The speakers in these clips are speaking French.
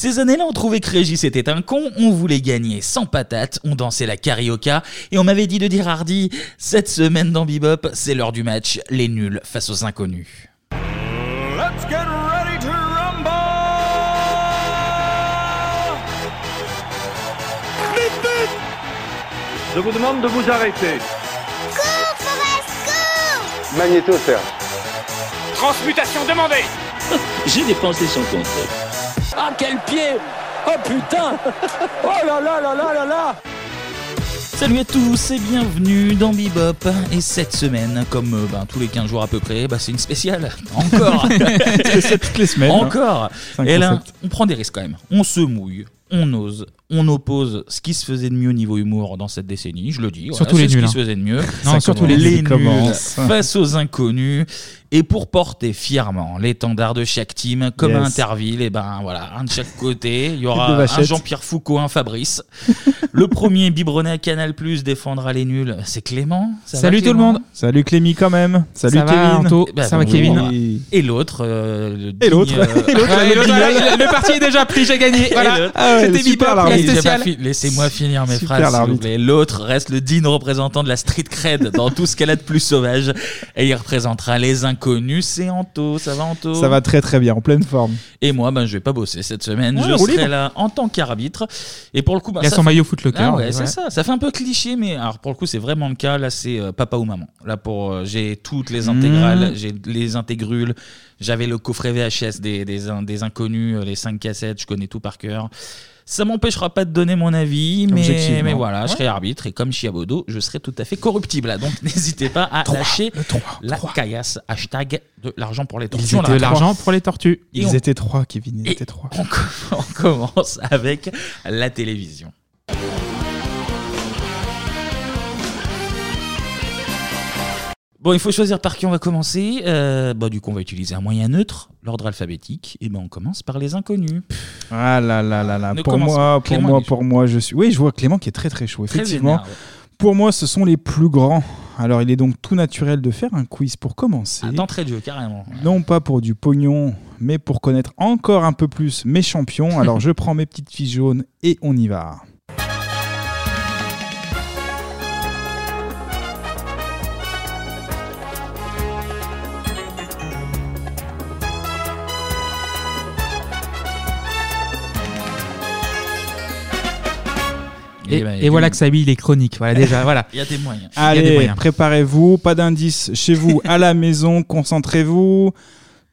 Ces années-là, on trouvait que Régis était un con, on voulait gagner sans patate, on dansait la carioca, et on m'avait dit de dire Hardy, cette semaine dans Bebop, c'est l'heure du match, les nuls face aux inconnus. Let's get ready to rumble! Vite, vite! Je vous demande de vous arrêter. Magnéto, Serge. Transmutation demandée J'ai dépensé son compte. Ah quel pied Oh putain Oh là là là là là là Salut à tous et bienvenue dans Bebop. Et cette semaine, comme euh, ben, tous les 15 jours à peu près, bah, c'est une spéciale. Encore C'est toutes les semaines, hein. Encore C'est un Et là, concept. on prend des risques quand même. On se mouille, on ose, on oppose ce qui se faisait de mieux au niveau humour dans cette décennie, je le dis. Surtout c'est les ce nuls, qui se hein. faisait de mieux. Non, Ça surtout les nuls face aux inconnus. Et pour porter fièrement l'étendard de chaque team, comme Yes. à Interville, et ben voilà, un de chaque côté. Il y De aura un vachette. Jean-Pierre Foucault, un Fabrice. le premier biberonné à Canal Plus défendra les nuls. C'est Clément. Ça va, Salut tout le Clément monde. Salut Clémy quand même. Salut Ça va, Kevin. Anto Eh ben, ça va bonjour. Kevin. Et l'autre. euh, le Et l'autre. euh, Et l'autre, le l'autre, parti est déjà pris, j'ai gagné. Et Voilà. l'autre. Ah C'était super, Bebop, l'arbitre. J'ai pas spécial. fi- Laissez-moi finir mes Super, phrases, s'il vous l'arbitre. plaît. L'autre reste le digne représentant de la street cred dans tout ce qu'elle a de plus sauvage. Et il représentera les inconnus. C'est Anto. Ça va, Anto? Ça va très très bien, en pleine forme. Et moi, ben, je vais pas bosser cette semaine. Ouais, je serai libre. là en tant qu'arbitre. Et pour le coup, ben, Il a son fait- maillot Footlocker, Ah ouais, ouais. c'est ça. Ça fait un peu cliché, mais alors pour le coup, c'est vraiment le cas. Là, c'est euh, papa ou maman. Là, pour euh, j'ai toutes les intégrales, Mmh. j'ai les intégrules. J'avais le coffret VHS des, des, des inconnus, euh, les 5 cassettes. Je connais tout par cœur. Ça m'empêchera pas de donner mon avis, mais, Objectivement. mais voilà, je serai arbitre et comme Chiabodo, je serai tout à fait corruptible. Donc n'hésitez pas à lâcher la caillasse. Hashtag de l'argent pour les tortues. Ils On étaient l'a- l'argent pour les tortues. Et Ils on- étaient trois, Kevin. Ils étaient trois. on commence avec la télévision. Bon, il faut choisir par qui on va commencer. Euh, bah, du coup, on va utiliser un moyen neutre, l'ordre alphabétique. Et ben, on commence par les inconnus. Ah là là là là. Ne Pour commence moi, pour Clément, il moi, est pour moi, je suis. Oui, je vois Clément qui est très très chaud. Très Effectivement. vénère, ouais. Pour moi, ce sont les plus grands. Alors, il est donc tout naturel de faire un quiz pour commencer. D'entrée de jeu, carrément. Non pas pour du pognon, mais pour connaître encore un peu plus mes champions. Alors, je prends mes petites fiches jaunes et on y va. Et voilà que Sabi, il est chronique. Voilà, déjà, voilà. Il y a des moyens. Allez, moyens. préparez-vous. Pas d'indice chez vous, à la maison. Concentrez-vous.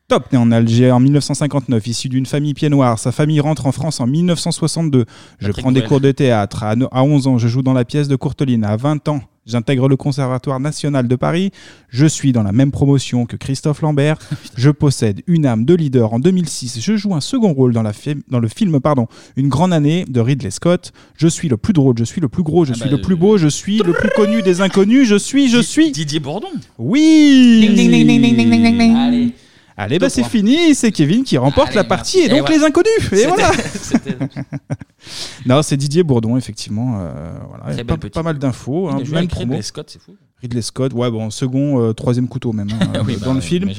Top, né en Alger en 1959, issu d'une famille pied noir. Sa famille rentre en France en 1962. Je Patrick prends des Bruel. cours de théâtre. À no- à 11 ans, je joue dans la pièce de Courteline. À 20 ans, j'intègre le Conservatoire national de Paris. Je suis dans la même promotion que Christophe Lambert. je possède une âme de leader. En 2006, je joue un second rôle dans, la fi- dans le film pardon, Une grande année de Ridley Scott. Je suis le plus drôle, je suis le plus gros, je Ah suis bah, le plus beau, je suis le plus connu des inconnus. Je suis, je suis. Didier Bourdon. Oui Ding, ding, ding, ding, ding, ding, ding, ding. Allez. Allez, bah c'est points. fini, c'est Kevin qui remporte Allez, la partie merci. et donc Et les inconnus. Et voilà. non, c'est Didier Bourdon, effectivement. euh, voilà. Très pas, belle petite. pas mal d'infos. Il hein, a même. Ridley Scott, c'est fou. Ridley Scott, ouais, bon, second, euh, troisième couteau même hein, Oui, dans bah le ouais, film.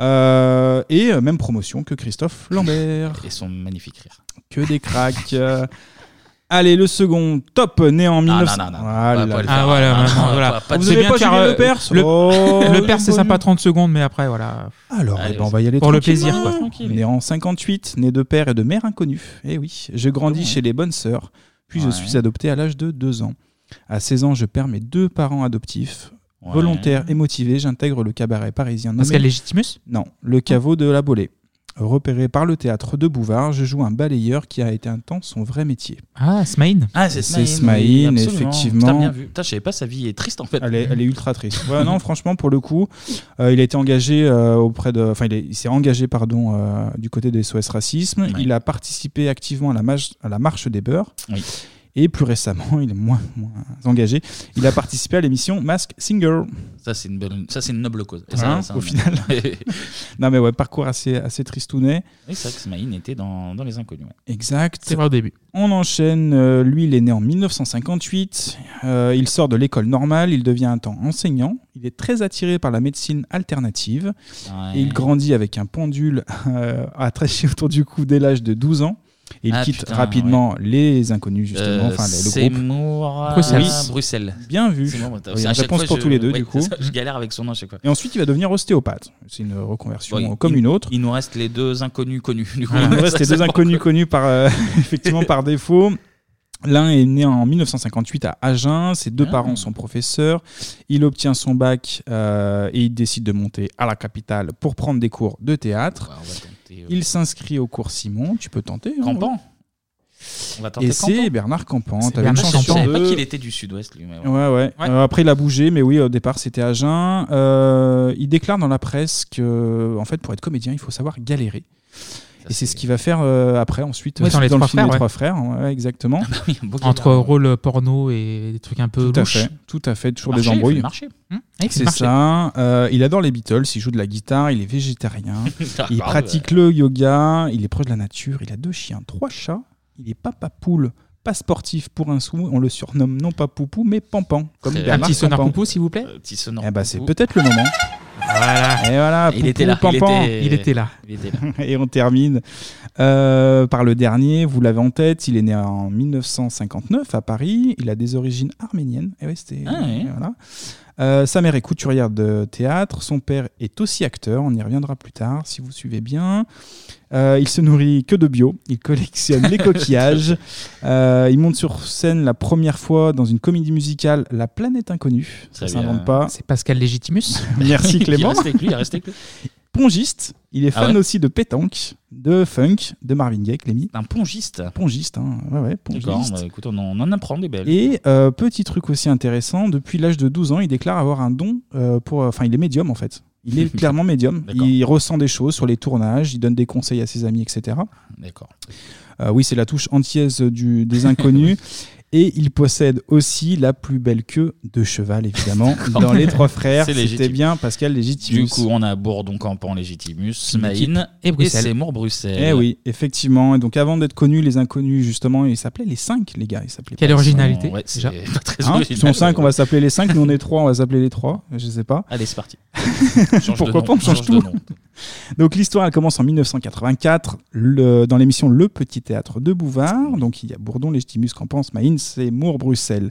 Euh, et euh, même promotion que Christophe Lambert. Et son magnifique rire. que des cracks. Allez, le second, top, né en 1900. non, non, non, Voilà. le Ah, voilà, pas- pas Vous C'est avez bien pas euh, Lepers le- Oh, le père, c'est sympa 30 secondes, mais après, voilà. Alors, Allez, eh ben, on va y aller Pour le plaisir, quoi. Tranquille. Né en 58, né de père et de mère inconnus. Eh oui, je grandis chez les bonnes sœurs, puis je suis adopté à l'âge de 2 ans. À 16 ans, je perds mes deux parents adoptifs. Ouais. Volontaire et motivé, j'intègre le cabaret parisien nommé... Pascal Légitimus? Non, le caveau de la Bolée. Repéré par le théâtre de Bouvard, je joue un balayeur qui a été un temps son vrai métier. Ah, Smaïn. Ah, c'est C'est Smaïn, oui, Smaïn, effectivement. Putain, bien vu. Putain, je savais pas, sa vie est triste en fait. Elle est, elle est ultra triste. Ouais, non, franchement, pour le coup, euh, il a été engagé euh, auprès de, enfin, il, est- il s'est engagé, pardon, euh, du côté des SOS Racisme. Ouais. Il a participé activement à la, mage- à la marche des beurs. Oui. Et plus récemment, il est moins, moins engagé. Il a participé à l'émission Mask Singer. Ça, c'est une, belle- ça, c'est une noble cause. Et ça, Hein, ça, au on- final. non mais ouais, parcours assez, assez tristounet. Oui, c'est vrai que Smaïn était dans, dans Les Inconnus. ouais. Exact. C'est vrai au début. On enchaîne. euh, lui, il est né en 1958. Euh, il sort de l'école normale. Il devient un temps enseignant. Il est très attiré par la médecine alternative. Ouais. Et il grandit avec un pendule euh, attaché autour du cou dès l'âge de 12 ans. Il Ah, quitte putain, rapidement les inconnus, justement, Euh, enfin le c'est groupe. Mour- Bruxelles. Oui, Bruxelles. Bien vu. C'est une réponse pour je- tous les deux, ouais, du coup. ça, je galère avec son nom à chaque fois. Et ensuite, il va devenir ostéopathe. C'est une reconversion Bon, comme il- une autre. Il nous reste les deux inconnus connus. Du coup, il nous reste les deux inconnus connus par, euh, effectivement par défaut. L'un est né en 1958 à Agen, ses deux Ah. parents sont professeurs. Il obtient son bac euh, et il décide de monter à la capitale pour prendre des cours de théâtre. euh, Il s'inscrit au cours Simon, tu peux tenter. hein, Campan ouais. On va tenter Et c'est Bernard Campan. T'avais une Bernard chance Campan. Je sur savais pas deux. qu'il était du sud-ouest, lui, mais Ouais, ouais. ouais. Euh, après, il a bougé, mais oui, au départ, c'était Agen. Euh, il déclare dans la presse que, en fait, pour être comédien, il faut savoir galérer. Et c'est ce qu'il va faire euh, après, ensuite, Ouais, dans les le Trois film Frères, Les ouais. Trois Frères. Ouais, exactement. Entre rôle porno et des trucs un peu Tout à fait, tout à fait, toujours Marché, des il embrouilles. Hum, fait C'est ça. Euh, il adore les Beatles, il joue de la guitare, il est végétarien, Ah, il pratique le yoga, il est proche de la nature, il a deux chiens, trois chats, il est papa poule, pas sportif pour un sou. On le surnomme non pas Poupou, mais Pampan. Comme Un petit sonore Campan. poupou, s'il vous plaît. Euh, petit sonore Eh ben, c'est peut-être le moment. Voilà. Et voilà, Il était là, il était- Il était là. Il était là. Et on termine euh, par le dernier, vous l'avez en tête, il est né en 1959 à Paris, il a des origines arméniennes. Et ouais, c'était- Ah ouais. voilà. Euh, sa mère est couturière de théâtre, son père est aussi acteur, on y reviendra plus tard si vous suivez bien. Euh, il se nourrit que de bio, il collectionne les coquillages, Euh, il monte sur scène la première fois dans une comédie musicale La planète inconnue, ça Très s'invente bien. pas. C'est Pascal Légitimus. Merci Clément. Il reste lui, il reste avec lui. Pongiste, il est Ah fan ouais aussi de pétanque, de funk, de Marvin Gaye, Clémy. Un pongiste. Pongiste, hein. ouais, ouais, D'accord, pongiste. bah, écoute, on en, on en apprend des belles. Et euh, petit truc aussi intéressant, depuis l'âge de 12 ans, il déclare avoir un don euh, pour. Enfin, il est médium en fait. Il est clairement médium. Il ressent des choses sur les tournages, il donne des conseils à ses amis, etc. D'accord. Euh, oui, c'est la touche antillaise du, des inconnus. Et il possède aussi la plus belle queue de cheval, évidemment, dans les trois frères. C'était bien Pascal Légitimus. Du coup, on a Bourdon, Campan, Légitimus, Une Maïn et Bruxelles. Seymour, Bruxelles. Eh oui, effectivement. Et donc avant d'être connus, les inconnus, justement, ils s'appelaient les cinq, les gars. Ils s'appelaient Quelle originalité, Ouais, c'est déjà. pas très Hein original. Ils sont 5, on va s'appeler les 5. Nous, on est 3, on va s'appeler les 3. Je sais pas. Allez, c'est parti. Change Pourquoi de pas, on change tout. nom. Donc l'histoire, elle commence en 1984 le- dans l'émission Le Petit Théâtre de Bouvard. Donc il y a Bourdon, Légitimus, Campance, Maïns et Moore, Bruxelles.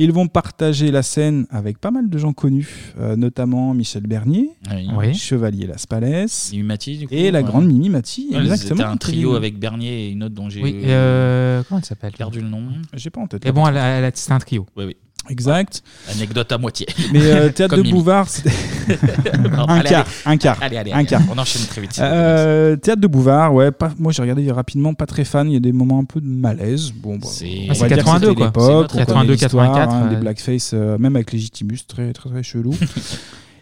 Ils vont partager la scène avec pas mal de gens connus, euh, notamment Michel Bernier, Oui. Oui. Chevalier Las Palais Mimi Mati, du coup. et la ouais. grande Mimi Mati. Ouais, exactement. C'était un trio avec Bernier et une autre dont j'ai Oui, euh, comment elle s'appelle? perdu le nom. J'ai pas en tête. Et bon, elle elle c'est un trio. Oui, oui. Exact. Anecdote à moitié. Mais euh, Théâtre de Mimi. Bouvard, c'était un, allez, quart, allez. un quart, Allez, allez, un allez, quart. On enchaîne très vite. Euh, Théâtre de Bouvard, ouais, pas, moi j'ai regardé rapidement, pas très fan, il y a des moments un peu de malaise. Bon, bah, C'est- on Ah, va c'est dire que 82, c'était quoi. l'époque, C'est on notre connaît 82, l'histoire, 84, hein, ouais. des blackface, euh, même avec Légitimus, très très très chelou.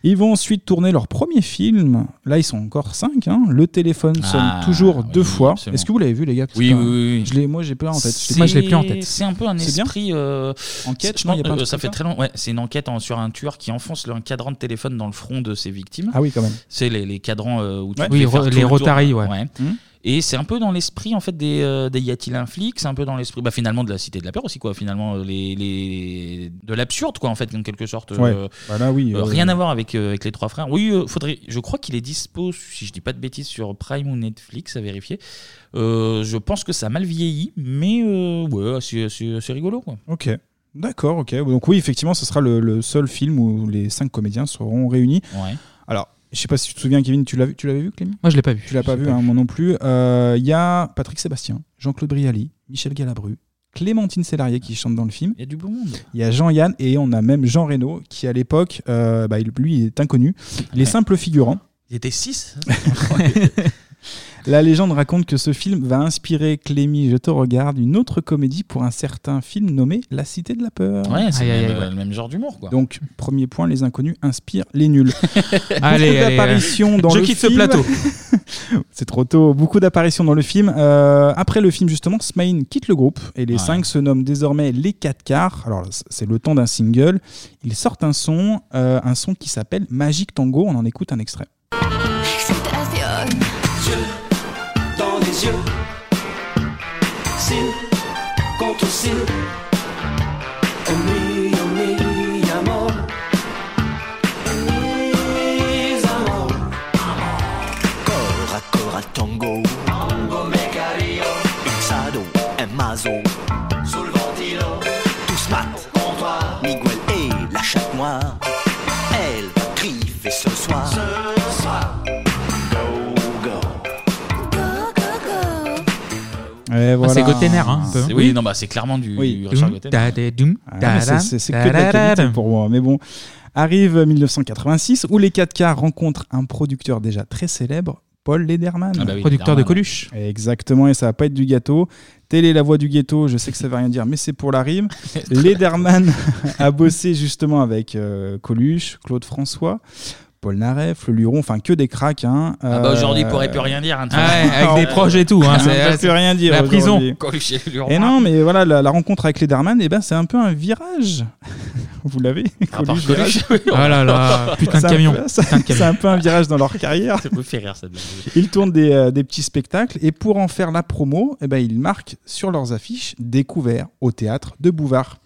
Ils vont ensuite tourner leur premier film. Là, ils sont encore cinq. hein. Le téléphone sonne Ah, toujours deux oui, fois. absolument. Est-ce que vous l'avez vu, les gars? Parce Oui, que, oui, oui, oui. Je l'ai, moi, j'ai pas en tête. Je l'ai Moi, je l'ai plus en tête. C'est un peu un C'est bien? esprit. euh, Enquête, je non, il y a pense- pas un euh, truc ça comme fait ça? très long. Ouais, c'est une enquête en- sur un tueur qui enfonce le- un cadran de téléphone dans le front de ses victimes. Ah oui, quand même. C'est les, les cadrans euh, où tu Ouais. peux Oui, faire ro- tout les le tour. Rotary, ouais. Hum? Et c'est un peu dans l'esprit en fait des, euh, des y a-t-il un flic, c'est un peu dans l'esprit bah, finalement de la cité de la peur aussi quoi, finalement euh, les, les de l'absurde quoi en fait en quelque sorte. euh, Ouais. Bah là, oui. euh, rien à voir avec, avec les trois frères. Oui, faudrait. Je crois qu'il est dispo, si je dis pas de bêtises, sur Prime ou Netflix, à vérifier. Je pense que ça a mal vieilli, mais ouais, c'est rigolo quoi. Ok. D'accord, ok. Donc oui, effectivement, ce sera le, le seul film où les cinq comédiens seront réunis. Ouais. Alors, je sais pas si tu te souviens, Kevin, tu l'as vu, tu l'avais vu, Clémy Moi, je l'ai pas vu. Tu l'as pas vu, hein, moi non plus. Euh, Il y a Patrick Sébastien, Jean-Claude Brialy, Michel Galabru, Clémentine Sélarié qui chante dans le film. Il y a du beau monde. Il y a Jean-Yann et on a même Jean Reno qui, à l'époque, euh, bah, lui, il est inconnu. Il est Ouais. simple figurant. Il était 6 La légende raconte que ce film va inspirer Clémy, je te regarde, une autre comédie pour un certain film nommé La Cité de la Peur. Ouais, c'est le même, ouais. le même genre d'humour quoi. Donc, premier point, les inconnus inspirent les nuls. Allez, Beaucoup allez, d'apparitions dans Je le quitte ce plateau. C'est trop tôt. Beaucoup d'apparitions dans le film. Euh, après le film, justement, Smain quitte le groupe et les Ouais. cinq se nomment désormais les 4 quarts. Alors, c'est le temps d'un single. Ils sortent un son, euh, un son qui s'appelle Magic Tango. On en écoute un extrait. Les yeux. Cils contre cils. Oh mi, oh mi, amor. Mis amor. Corps à corps al tango. Tango me cario. Une oiseaux. Sous le ventilo, tous comptoir. Miguel et la chatte. Elle va griffer ce soir. Voilà. c'est Gottener, hein, un peu. C'est- Oui, non, bah c'est clairement du, Oui. du Richard Doum, Ah, mais c'est- que de la qualité pour moi. Mais bon, arrive 1986 où les 4K rencontrent un producteur déjà très célèbre, Paul Lederman. Ah bah oui, Producteur de. Coluche. Exactement, et ça va pas être du gâteau. Telle est la voix du ghetto, je sais que ça veut rien dire, mais c'est pour la rime. Lederman a bossé justement avec euh, Coluche, Claude François, Paul Naref, Le Luron, enfin que des cracks. Hein. Ah bah aujourd'hui, il pourrait Euh, plus rien dire. hein, Ah ouais, avec des proches et tout. Hein, c'est- plus rien dire. La prison. et non, mais voilà, la, la rencontre avec Lederman, eh ben, c'est un peu un virage. Vous l'avez Oh là là, putain de C'est un camion. C'est un peu un virage dans leur carrière. Ça me fait rire cette blague. Ils tournent des, euh, des petits spectacles et pour en faire la promo, eh ben, ils marquent sur leurs affiches découvert au théâtre de Bouvard.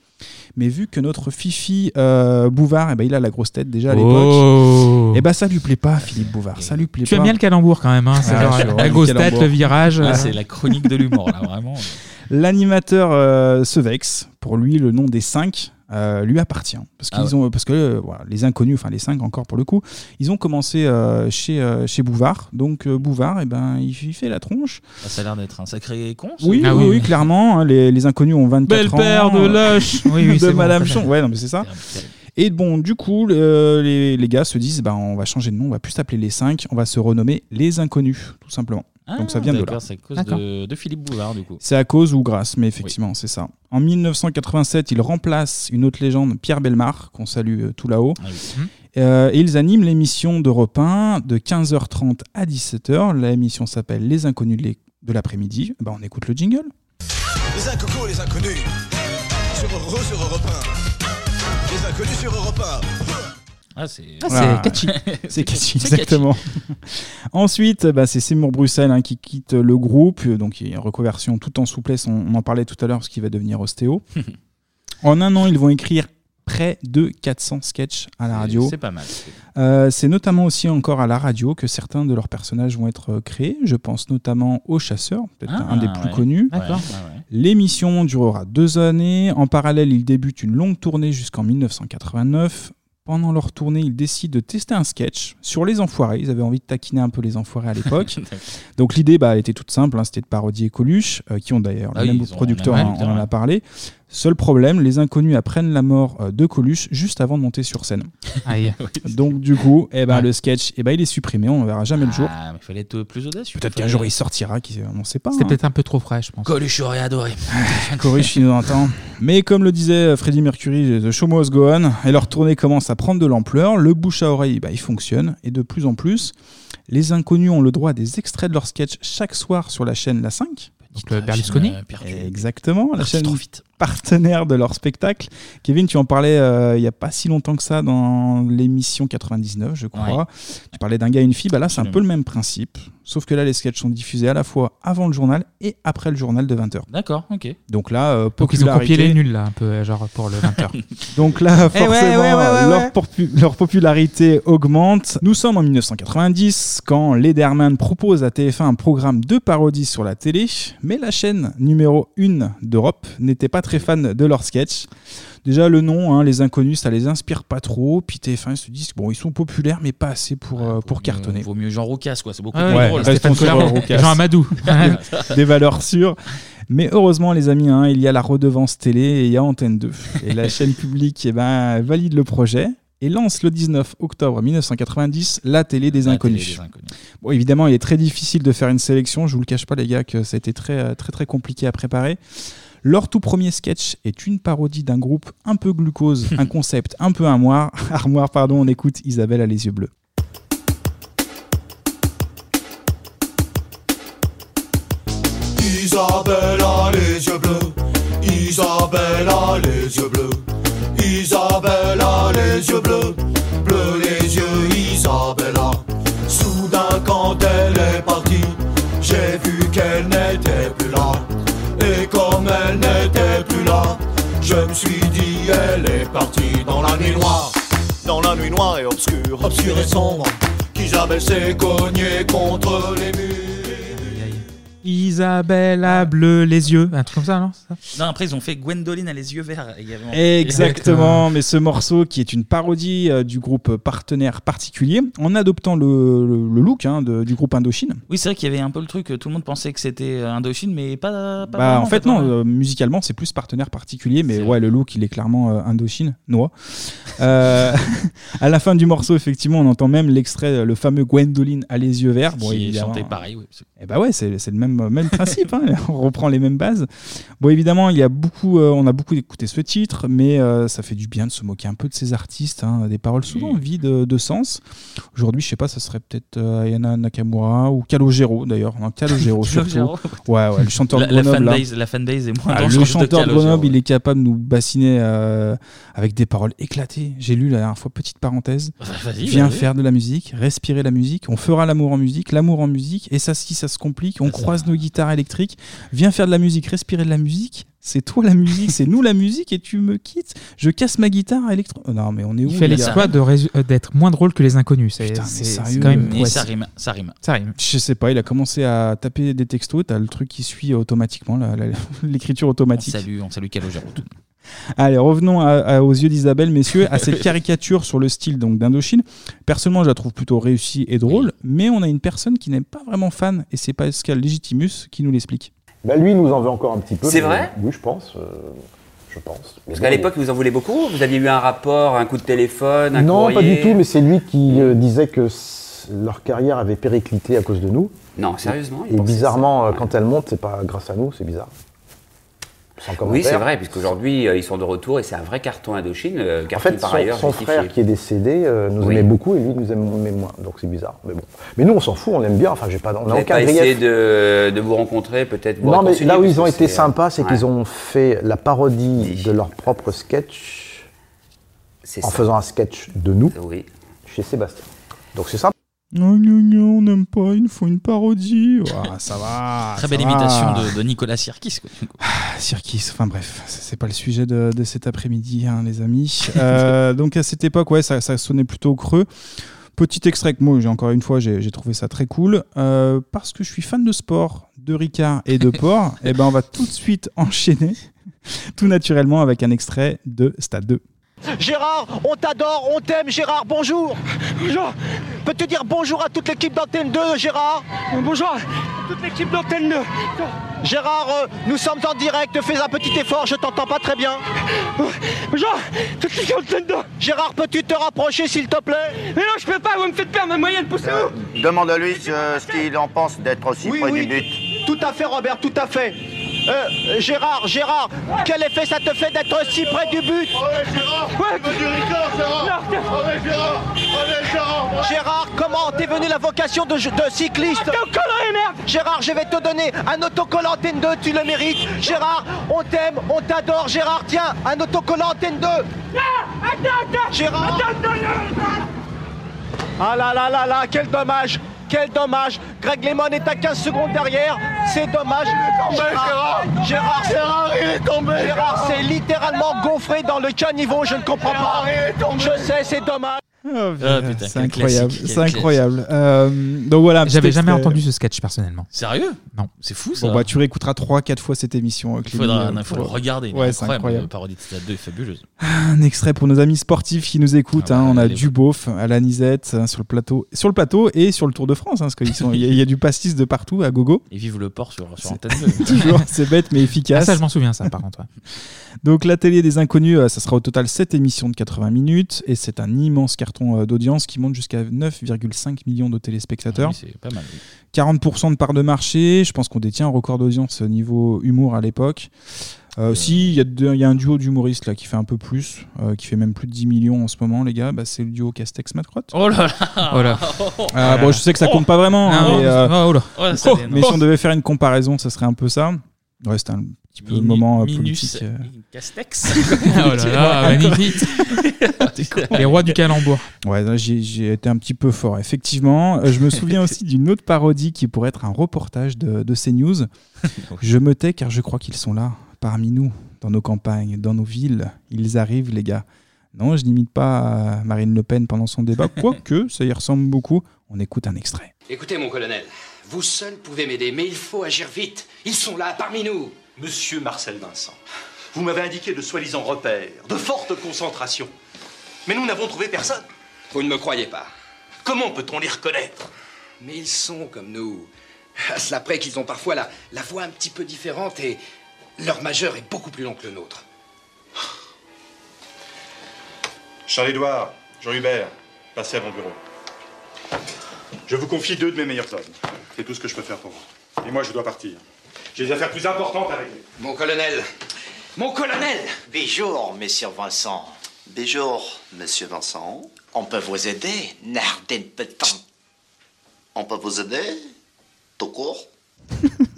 Mais vu que notre Fifi euh, Bouvard, eh ben, il a la grosse tête déjà à l'époque, Oh. et ben ça lui plaît pas, Philippe Bouvard. Ça lui plaît Tu pas. aimes bien le calembour quand même. Hein, Ah, genre la grosse le tête, le virage. Là, euh, c'est la chronique de l'humour, là, vraiment. L'animateur euh, se vexe. Pour lui, le nom des cinq euh, lui appartient. Parce, Ah qu'ils ouais. ont, parce que euh, voilà, les inconnus, enfin les cinq encore pour le coup, ils ont commencé euh, chez, euh, chez Bouvard. Donc euh, Bouvard, eh ben, il, il fait la tronche. Ah, Ça a l'air d'être un sacré con. ça. Oui, Ah oui, oui, clairement. hein, les, les inconnus ont 24 Belle ans. paire de lâches. Oui, oui, de c'est bon, Madame ça, Chon. Ouais, non, mais c'est ça. Et bon, du coup, le- les, les gars se disent bah, on va changer de nom, on va plus s'appeler les 5, on va se renommer les inconnus, tout simplement. Ah, Donc ça vient de là. C'est à cause de, de Philippe Bouvard, du coup. C'est à cause ou grâce, mais effectivement, c'est ça. En 1987, ils remplacent une autre légende, Pierre Belmar, qu'on salue euh, tout là-haut. Ah oui. Euh, et ils animent l'émission d'Europe 1 de 15h30 à 17h. L'émission s'appelle Les Inconnus de l'après-midi. Bah, on écoute le jingle. Les incocos, les inconnus. Sur Euro, sur Europe 1. Les inconnus sur Europe 1. Ah, c'est. Ah, catchy. C'est catchy, exactement. Ensuite, bah, c'est Seymour Bruxelles hein, qui quitte le groupe. Donc, il y a une reconversion tout en souplesse. On, on en parlait tout à l'heure parce qu'il va devenir ostéo. en un an, ils vont écrire près de 400 sketchs à la radio. C'est pas mal. Euh, c'est notamment aussi encore à la radio que certains de leurs personnages vont être euh, créés. Je pense notamment au Chasseur, peut-être Ah, un des plus ouais. connus. L'émission durera deux années. En parallèle, ils débutent une longue tournée jusqu'en 1989. Pendant leur tournée, ils décident de tester un sketch sur les enfoirés. Ils avaient envie de taquiner un peu les enfoirés à l'époque. Donc l'idée, bah, elle était toute simple, hein, c'était de parodier Coluche, euh, qui ont d'ailleurs Ah le oui, même producteur, hein, on en a parlé. Seul problème, les inconnus apprennent la mort euh, de Coluche juste avant de monter sur scène. Aïe. Donc du coup, eh ben, Ouais. le sketch, eh ben, il est supprimé, on ne verra jamais le jour. Ah, mais il fallait être plus audacieux. Peut-être qu'un jour il sortira, qui- on ne sait pas. C'était hein. peut-être un peu trop frais, je pense. Coluche aurait adoré. Coluche, il nous entend. Mais comme le disait Freddie Mercury, The Show Must Go On, et leur tournée commence à prendre de l'ampleur, le bouche à oreille, bah, il fonctionne, et de plus en plus, les inconnus ont le droit à des extraits de leur sketch chaque soir sur la chaîne La 5. Donc le Berlusconi. Euh. Exactement, la Parti chaîne trop vite. partenaire de leur spectacle. Kevin, tu en parlais euh, il y a pas si longtemps que ça dans l'émission 99, je crois. Ouais. Tu parlais d'un gars et une fille. Bah là, c'est un peu le même principe. Sauf que là, les sketchs sont diffusés à la fois avant le journal et après le journal de 20h. D'accord, ok. Donc là, euh, Donc ils ont copié les nuls là, un peu, genre pour le 20h. Donc là, Eh ouais, forcément, ouais, ouais, ouais, leur, popu- leur popularité augmente. Nous sommes en 1990 quand Lederman propose à TF1 un programme de parodie sur la télé, mais la chaîne numéro 1 d'Europe n'était pas très fan de leur sketch. Déjà, le nom, hein, les inconnus, ça les inspire pas trop. Puis TF1 ils se disent bon, ils sont populaires, mais pas assez pour, euh, pour cartonner. Vaut mieux Jean Roucas, quoi. C'est beaucoup Ah plus drôle. restons Stéphane sur Roucas. Jean Amadou. des valeurs sûres. Mais heureusement, les amis, hein, il y a la redevance télé et il y a Antenne 2. Et la chaîne publique eh ben, valide le projet et lance le 19 octobre 1990 la télé des La inconnus. télé des inconnus. Bon, évidemment, il est très difficile de faire une sélection. Je vous le cache pas, les gars, que ça a été très, euh, très, très compliqué à préparer. Leur tout premier sketch est une parodie d'un groupe un peu glucose, un concept un peu armoire. Armoire, pardon, on écoute Isabelle a les yeux bleus. Isabelle a les yeux bleus. Isabelle a les yeux bleus. Isabelle a les yeux bleus. Bleu les yeux, Isabella. Soudain, quand elle est partie, j'ai vu qu'elle n'était plus là. Je me suis dit, elle est partie dans la nuit noire. Dans la nuit noire et obscure, obscure et sombre, qu'Isabelle s'est cognée contre les murs. Isabelle a bleu les yeux. Un truc comme ça, non Non, après, ils ont fait Gwendoline a les yeux verts également. Exactement, mais ce morceau qui est une parodie euh, du groupe partenaire particulier, en adoptant le, le- le look hein, de- du groupe Indochine. Oui, c'est vrai qu'il y avait un peu le truc, tout le monde pensait que c'était euh, Indochine, mais pas. pas Bah, vraiment, en fait, non, euh, musicalement, c'est plus partenaire particulier, mais ouais, le look, il est clairement euh, Indochine, noix. Euh, à la fin du morceau, effectivement, on entend même l'extrait, le fameux Gwendoline a les yeux verts. Bon, Qui est évidemment, chanté pareil, oui. Et bah ouais, c'est c'est le même, même principe, hein, on reprend les mêmes bases. Bon, évidemment, il y a beaucoup, euh, on a beaucoup écouté ce titre, mais euh, ça fait du bien de se moquer un peu de ces artistes, hein, des paroles souvent vides de, de sens. Aujourd'hui, je sais pas, ça serait peut-être euh, Ayana Nakamura ou Calogero d'ailleurs, non, Calogero surtout. Ouais, ouais, le chanteur La- de la Grenoble. là. fanbase- la fanbase est moins Ah, Le chanteur de Grenoble, ouais. il est capable de nous bassiner euh, avec des paroles éclatées. J'ai lu la dernière fois, petite parenthèse. vas-y, Viens faire de la musique, respirer la musique, on fera l'amour en musique, l'amour en musique, et ça, si ça se complique, on croise nos guitares électriques. Viens faire de la musique, respirer de la musique. C'est toi la musique, c'est nous la musique, et tu me quittes. Je casse ma guitare électro. Oh Non, mais on est où Il fait les gars l'exploit de résu- euh, d'être moins drôle que les inconnus. C'est Putain, mais c'est- sérieux, c'est quand même. Et ouais, ça rime, ça rime. Ça rime. Je sais pas, il a commencé à taper des textos, t'as le truc qui suit automatiquement, l'écriture automatique. Salut, on salue Calogero. Allez, revenons à- à- aux yeux d'Isabelle, messieurs, à cette caricature sur le style donc d'Indochine. Personnellement, je la trouve plutôt réussie et drôle, mais on a une personne qui n'est pas vraiment fan, et c'est Pascal Legitimus qui nous l'explique. Bah lui, il nous en veut encore un petit peu. C'est vrai? Oui, je pense. euh, je pense. Mais Parce bon, qu'à l'époque, vous en voulez beaucoup Vous aviez eu un rapport, un coup de téléphone, un Non, pas du tout, mais c'est lui qui euh, disait que leur carrière avait périclité à cause de nous. Non, sérieusement, Et bizarrement, euh, quand elle monte, c'est pas grâce à nous, c'est bizarre. Oui, c'est vrai, puisqu'aujourd'hui, euh, ils sont de retour et c'est un vrai carton Indochine, euh, En fait, par son, ailleurs son frère qui est décédé euh, nous Oui. aimait beaucoup et lui nous aimait moins. Donc c'est bizarre. Mais bon. Mais nous, on s'en fout, on l'aime bien. Enfin, j'ai pas, on n'a aucun pas essayé de, de vous rencontrer, peut-être Non, mais là où ils ont été euh, sympas, c'est ouais. qu'ils ont fait la parodie de leur propre sketch en ça. faisant un sketch de nous Oui. chez Sébastien. Donc c'est sympa. Non, non, non, on n'aime pas, il nous faut une parodie. Ouah, ça va. Très ça belle va. imitation de, de Nicolas Sirkis. quoi. Ah, Sirkis, enfin bref, c'est pas le sujet de, de cet après-midi, hein, les amis. Euh, donc à cette époque, ouais, ça, ça sonnait plutôt creux. Petit extrait que moi, j'ai encore une fois, j'ai j'ai trouvé ça très cool. Euh, parce que je suis fan de sport, de Ricard et de Port, et ben on va tout de suite enchaîner, tout naturellement, avec un extrait de Stade 2. Gérard, on t'adore, on t'aime, Gérard, bonjour. Bonjour. Peux-tu dire bonjour à toute l'équipe d'Antenne 2, Gérard Bonjour à toute l'équipe d'Antenne 2. Gérard, euh, nous sommes en direct, fais un petit effort, je t'entends pas très bien. Bonjour, toute l'équipe d'Antenne 2. Gérard, peux-tu te rapprocher, s'il te plaît Mais non, je peux pas, vous me faites perdre ma moyenne, poussez-vous. Demande-lui ce, ce qu'il en pense d'être aussi Oui, près oui. du but. Tout à fait, Robert, tout à fait. Euh, Gérard, Gérard, quel effet ça te fait d'être si près du but? Gérard, comment t'es venu la vocation de, de cycliste? Gérard, je vais te donner un autocollant Antenne 2, tu le mérites. Gérard, on t'aime, on t'adore. Gérard, tiens, un autocollant Antenne 2. Gérard. Ah là là là là, quel dommage quel dommage Greg Lemon est à 15 secondes derrière, c'est dommage. Gérard, Gérard, Gérard, il est tombé, Gérard, Gérard. c'est littéralement gonflé dans le caniveau, je ne comprends pas. Je sais, c'est dommage. Ah, putain, c'est incroyable, c'est incroyable. Euh, donc voilà. J'avais jamais extrait. entendu ce sketch personnellement. Sérieux? Non. C'est fou ça. Bon bah tu réécouteras 3-4 fois cette émission. euh, il faudra, euh, non, faut le regarder. Ouais, c'est incroyable. incroyable. La parodie de Stade 2 est fabuleuse. Un extrait pour nos amis sportifs qui nous écoutent. hein. on a du beauf à la Nisette hein, sur le plateau, sur le plateau et sur le Tour de France, hein, parce qu'il y, a- il y a du pastis de partout à gogo. Et vive le port sur, sur Antenne Toujours, c'est bête mais efficace. Ah, ça, je m'en souviens, ça, par contre. ouais. Donc la télé des inconnus, euh, ça sera au total 7 émissions de 80 minutes et c'est un immense carton euh, d'audience qui monte jusqu'à 9,5 millions de téléspectateurs. Ah oui, c'est pas mal, oui. 40% de part de marché, je pense qu'on détient un record d'audience niveau humour à l'époque. Euh, Si, il y, a y un duo d'humoristes là qui fait un peu plus, euh, qui fait même plus de 10 millions en ce moment, les gars. Bah, c'est le duo Castex-Macrotte. Oh là là Oh là. Ah, bon, je sais que ça compte pas vraiment, hein, mais, euh, oh là. Oh, mais si on devait faire une comparaison, ça serait un peu ça. Ouais, c'était un petit peu le moment euh, Minus politique. euh. Castex. Oh là là, magnifique. Les rois du calembour. Ouais, j'ai été un petit peu fort, effectivement. Euh, Je me souviens aussi d'une autre parodie qui pourrait être un reportage de, de CNews. Je me tais car je crois qu'ils sont là, parmi nous, dans nos campagnes, dans nos villes. Ils arrivent, les gars. Non, je n'imite pas Marine Le Pen pendant son débat, quoique ça y ressemble beaucoup. On écoute un extrait. Écoutez, mon colonel, Vous seul pouvez m'aider, mais il faut agir vite. Ils sont là, parmi nous. Monsieur Marcel Vincent, vous m'avez indiqué de soi-disant repères, de fortes concentrations. Mais nous n'avons trouvé personne. Vous ne me croyez pas. Comment peut-on les reconnaître? Mais ils sont comme nous. À cela près qu'ils ont parfois la, la voix un petit peu différente et leur majeur est beaucoup plus long que le nôtre. Charles-Édouard, Jean-Hubert, passez à mon bureau. Je vous confie deux de mes meilleurs hommes. C'est tout ce que je peux faire pour vous. Et moi, je dois partir. J'ai des affaires plus importantes à régler. Mon colonel Mon colonel Bonjour, monsieur Vincent. Bonjour, monsieur Vincent. On peut vous aider, Nardine Petan. On peut vous aider Tout court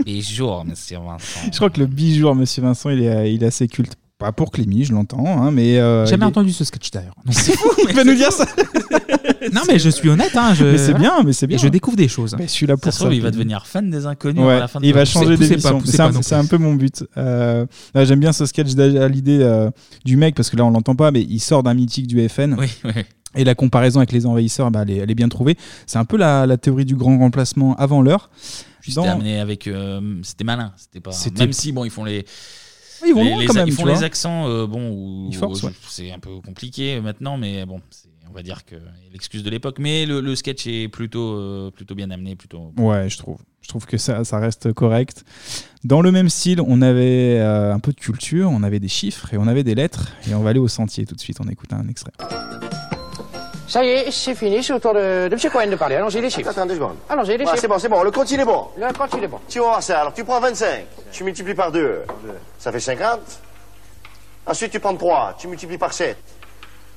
Bonjour, monsieur Vincent. Je crois que le bijou, Monsieur Vincent, il est, il est assez culte. Pas pour Clémy, je l'entends, hein, mais. euh, Jamais il est- entendu ce sketch d'ailleurs. Donc- Il va nous dire ça Non, mais je suis honnête. Hein, je... Mais c'est bien, mais c'est bien. Et je découvre des choses. Mais je suis là Ça pour se ça. trouve, il va devenir fan des inconnus Ouais, à la fin de il va changer Poussez pas, d'émission. poussez C'est pas un, c'est un peu mon but. Euh, là, J'aime bien ce sketch à l'idée euh, du mec, parce que là, on l'entend pas, mais il sort d'un mythique du FN. Oui, oui. Et la comparaison avec les envahisseurs, bah, elle, est, elle est bien trouvée. C'est un peu la, la théorie du grand remplacement avant l'heure. Dans- C'était amené avec. euh, c'était malin. C'était pas. C'était- Même si, bon, ils font les. Ils vont les, loin les- quand même, ils tu font les vois. accents, euh, bon, ouais. c'est un peu compliqué maintenant, mais bon, on va dire que l'excuse de l'époque. Mais le, le sketch est plutôt, euh, plutôt bien amené, plutôt. Ouais, je trouve. Je trouve que ça, ça reste correct. Dans le même style, on avait euh, un peu de culture, on avait des chiffres et on avait des lettres. Et on va aller au sentier tout de suite. On écoute un extrait. Ça y est, c'est fini, c'est au tour de, de M. Cohen de parler. Allons-y, les chiffres. Attends deux secondes. Allons-y, les Ouais, chiffres. c'est bon, c'est bon, le compte il est bon. Le compte, il est bon. Tu vas voir ça, alors tu prends 25, tu multiplies par 2, ça fait 50. Ensuite tu prends 3, tu multiplies par 7,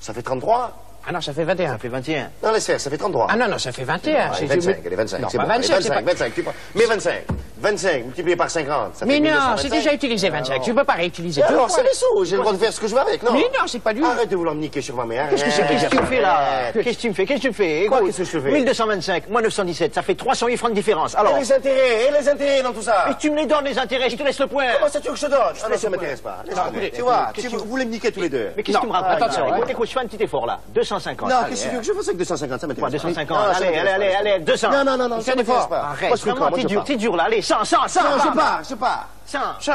ça fait 33. Ah non, ça fait 21. Ça fait 21. Non, laisse faire, ça fait 33. Ah non, non, ça fait 21. Allez, C'est- 25, allez, 25, Non, c'est pas bon. Allez, 25, c'est 25, pas- 25, tu prends. Mais 25, 25 multiplié par 50, ça Mais fait non, 1225. c'est déjà utilisé 25. Tu peux pas réutiliser. Alors, fois. c'est les sous, j'ai le droit de faire ce que je veux avec, non Mais non, c'est pas du. Arrête de vouloir me niquer sur ma mère. Qu'est-ce que c'est Qu'est-ce que tu me fais là. Qu'est-ce que tu me fais Qu'est-ce que tu fais Quoi, qu'est-ce que je te fais 1225, moins 917, ça fait 308 francs de différence. Alors. Et les intérêts, et les intérêts dans tout ça Mais tu me les donnes les intérêts, je te laisse le point. Comment ça tu veux que je te donne Je te Ah non, laisse ça le m'intéresse point. pas. Non, Tu vois, qu'est-ce tu que tu- vous voulez me niquer tous les deux. Mais qu'est-ce que tu me Non. racontes Ah, non, écoute, je fais un petit effort là. 250. Non, qu'est-ce que tu veux hein. que je fasse avec 250 Ça m'intéresse Quoi, pas. 250 Non, ça Allez, allez, allez, allez, 200. Non, non, non, non, ça m'intéresse pas. Arrête, vraiment, t'es dur, t'es dur là. Allez, 100, 100, 100. Non, je pars, je pars. 100. 100.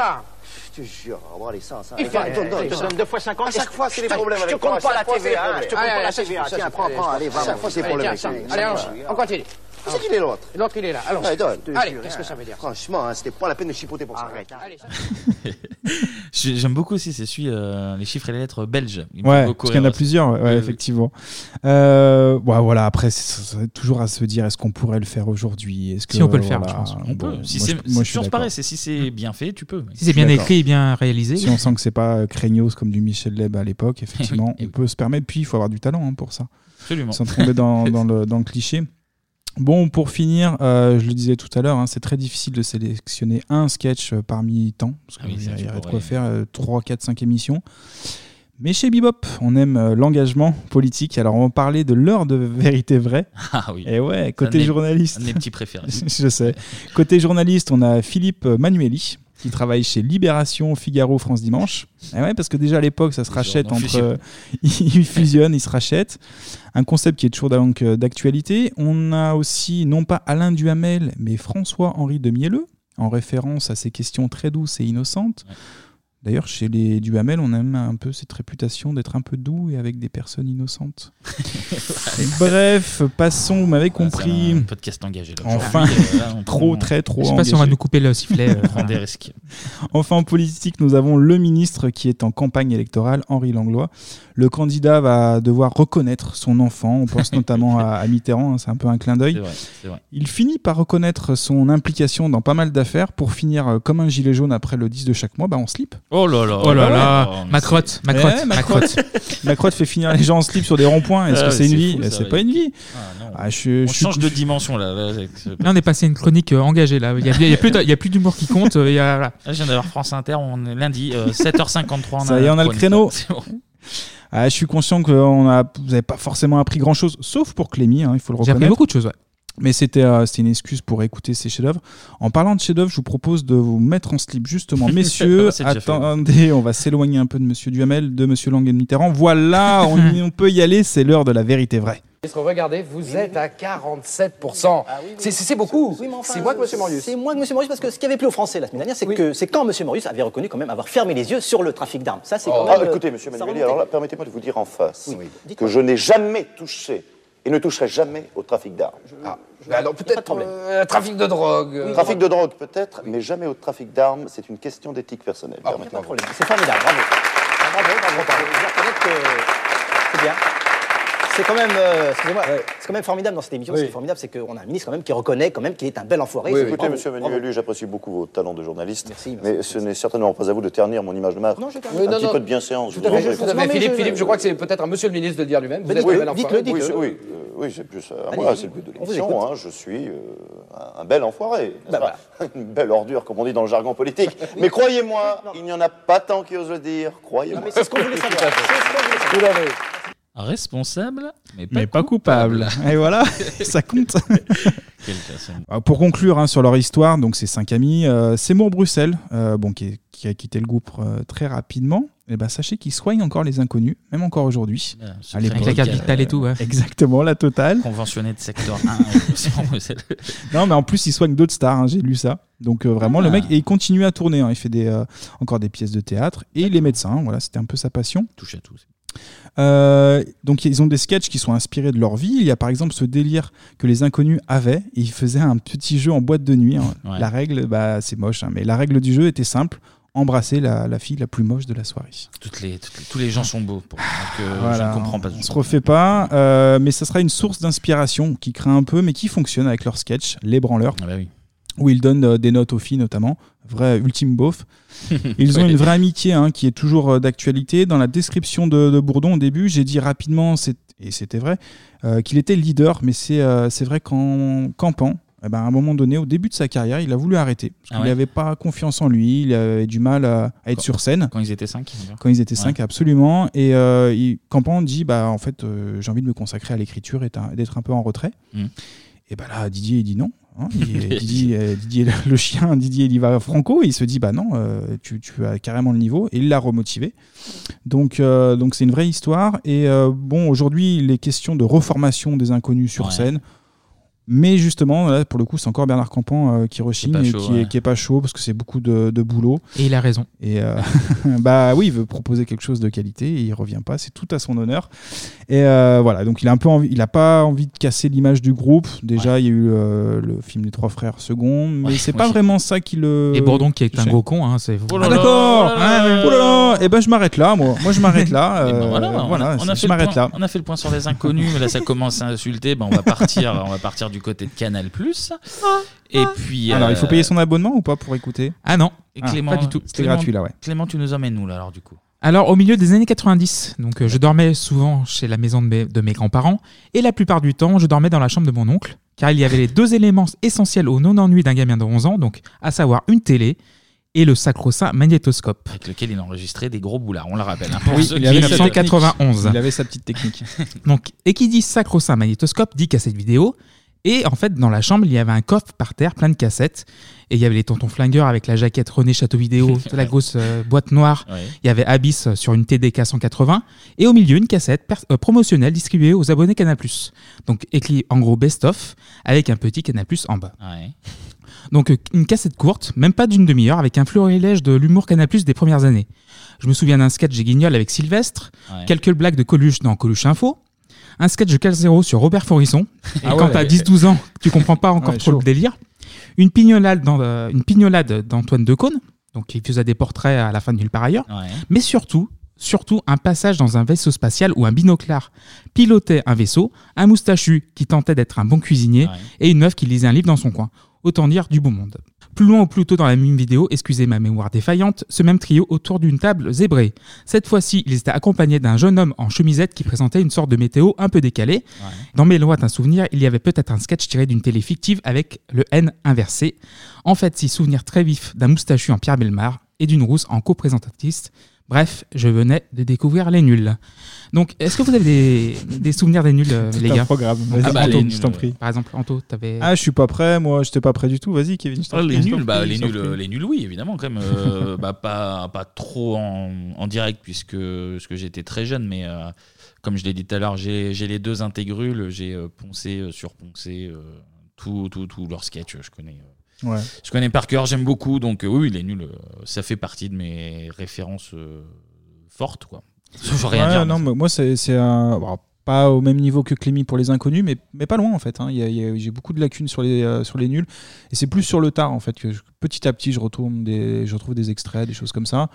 Je te jure, on va aller 100, 100. Il fait, Allez, donne, donne, donne. deux fois 50. À chaque fois, c'est te- problèmes Je te avec compte pas la TVA, hein, je te compte pas la TVA. Tiens, prends, prends, allez, va. chaque fois, c'est les Allez, avec on continue. Où c'est qu'il est l'autre? L'autre, il est là. Allons. Allez, donne. Allez, qu'est-ce que ça veut dire? Franchement, hein, c'était pas la peine de chipoter pour ça. Arrête. J'ai- J'aime beaucoup aussi, c'est celui, euh, les chiffres et les lettres belges. Il Ouais, parce qu'il y en a plusieurs, ouais, ouais, oui. effectivement. Euh, ouais, voilà, après, c'est toujours à se dire est-ce qu'on pourrait le faire aujourd'hui? Est-ce que, Si, on peut le faire, voilà, je pense. On peut. bon, Si moi, c'est toujours pareil, si c'est bien fait, tu peux. Si c'est bien D'accord. écrit et bien réalisé. Si on sent que c'est pas euh, craignos comme du Michel Leb à l'époque, effectivement, on peut se permettre. Puis il faut avoir du talent hein, pour ça. Absolument. Sans tomber dans, dans le, dans le cliché. Bon, pour finir, euh, je le disais tout à l'heure, hein, c'est très difficile de sélectionner un sketch euh, parmi tant, parce Ah oui, qu'il y ça, a, tu il y a de quoi faire 3, 4, 5 émissions. Mais chez Bebop, on aime euh, l'engagement politique. Alors, on va parler de l'heure de vérité vraie. Ah oui. Et ouais, un côté journaliste. un de mes petits préférés. je sais. Côté journaliste, on a Philippe Manueli, qui travaille chez Libération, Figaro, France Dimanche. Et ouais, parce que déjà à l'époque, ça se rachète entre. fusionne. ils fusionnent, ils se rachètent. Un concept qui est toujours euh, d'actualité. On a aussi, non pas Alain Duhamel, mais François-Henri de Mielleux, en référence à ces questions très douces et innocentes. D'ailleurs, chez les Duhamel, on aime un peu cette réputation d'être un peu doux et avec des personnes innocentes. Bref, passons, vous m'avez compris. c'est un podcast engagé, là, Enfin, euh, là, on trop, prend- très, trop. Je sais pas si on va nous couper le sifflet. euh, On prend des risques. Enfin, en politique, nous avons le ministre qui est en campagne électorale, Henri Langlois. Le candidat va devoir reconnaître son enfant. On pense notamment à, à Mitterrand, hein, c'est un peu un clin d'œil. C'est vrai, c'est vrai. Il finit par reconnaître son implication dans pas mal d'affaires pour finir euh, comme un gilet jaune après le 10 de chaque mois, bah, en slip. Oh là là. Oh là là. Oh, mais Macrotte, c'est- Macrotte, Eh, Macrotte. Macrotte fait finir les gens en slip sur des ronds-points. Est-ce Ah, que c'est une c'est vie fou, ça, C'est ouais. pas une vie. Ah. Ah, je, On je suis- change de dimension là. là, avec ce- Là, on est passé à une chronique euh, engagée. Là. Il n'y a, il y a plus de- il y a plus d'humour qui compte. euh, il y a, voilà. Là, je viens d'avoir France Inter, on est lundi, euh, 7h53. Ça y est, on a le chronique, créneau. là. C'est bon. Ah, je suis conscient que on a, vous n'avez pas forcément appris grand-chose, sauf pour Clémy, hein, il faut le J'ai reconnaître. appris beaucoup de choses. Ouais. Mais c'était euh, une excuse pour écouter ces chefs-d'œuvre. En parlant de chefs-d'œuvre, je vous propose de vous mettre en slip justement, messieurs. Fait. attendez, on va s'éloigner un peu de Monsieur Duhamel, de Monsieur Langen Mitterrand. Voilà, on, y- on peut y aller. C'est l'heure de la vérité vraie. Regardez, vous êtes à 47%. C'est- C'est c'est beaucoup. c'est moins que M. Morius. C'est moins que M. Morius parce que ce qui avait plu aux Français la semaine dernière, c'est que c'est quand M. Morius avait reconnu quand même avoir fermé les yeux sur le trafic d'armes. Ça, c'est quand Ah, même. écoutez, euh, monsieur ça Manueli, alors là, permettez-moi de vous dire en face que je n'ai jamais touché et ne toucherai jamais au trafic d'armes. Alors peut-être euh, trafic de drogue. euh, trafic de drogue peut-être, mais jamais au trafic d'armes. C'est une question d'éthique personnelle. permettez-moi. C'est formidable, bravo. Ah, bravo, bravo, bravo. Je reconnaître que c'est bien. C'est quand même, euh, excusez-moi, c'est quand même formidable dans cette émission. Ce qui est formidable, c'est qu'on a un ministre quand même qui reconnaît quand même qu'il est un bel enfoiré. Écoutez, monsieur. Manuelu, j'apprécie beaucoup vos talents de journaliste, mais ce n'est certainement pas à vous de ternir mon image de marque. Non, j'ai pas- un Oui, non, petit non. peu de bienséance. je Tout à vous fait, tout fait. Philippe, Philippe, je crois que c'est peut-être à monsieur le ministre de le dire lui-même. Vous êtes Oui, un bel enfoiré. oui, c'est- oui, euh, oui, c'est plus à moi, c'est le but de l'émission. hein, je suis euh, un- bel enfoiré, pas? une belle ordure, comme on dit dans le jargon politique. Mais croyez-moi, il n'y en a pas tant qui osent le dire. Croyez-moi. mais c'est ce qu'on voulait savoir. C'est ce qu'on voulait savoir. Responsable, mais pas, Mais pas coupable. Et voilà, ça compte. Quelle personne. Euh, Pour conclure hein, sur leur histoire, donc ces cinq amis, euh, Seymour Bruxelles, euh, bon, qui, est- qui a quitté le groupe euh, très rapidement, et ben, sachez qu'il soigne encore les inconnus, même encore aujourd'hui. Ah, À secret l'époque, médical. Avec la carte vitale et tout, ouais. Exactement, la totale. Conventionné de secteur 1. Simon Bruxelles. Non, mais en plus, il soigne d'autres stars, hein, j'ai lu ça. Donc euh, vraiment, Ah. le mec, et il continue à tourner, hein, il fait des, euh, encore des pièces de théâtre, et il est médecin, voilà, c'était un peu sa passion. Touche à tout. Euh, donc ils ont des sketchs qui sont inspirés de leur vie. Il y a par exemple ce délire que les inconnus avaient. Ils faisaient un petit jeu en boîte de nuit. hein. Ouais. La règle, bah, c'est moche, hein, mais la règle du jeu était simple embrasser la, la fille la plus moche de la soirée. Toutes les, toutes les- tous les gens sont beaux. Pour que je ne comprends pas. On se refait pas, euh, mais ça sera une source d'inspiration qui craint un peu, mais qui fonctionne avec leur sketch, Les Branleurs, Ah bah oui. Où ils donnent euh, des notes aux filles notamment. Vrai ultime beauf. Ils ont Oui. une vraie amitié hein, qui est toujours euh, d'actualité. Dans la description de, de Bourdon au début, j'ai dit rapidement, et c'était vrai, euh, qu'il était leader, mais c'est euh, vrai qu'en campant, eh ben, à un moment donné, au début de sa carrière, il a voulu arrêter. Parce Ah qu'il ouais. n'avait pas confiance en lui, il avait du mal à, à être Quand- sur scène. Quand ils étaient 5 Quand ils étaient cinq, absolument. Et euh, il, Campan dit bah en fait j'ai envie de me consacrer à l'écriture et d'être un peu en retrait. Mm. Et bah là Didier il dit non. Hein. Il- Didier, euh, Didier, le chien, Didier il y va franco. Et il se dit bah non, euh, tu, tu as carrément le niveau. Et il l'a remotivé. Donc euh, donc c'est une vraie histoire. Et euh, bon aujourd'hui les questions de reformation des inconnus sur Ouais. scène. Mais justement, là, pour le coup, c'est encore Bernard Campan euh, qui rechigne pas et chaud, qui, ouais. est, qui est pas chaud parce que c'est beaucoup de, de boulot. Et il a raison. Et euh, bah oui, il veut proposer quelque chose de qualité et il revient pas, c'est tout à son honneur. Et euh, voilà, donc il a un peu envie, il a pas envie de casser l'image du groupe. Déjà, il y a eu euh, le film Les Trois Frères Second, mais Ouais, c'est pas vraiment ça qui le. Et Bourdon qui est un gros con, hein, c'est. Ah, d'accord. Oh là là. Et ben je m'arrête là, moi. Moi je m'arrête là. Et ben voilà, on a- voilà, on, a je fait le m'arrête point, là. on a fait le point sur les inconnus, mais là ça commence à insulter. Ben, on va partir, on va partir du côté de Canal Et puis. Alors, il faut euh, payer son abonnement ou pas pour écouter? Ah non, Et Ah, Clément, pas du tout. C'était Clément- gratuit là, ouais. Clément, tu nous emmènes où là alors du coup? Alors, au milieu des années 90, donc euh, je dormais souvent chez la maison de mes, de mes grands-parents, et la plupart du temps, je dormais dans la chambre de mon oncle, car il y avait les deux éléments essentiels au non-ennui d'un gamin de 11 ans, donc à savoir une télé et le sacro-saint magnétoscope. Avec lequel il enregistrait des gros boulards, on le rappelle. hein, pour Oui, ceux il qui- avait 1991. Il avait sa petite technique. Donc, et qui dit sacro-saint magnétoscope dit cassette vidéo. Et en fait, dans la chambre, il y avait un coffre par terre plein de cassettes. Et il y avait les tontons flingueurs avec la jaquette René Château Vidéo, la grosse euh, boîte noire. Ouais. Il y avait Abyss sur une TDK 180. Et au milieu, une cassette euh, promotionnelle distribuée aux abonnés Canal+. Donc, écrit en gros best-of avec un petit Canal+, en bas. Ouais. Donc euh, une cassette courte, même pas d'une demi-heure, avec un florilège de l'humour Canal+ des premières années. Je me souviens d'un sketch des Guignols avec Sylvestre, Ouais. quelques blagues de Coluche dans Coluche Info, un sketch de Calzero sur Robert Forisson. Et Ah quand ouais. t'as 10-12 ans, tu comprends pas encore Ouais, trop chaud. le délire. Une pignolade dans, euh, une pignolade d'Antoine Decaune, donc il faisait des portraits à la fin de Nulle part ailleurs. Ouais. Mais surtout, surtout un passage dans un vaisseau spatial où un binoclard pilotait un vaisseau, un moustachu qui tentait d'être un bon cuisinier et une meuf qui lisait un livre dans son coin. Autant dire du beau monde. Plus loin ou plus tôt dans la même vidéo, excusez ma mémoire défaillante, ce même trio autour d'une table zébrée. Cette fois-ci, ils étaient accompagnés d'un jeune homme en chemisette qui présentait une sorte de météo un peu décalée. Dans mes lointains souvenirs, il y avait peut-être un sketch tiré d'une télé fictive avec le N inversé. En fait, six souvenirs très vifs d'un moustachu en Pierre Belmar et d'une rousse en co-présentatrice. Bref, je venais de découvrir les nuls. Donc, est-ce que vous avez des, des souvenirs des nuls, euh, les un gars programme. Vas-y, Ah bah, Anto, les je t'en prie. Par exemple, Anto, t'avais. Ah, je suis pas prêt, moi, j'étais pas prêt du tout. Vas-y, Kevin. je t'en Ah, prie, les je t'en nuls, bah, prie, les je t'en nuls, prie. euh, les nuls, oui, évidemment, quand même. Euh, bah, pas, pas trop en, en direct, puisque, parce que j'étais très jeune, mais euh, comme je l'ai dit tout à l'heure, j'ai j'ai les deux intégrules, j'ai euh, poncé, euh, surponcé, euh, tout, tout, tout leur sketch, je connais. euh, Ouais. Je connais par cœur, j'aime beaucoup, donc euh, oui, oui, les nuls, euh, ça fait partie de mes références euh, fortes, quoi. Rien Ouais, dire. non, mais moi, c'est c'est un. bon, pas au même niveau que Clémy pour les inconnus, mais, mais pas loin en fait. hein. Il y a- il y a- J'ai beaucoup de lacunes sur les, euh, sur les nuls. Et c'est plus sur le tard en fait que je- petit à petit je, retourne des, je retrouve des extraits, des choses comme ça.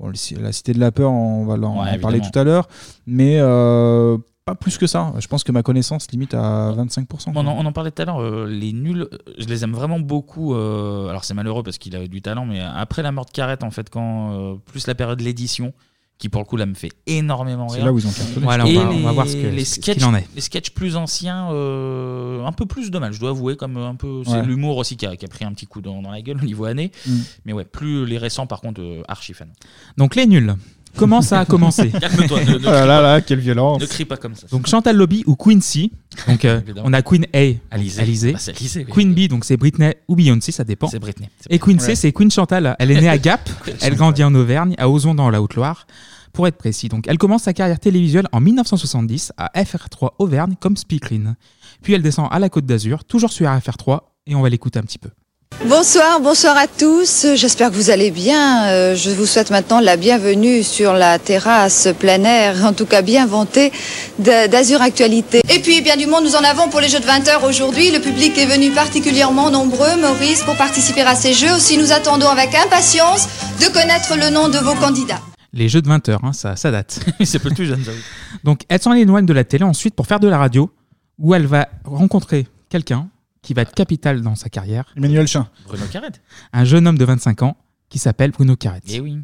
Bon, le- la Cité de la Peur, on va en, Ouais, parler évidemment. tout à l'heure. Mais euh, pas plus que ça. Je pense que ma connaissance limite à 25%. On en, on en parlait tout à l'heure, euh, les nuls, euh, je les aime vraiment beaucoup. euh, alors c'est malheureux parce qu'il a du talent, mais après la mort de Carrette, en fait, quand euh, plus la période de l'édition, qui pour le coup là me fait énormément C'est rire. là où ils ont cartonné. Voilà, on Et va- on les, va voir ce que- les ce qu'il sketchs, en est. les sketchs plus anciens, euh, un peu plus de mal, je dois avouer, comme un peu, c'est Ouais. l'humour aussi qui a, qui a pris un petit coup dans, dans la gueule au niveau année. Mm. Mais ouais, plus les récents, par contre, euh, archi fan. Donc les nuls. Comment ça a commencé? Calme-toi, ne- ne Oh là là pas. là, quelle violence. Ne crie pas comme ça. Donc Chantal Lobby ou Quincy. Donc euh, Évidemment. on a Queen A, donc Alizée. Alizée. Bah, c'est Alizée, oui. Queen B, donc c'est Britney ou Beyoncé, ça dépend. C'est Britney, c'est Et Queen C, c'est Queen Chantal. Elle est née à Gap. Queen elle grandit en Auvergne, à Ozon dans la Haute-Loire. Pour être précis, donc elle commence sa carrière télévisuelle en 1970 à FR3 Auvergne comme speakerine. Puis elle descend à la Côte d'Azur, toujours sur FR3, et on va l'écouter un petit peu. Bonsoir, bonsoir à tous. J'espère que vous allez bien. Euh, Je vous souhaite maintenant la bienvenue sur la terrasse plein air, en tout cas bien vantée, d'Azur Actualité. Et puis, bien du monde, nous en avons pour les Jeux de 20 heures aujourd'hui. Le public est venu particulièrement nombreux, Maurice, pour participer à ces Jeux. Aussi, nous attendons avec impatience de connaître le nom de vos candidats. Les jeux de 20 heures, hein, ça, ça date. c'est peu plus jeune, j'avoue. Donc elle s'en éloigne de la télé ensuite pour faire de la radio, où elle va rencontrer quelqu'un qui va être capital dans sa carrière. Emmanuel Chin. Bruno Carrette. Un jeune homme de 25 ans qui s'appelle Bruno Carrette. Eh oui.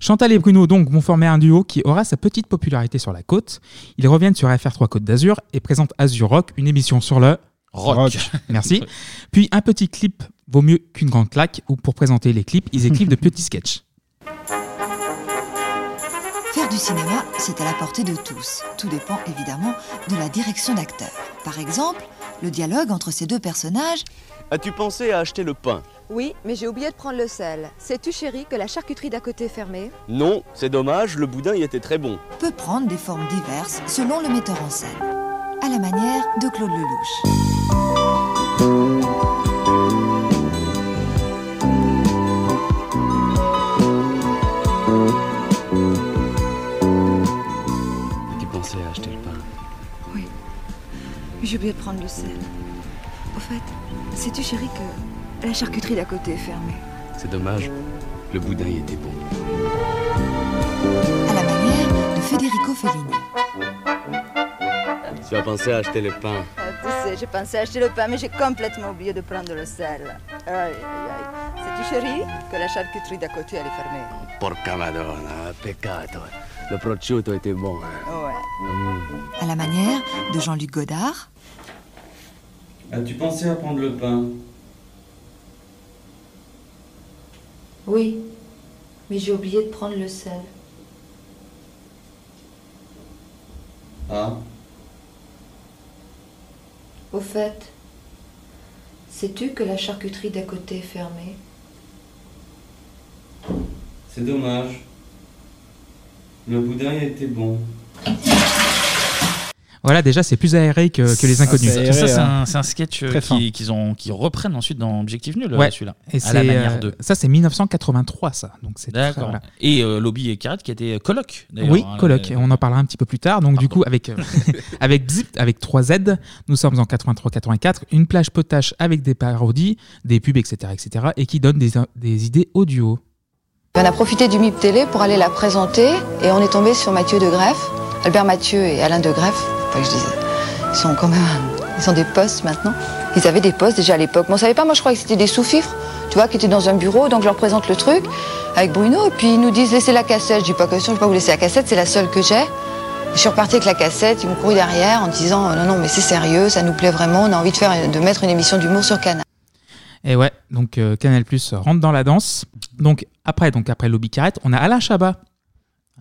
Chantal et Bruno donc vont former un duo qui aura sa petite popularité sur la côte. Ils reviennent sur FR3 Côte d'Azur et présentent Azur Rock, une émission sur le Rock. Rock. Merci. Puis un petit clip vaut mieux qu'une grande claque, où pour présenter les clips, ils écrivent de petits sketchs. Faire du cinéma, c'est à la portée de tous. Tout dépend évidemment de la direction d'acteur. Par exemple, le dialogue entre ces deux personnages As-tu pensé à acheter le pain? Oui, mais j'ai oublié de prendre le sel. Sais-tu, chérie, que la charcuterie d'à côté est fermée? Non, c'est dommage, le boudin y était très bon. peut prendre des formes diverses selon le metteur en scène, à la manière de Claude Lelouch. Tu pensais à acheter le pain? Oui. Oublié de prendre le sel. Au fait, sais-tu, chérie, que la charcuterie d'à côté est fermée? C'est dommage, le boudin y était bon. À la manière de Federico Fellini. Tu as pensé à acheter le pain Ah, Tu sais, j'ai pensé acheter le pain, mais j'ai complètement oublié de prendre le sel. Aïe, aïe, aïe. Sais-tu, chérie, que la charcuterie d'à côté, elle est fermée? Porca madonna, peccato. Le prosciutto était bon. hein. Ouais. Mm. À la manière de Jean-Luc Godard. As-tu pensé à prendre le pain? Oui, mais j'ai oublié de prendre le sel. Ah? Au fait, sais-tu que la charcuterie d'à côté est fermée? C'est dommage. Le boudin était bon. Voilà, déjà, c'est plus aéré que, que les inconnus. Ça, ça, c'est un, un sketch euh, qu'ils ont, qui reprennent ensuite dans Objectif Nul, Ouais. celui-là. Et à c'est, la manière euh, de. Ça, c'est 1983, ça. Donc c'est très- D'accord. voilà. Et euh, Lobby et Carrette qui étaient coloc, d'ailleurs. Oui, hein, on en parlera un petit peu plus tard. Donc, du coup, avec, euh, avec Zip, avec 3 Z, nous sommes en 83-84, une plage potache avec des parodies, des pubs, etc., etc., et qui donne des, des idées audio. On a profité du MIP Télé pour aller la présenter et on est tombé sur Mathieu de Greff, Albert Mathieu et Alain de Greff. Enfin, que je disais, ils sont quand même, ils ont des postes maintenant. Ils avaient des postes déjà à l'époque. Mais on savait pas, moi je croyais que c'était des sous-fifres, tu vois, qui étaient dans un bureau. Donc je leur présente le truc avec Bruno et puis ils nous disent laissez la cassette. Je dis pas question, je vais pas vous laisser la cassette, c'est la seule que j'ai. Je suis repartie avec la cassette, ils m'ont couru derrière en disant non, non, mais c'est sérieux, ça nous plaît vraiment, on a envie de, faire, de mettre une émission d'humour sur Canal. Et ouais, donc euh, Canal Plus rentre dans la danse. Donc après, donc après Lobby Carrette, on a Alain Chabat,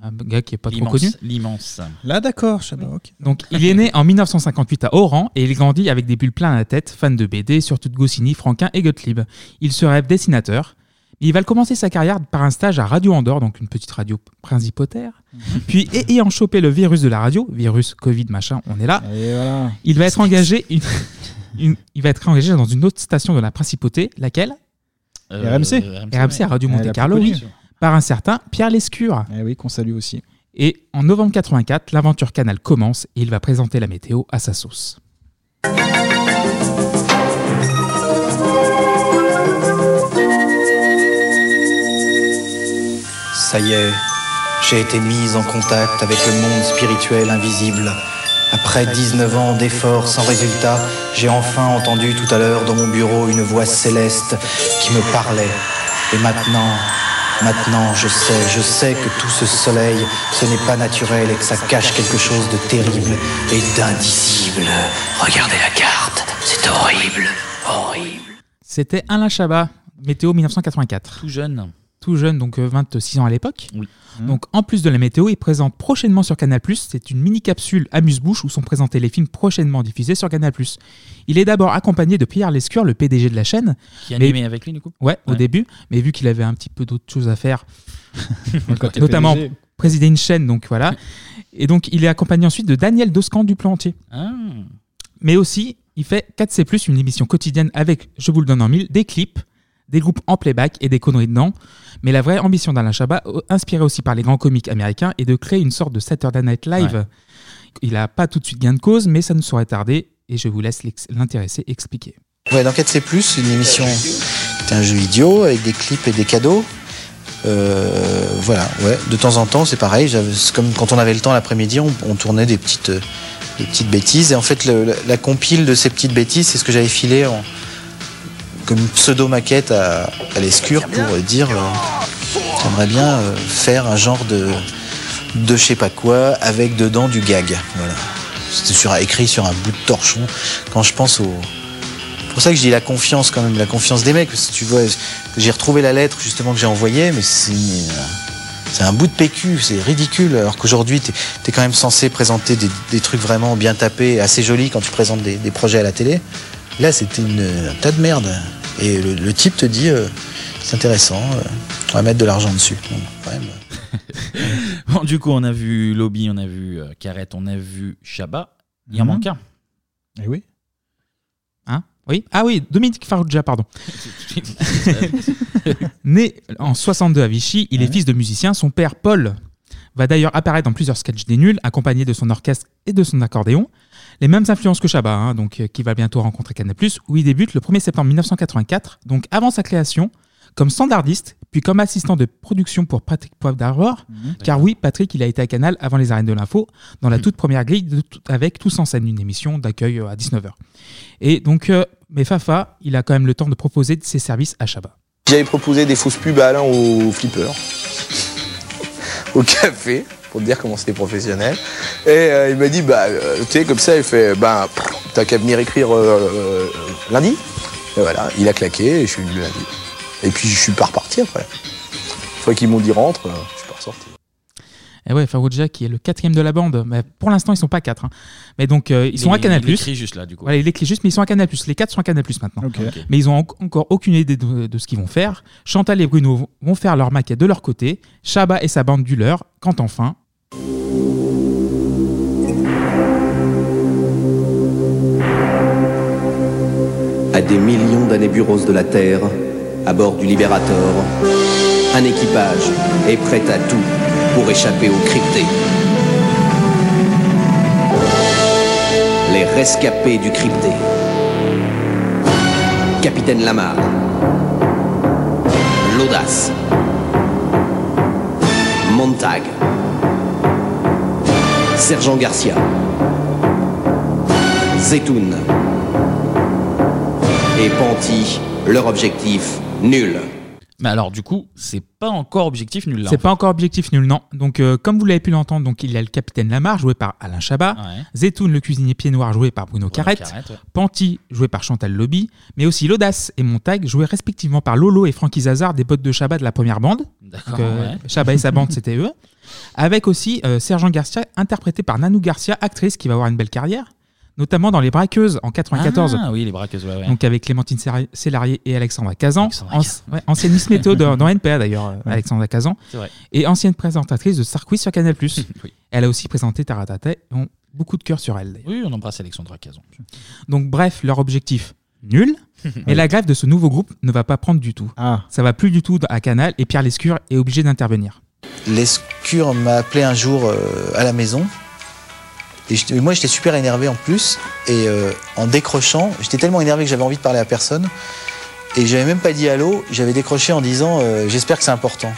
un gars qui est pas trop connu. L'immense. Là, d'accord, ok. Donc il est né en 1958 à Oran et il grandit avec des bulles plein à la tête, fan de BD, surtout de Goscinny, Franquin et Gottlieb. Il se rêve dessinateur, Il va commencer sa carrière par un stage à Radio Andorre, donc une petite radio principautaire. Puis, et- ayant chopé le virus de la radio, virus Covid machin, on est là, il va être engagé une- une- il va être engagé dans une autre station de la principauté, laquelle? Euh, RMC. RMC à Radio la Monte plus Carlo, connue. oui, par un certain Pierre Lescure. Eh oui, qu'on salue aussi. Et en novembre 84, l'aventure Canal commence et il va présenter la météo à sa sauce. Ça y est, j'ai été mise en contact avec le monde spirituel invisible. Après 19 ans d'efforts sans résultat, j'ai enfin entendu tout à l'heure dans mon bureau une voix céleste qui me parlait. Et maintenant, maintenant, je sais, je sais que tout ce soleil, ce n'est pas naturel et que ça cache quelque chose de terrible et d'indicible. Regardez la carte, c'est horrible, horrible. C'était Alain Chabat, météo 1984. Tout jeune. Tout jeune, donc euh, 26 ans à l'époque. Oui. Donc en plus de la météo, il présente prochainement sur Canal+, c'est une mini-capsule amuse-bouche où sont présentés les films prochainement diffusés sur Canal+. Il est d'abord accompagné de Pierre Lescure, le PDG de la chaîne. Qui Mais- animé avec lui, du coup Ouais, au début, mais vu qu'il avait un petit peu d'autres choses à faire, notamment PDG. présider une chaîne, donc voilà. Et donc il est accompagné ensuite de Daniel Doscan du Plantier. Ah. Mais aussi, il fait 4C+, une émission quotidienne avec, je vous le donne en mille, des clips, des groupes en playback et des conneries dedans. Mais la vraie ambition d'Alain Chabat, euh, inspirée aussi par les grands comiques américains, est de créer une sorte de Saturday Night Live. Ouais. Il n'a pas tout de suite gain de cause, mais ça ne saurait tarder, et je vous laisse l'intéresser expliquer. Ouais, dans 4C+, une émission, c'était un jeu idiot avec des clips et des cadeaux. Euh, voilà, ouais. De temps en temps, c'est pareil. c'est Comme quand on avait le temps l'après-midi, on, on tournait des petites, euh, des petites bêtises. Et en fait, le- la, la compile de ces petites bêtises, c'est ce que j'avais filé en, comme une pseudo-maquette à, l'escure pour euh, dire euh, j'aimerais bien euh, faire un genre de, de je sais pas quoi avec dedans du gag. Voilà. C'était sur, écrit sur un bout de torchon. Quand je pense au, c'est pour ça que je dis la confiance quand même, la confiance des mecs. Parce tu vois, j'ai retrouvé la lettre justement que j'ai envoyée, mais c'est c'est un bout de PQ, c'est ridicule. Alors qu'aujourd'hui, tu es, quand même censé présenter des, des trucs vraiment bien tapés, assez jolis quand tu présentes des, des projets à la télé. Là, c'était un tas de merde. Et le, le type te dit, euh, c'est intéressant, euh, on va mettre de l'argent dessus. Bon, quand même. Bon, du coup, on a vu Lobby, on a vu euh, Carrette, on a vu Chabat. Il en Mhm. manque un. Eh oui. Hein? Oui? Ah oui, Dominique Farrugia, pardon. Né en 62 à Vichy, il est fils de musicien. Son père, Paul, va d'ailleurs apparaître dans plusieurs sketchs des nuls, accompagné de son orchestre et de son accordéon. Les mêmes influences que Chabat, hein, donc, euh, qui va bientôt rencontrer Canal+, où il débute le 1er septembre 1984, donc avant sa création, comme standardiste, puis comme assistant de production pour Patrick Poivre d'Arvor. Car oui, Patrick, il a été à Canal avant les arènes de l'info, dans la toute première grille de tout- avec Tous en scène, une émission d'accueil euh, à 19h. Et donc, euh, mais Fafa, il a quand même le temps de proposer ses services à Chabat. J'avais proposé des fausses pubs à Alain au flipper, au café, pour te dire comment c'était professionnel. Et euh, il m'a dit, bah, euh, tu sais, comme ça, il fait, bah, t'as qu'à venir écrire euh, euh, lundi. Et voilà, il a claqué et je suis venu lundi. Et puis je suis pas reparti après. Une fois qu'ils m'ont dit rentre, euh, je suis pas ressorti. Et ouais, Farrugia qui est le quatrième de la bande. Mais pour l'instant, ils sont pas quatre. hein. Mais donc, euh, ils sont à Canal+. il écrit juste là, du coup. Voilà, il écrit juste, mais ils sont à Canal+. Les quatre sont à Canal+, maintenant. Ok. Ok. Mais ils ont en- encore aucune idée de, de ce qu'ils vont faire. Chantal et Bruno vont- vont faire leur maquette de leur côté. Chabat et sa bande du leur. Quand enfin... À des millions d'années roses de la Terre, à bord du Liberator, un équipage est prêt à tout pour échapper au crypté. Les rescapés du crypté. Capitaine Lamar. L'audace. Montag. Sergent Garcia. Zetoun. Et Panty, leur objectif, nul. Mais alors, du coup, c'est pas encore objectif nul là. C'est pas encore objectif nul, non. Donc, euh, comme vous l'avez pu l'entendre, donc il y a le capitaine Lamar, joué par Alain Chabat, Ouais. Zetoun, le cuisinier pied noir, joué par Bruno Carrette, Carrette, ouais. Panty, joué par Chantal Lobby, mais aussi l'Audace et Montag, joués respectivement par Lolo et Francky Zazar, des bottes de Chabat de la première bande. D'accord, euh, ouais. Chabat et sa bande, c'était eux. Avec aussi euh, Sergent Garcia, interprété par Nanou Garcia, actrice qui va avoir une belle carrière. Notamment dans Les Braqueuses en 94. Ah oui, Les Braqueuses, ouais, ouais. Donc avec Clémentine Célarier et Alexandra Kazan, Anci- ouais, ancienne Miss Météo dans, dans NPA d'ailleurs, euh, Alexandra Kazan, C'est vrai. et ancienne présentatrice de Star Quiz sur Canal+. Elle a aussi présenté Taratata, et on beaucoup de cœur sur elle. Oui, on embrasse Alexandra Cazon. Donc bref, leur objectif nul. Mais la grève de ce nouveau groupe ne va pas prendre du tout. Ça va plus du tout à Canal et Pierre Lescure est obligé d'intervenir. Lescure m'a appelé un jour euh, à la maison. Et moi, j'étais super énervé en plus. Et euh, en décrochant, j'étais tellement énervé que j'avais envie de parler à personne. Et j'avais même pas dit allô, j'avais décroché en disant euh, j'espère que c'est important.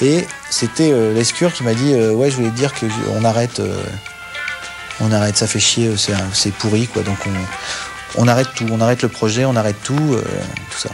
Et c'était euh, Lescure qui m'a dit euh, ouais, je voulais te dire que je- on arrête, euh, on arrête, ça fait chier, c'est pourri quoi. Donc on, on arrête tout, on arrête le projet, on arrête tout, euh, tout ça.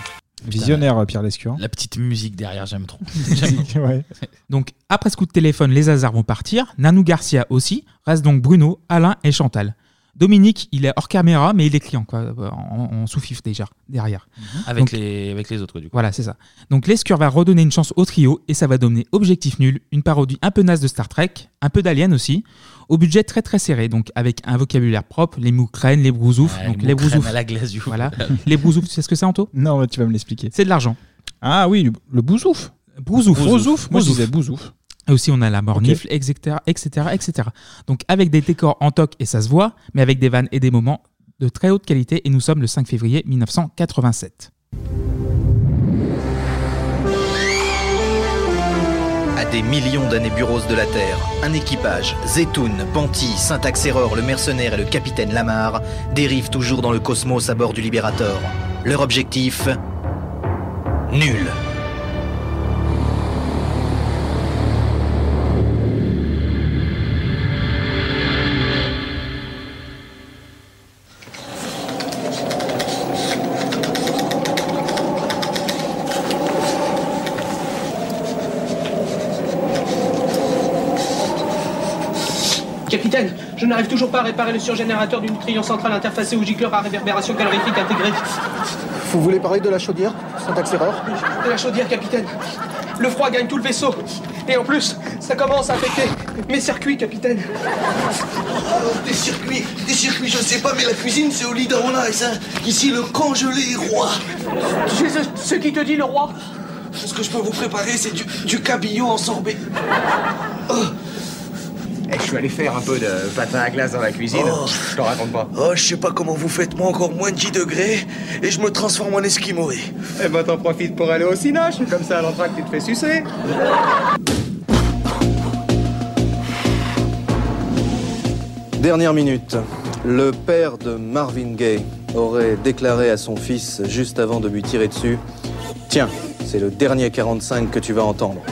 Visionnaire, euh, Pierre Lescure. La petite musique derrière, j'aime trop. Ouais. Donc après ce coup de téléphone, les hasards vont partir. Nanou Garcia aussi. Reste donc Bruno, Alain et Chantal. Dominique, il est hors caméra, mais il est client, quoi, en, en sous-fif déjà, derrière. Avec, Donc, les, avec les autres, du coup. Voilà, c'est ça. Donc Lescure va redonner une chance au trio et ça va donner Objectif Nul, une parodie un peu naze de Star Trek, un peu d'Alien aussi, au budget très très serré, donc avec un vocabulaire propre, les moukrènes, les brousoufs. Donc les brousoufs. à la glace, du coup. Voilà. les brousoufs, tu sais ce que c'est, Anto? Non, mais tu vas me l'expliquer. C'est de l'argent. Ah oui, le, le bousouf. Brousouf. Brousouf. Moi, je disais bousouf. Et aussi, on a la mornifle, etc., etc., etc. Donc, avec des décors en toc, et ça se voit, mais avec des vannes et des moments de très haute qualité. Et nous sommes le 5 février 1987. Des millions d'années bureaux de la Terre, un équipage, Zetoun, Banti, Syntax-Error, le mercenaire et le capitaine Lamar, dérivent toujours dans le cosmos à bord du Libérator. Leur objectif? Nul. Je n'arrive toujours pas à réparer le surgénérateur du nutrient central interfacé au gicleur à réverbération calorifique intégrée. Vous voulez parler de la chaudière Syntaxe erreur De la chaudière, capitaine. Le froid gagne tout le vaisseau. Et en plus, ça commence à affecter mes circuits, capitaine. Des circuits, des circuits, je sais pas, mais la cuisine c'est au lit on ice, hein. Ici le congelé est roi. Ce, ce qui te dit le roi? Ce que je peux vous préparer, c'est du, du cabillaud en sorbet. Eh, je suis allé faire un peu de patin à glace dans la cuisine. Oh. Je te raconte pas. Oh, je sais pas comment vous faites, moi encore moins de 10 degrés, et je me transforme en esquimaué. Eh ben, t'en profites pour aller au cinoche. Comme ça, à l'entraque, tu te fais sucer. Dernière minute. Le père de Marvin Gaye aurait déclaré à son fils juste avant de lui tirer dessus Tiens, c'est le dernier 45 que tu vas entendre.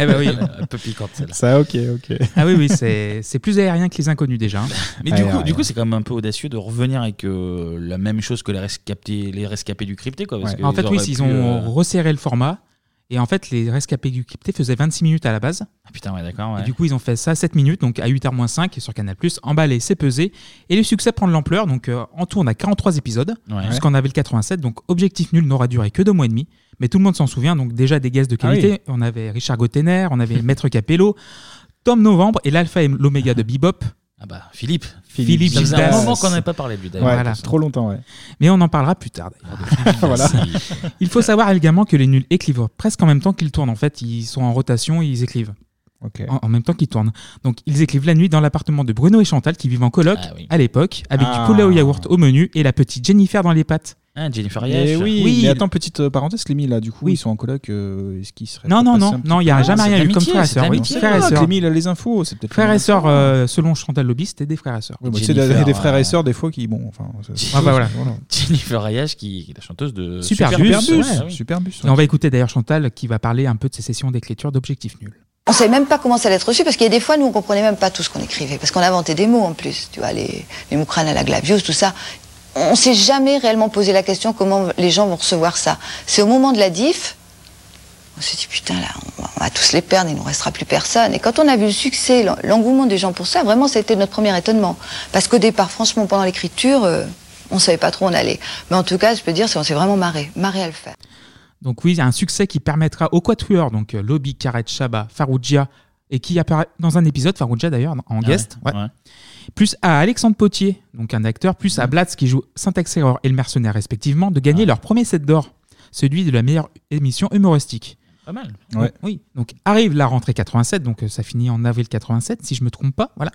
Eh ben oui. Un peu piquante, celle-là. Ça, ok, ok. Ah oui, oui, c'est c'est plus aérien que les inconnus déjà. hein. Mais du coup, du coup, c'est quand même un peu audacieux de revenir avec euh, la même chose que les rescapés, les rescapés du crypté, quoi. parce Ouais. que En fait, oui, auraient ils pu, ont euh, resserré le format. Et en fait, les rescapés du crypté faisaient 26 minutes à la base. Ah putain, ouais, d'accord. Ouais. Et du coup, ils ont fait ça 7 minutes, donc à 8h-5 sur Canal+, emballé, c'est pesé. Et le succès prend de l'ampleur, donc euh, en tout, on a 43 épisodes, Ouais. puisqu'on avait le 87, donc Objectif Nul n'aura duré que deux mois et demi. Mais tout le monde s'en souvient, donc déjà des guests de Ah qualité. oui. On avait Richard Gottener, on avait Maître Capello, Tom Novembre et l'alpha et l'oméga de Bebop. Ah bah, Philippe. Philippe Ça faisait un Gildas. moment qu'on n'avait pas parlé de lui, d'ailleurs. Ouais, Voilà. trop longtemps, ouais. Mais on en parlera plus tard d'ailleurs. Voilà. Il faut savoir également que les nuls écrivent presque en même temps qu'ils tournent. En fait, ils sont en rotation, ils écrivent. En, en même temps qu'ils tournent. Donc, ils écrivent la nuit dans l'appartement de Bruno et Chantal qui vivent en coloc Ah oui. à l'époque, avec Ah. du poulet au yaourt au menu et la petite Jennifer dans les pattes. Ah, Jennifer. Eh oui, Oui. mais attends, petite euh, parenthèse, Clémy, là, du coup, Oui. ils sont en coloc. euh, Est-ce qu'ils seraient Non, pas non, passés non, petit non, il y a peu jamais rien eu comme frères et sœurs. Oui, frères et sœurs. Clémy, il a les infos, c'est peut-être. Frères pas et mal. sœurs, euh, selon Chantal Lobby, c'était des frères et sœurs. Oui, bah, tu sais, il y a Jennifer, des frères euh, et sœurs, des fois, qui, bon, enfin. c'est- Ah, bah, voilà. Jennifer Yesh, qui qui est la chanteuse de Super Superbus. Bus, Ouais, ouais. oui. Super bus. Et on va écouter d'ailleurs Chantal qui va parler un peu de ses sessions d'écriture d'objectifs nuls. On savait même pas comment ça allait être reçu parce qu'il y a des fois nous on comprenait même pas tout ce qu'on écrivait parce qu'on inventait des mots en plus, tu vois les les moucranes à la glaviose tout ça. On s'est jamais réellement posé la question comment les gens vont recevoir ça. C'est au moment de la diff on s'est dit putain là on va, tous les perdre, il nous restera plus personne. Et quand on a vu le succès, l'en- l'engouement des gens pour ça, vraiment c'était notre premier étonnement parce qu'au départ franchement pendant l'écriture euh, on savait pas trop où on allait. Mais en tout cas, je peux dire, on s'est vraiment marré, marré à le faire. Donc oui, un succès qui permettra aux quatuors, donc euh, Lobby, Karet, Shaba, Farougia, et qui apparaît dans un épisode, Farouja d'ailleurs, en Ah guest. ouais, ouais. ouais. Plus à Alexandre Potier, donc un acteur, plus à Blatz qui joue Syntax Error et le mercenaire respectivement, de gagner leur premier set d'or, celui de la meilleure émission humoristique. Pas mal. Donc, oui. Donc arrive la rentrée 87, donc euh, ça finit en avril 87, si je me trompe pas. Voilà.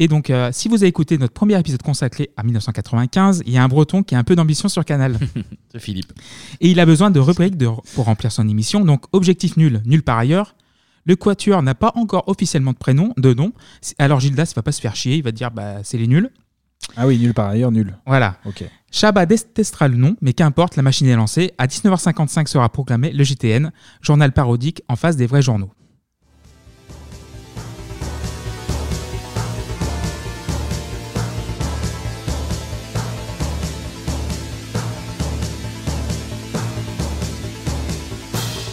Et donc, euh, si vous avez écouté notre premier épisode consacré à 1995, il y a un Breton qui a un peu d'ambition sur Canal. C'est Philippe. Et il a besoin de rubriques de- pour remplir son émission. Donc, objectif nul, nul par ailleurs. Le Quatuor n'a pas encore officiellement de prénom, de nom. Alors, Gildas va pas se faire chier, il va dire bah, c'est les nuls. Ah oui, nul par ailleurs, nul. Voilà. Ok. Chabat détestera le nom, mais qu'importe, la machine est lancée. À 19h55 sera proclamé le JTN, journal parodique en face des vrais journaux.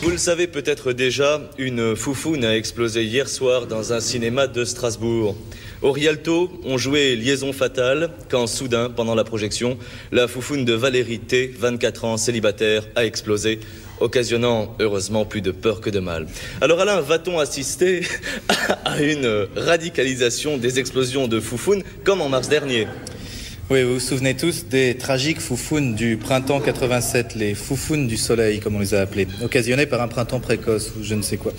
Vous le savez peut-être déjà, une foufoune a explosé hier soir dans un cinéma de Strasbourg. Au Rialto, on jouait Liaison fatale quand soudain, pendant la projection, la foufoune de Valérie T, 24 ans, célibataire, a explosé, occasionnant heureusement plus de peur que de mal. Alors Alain, va-t-on assister à une radicalisation des explosions de foufoune comme en mars dernier? Oui, vous vous souvenez tous des tragiques foufounes du printemps 87, les foufounes du soleil, comme on les a appelées, occasionnées par un printemps précoce ou je ne sais quoi.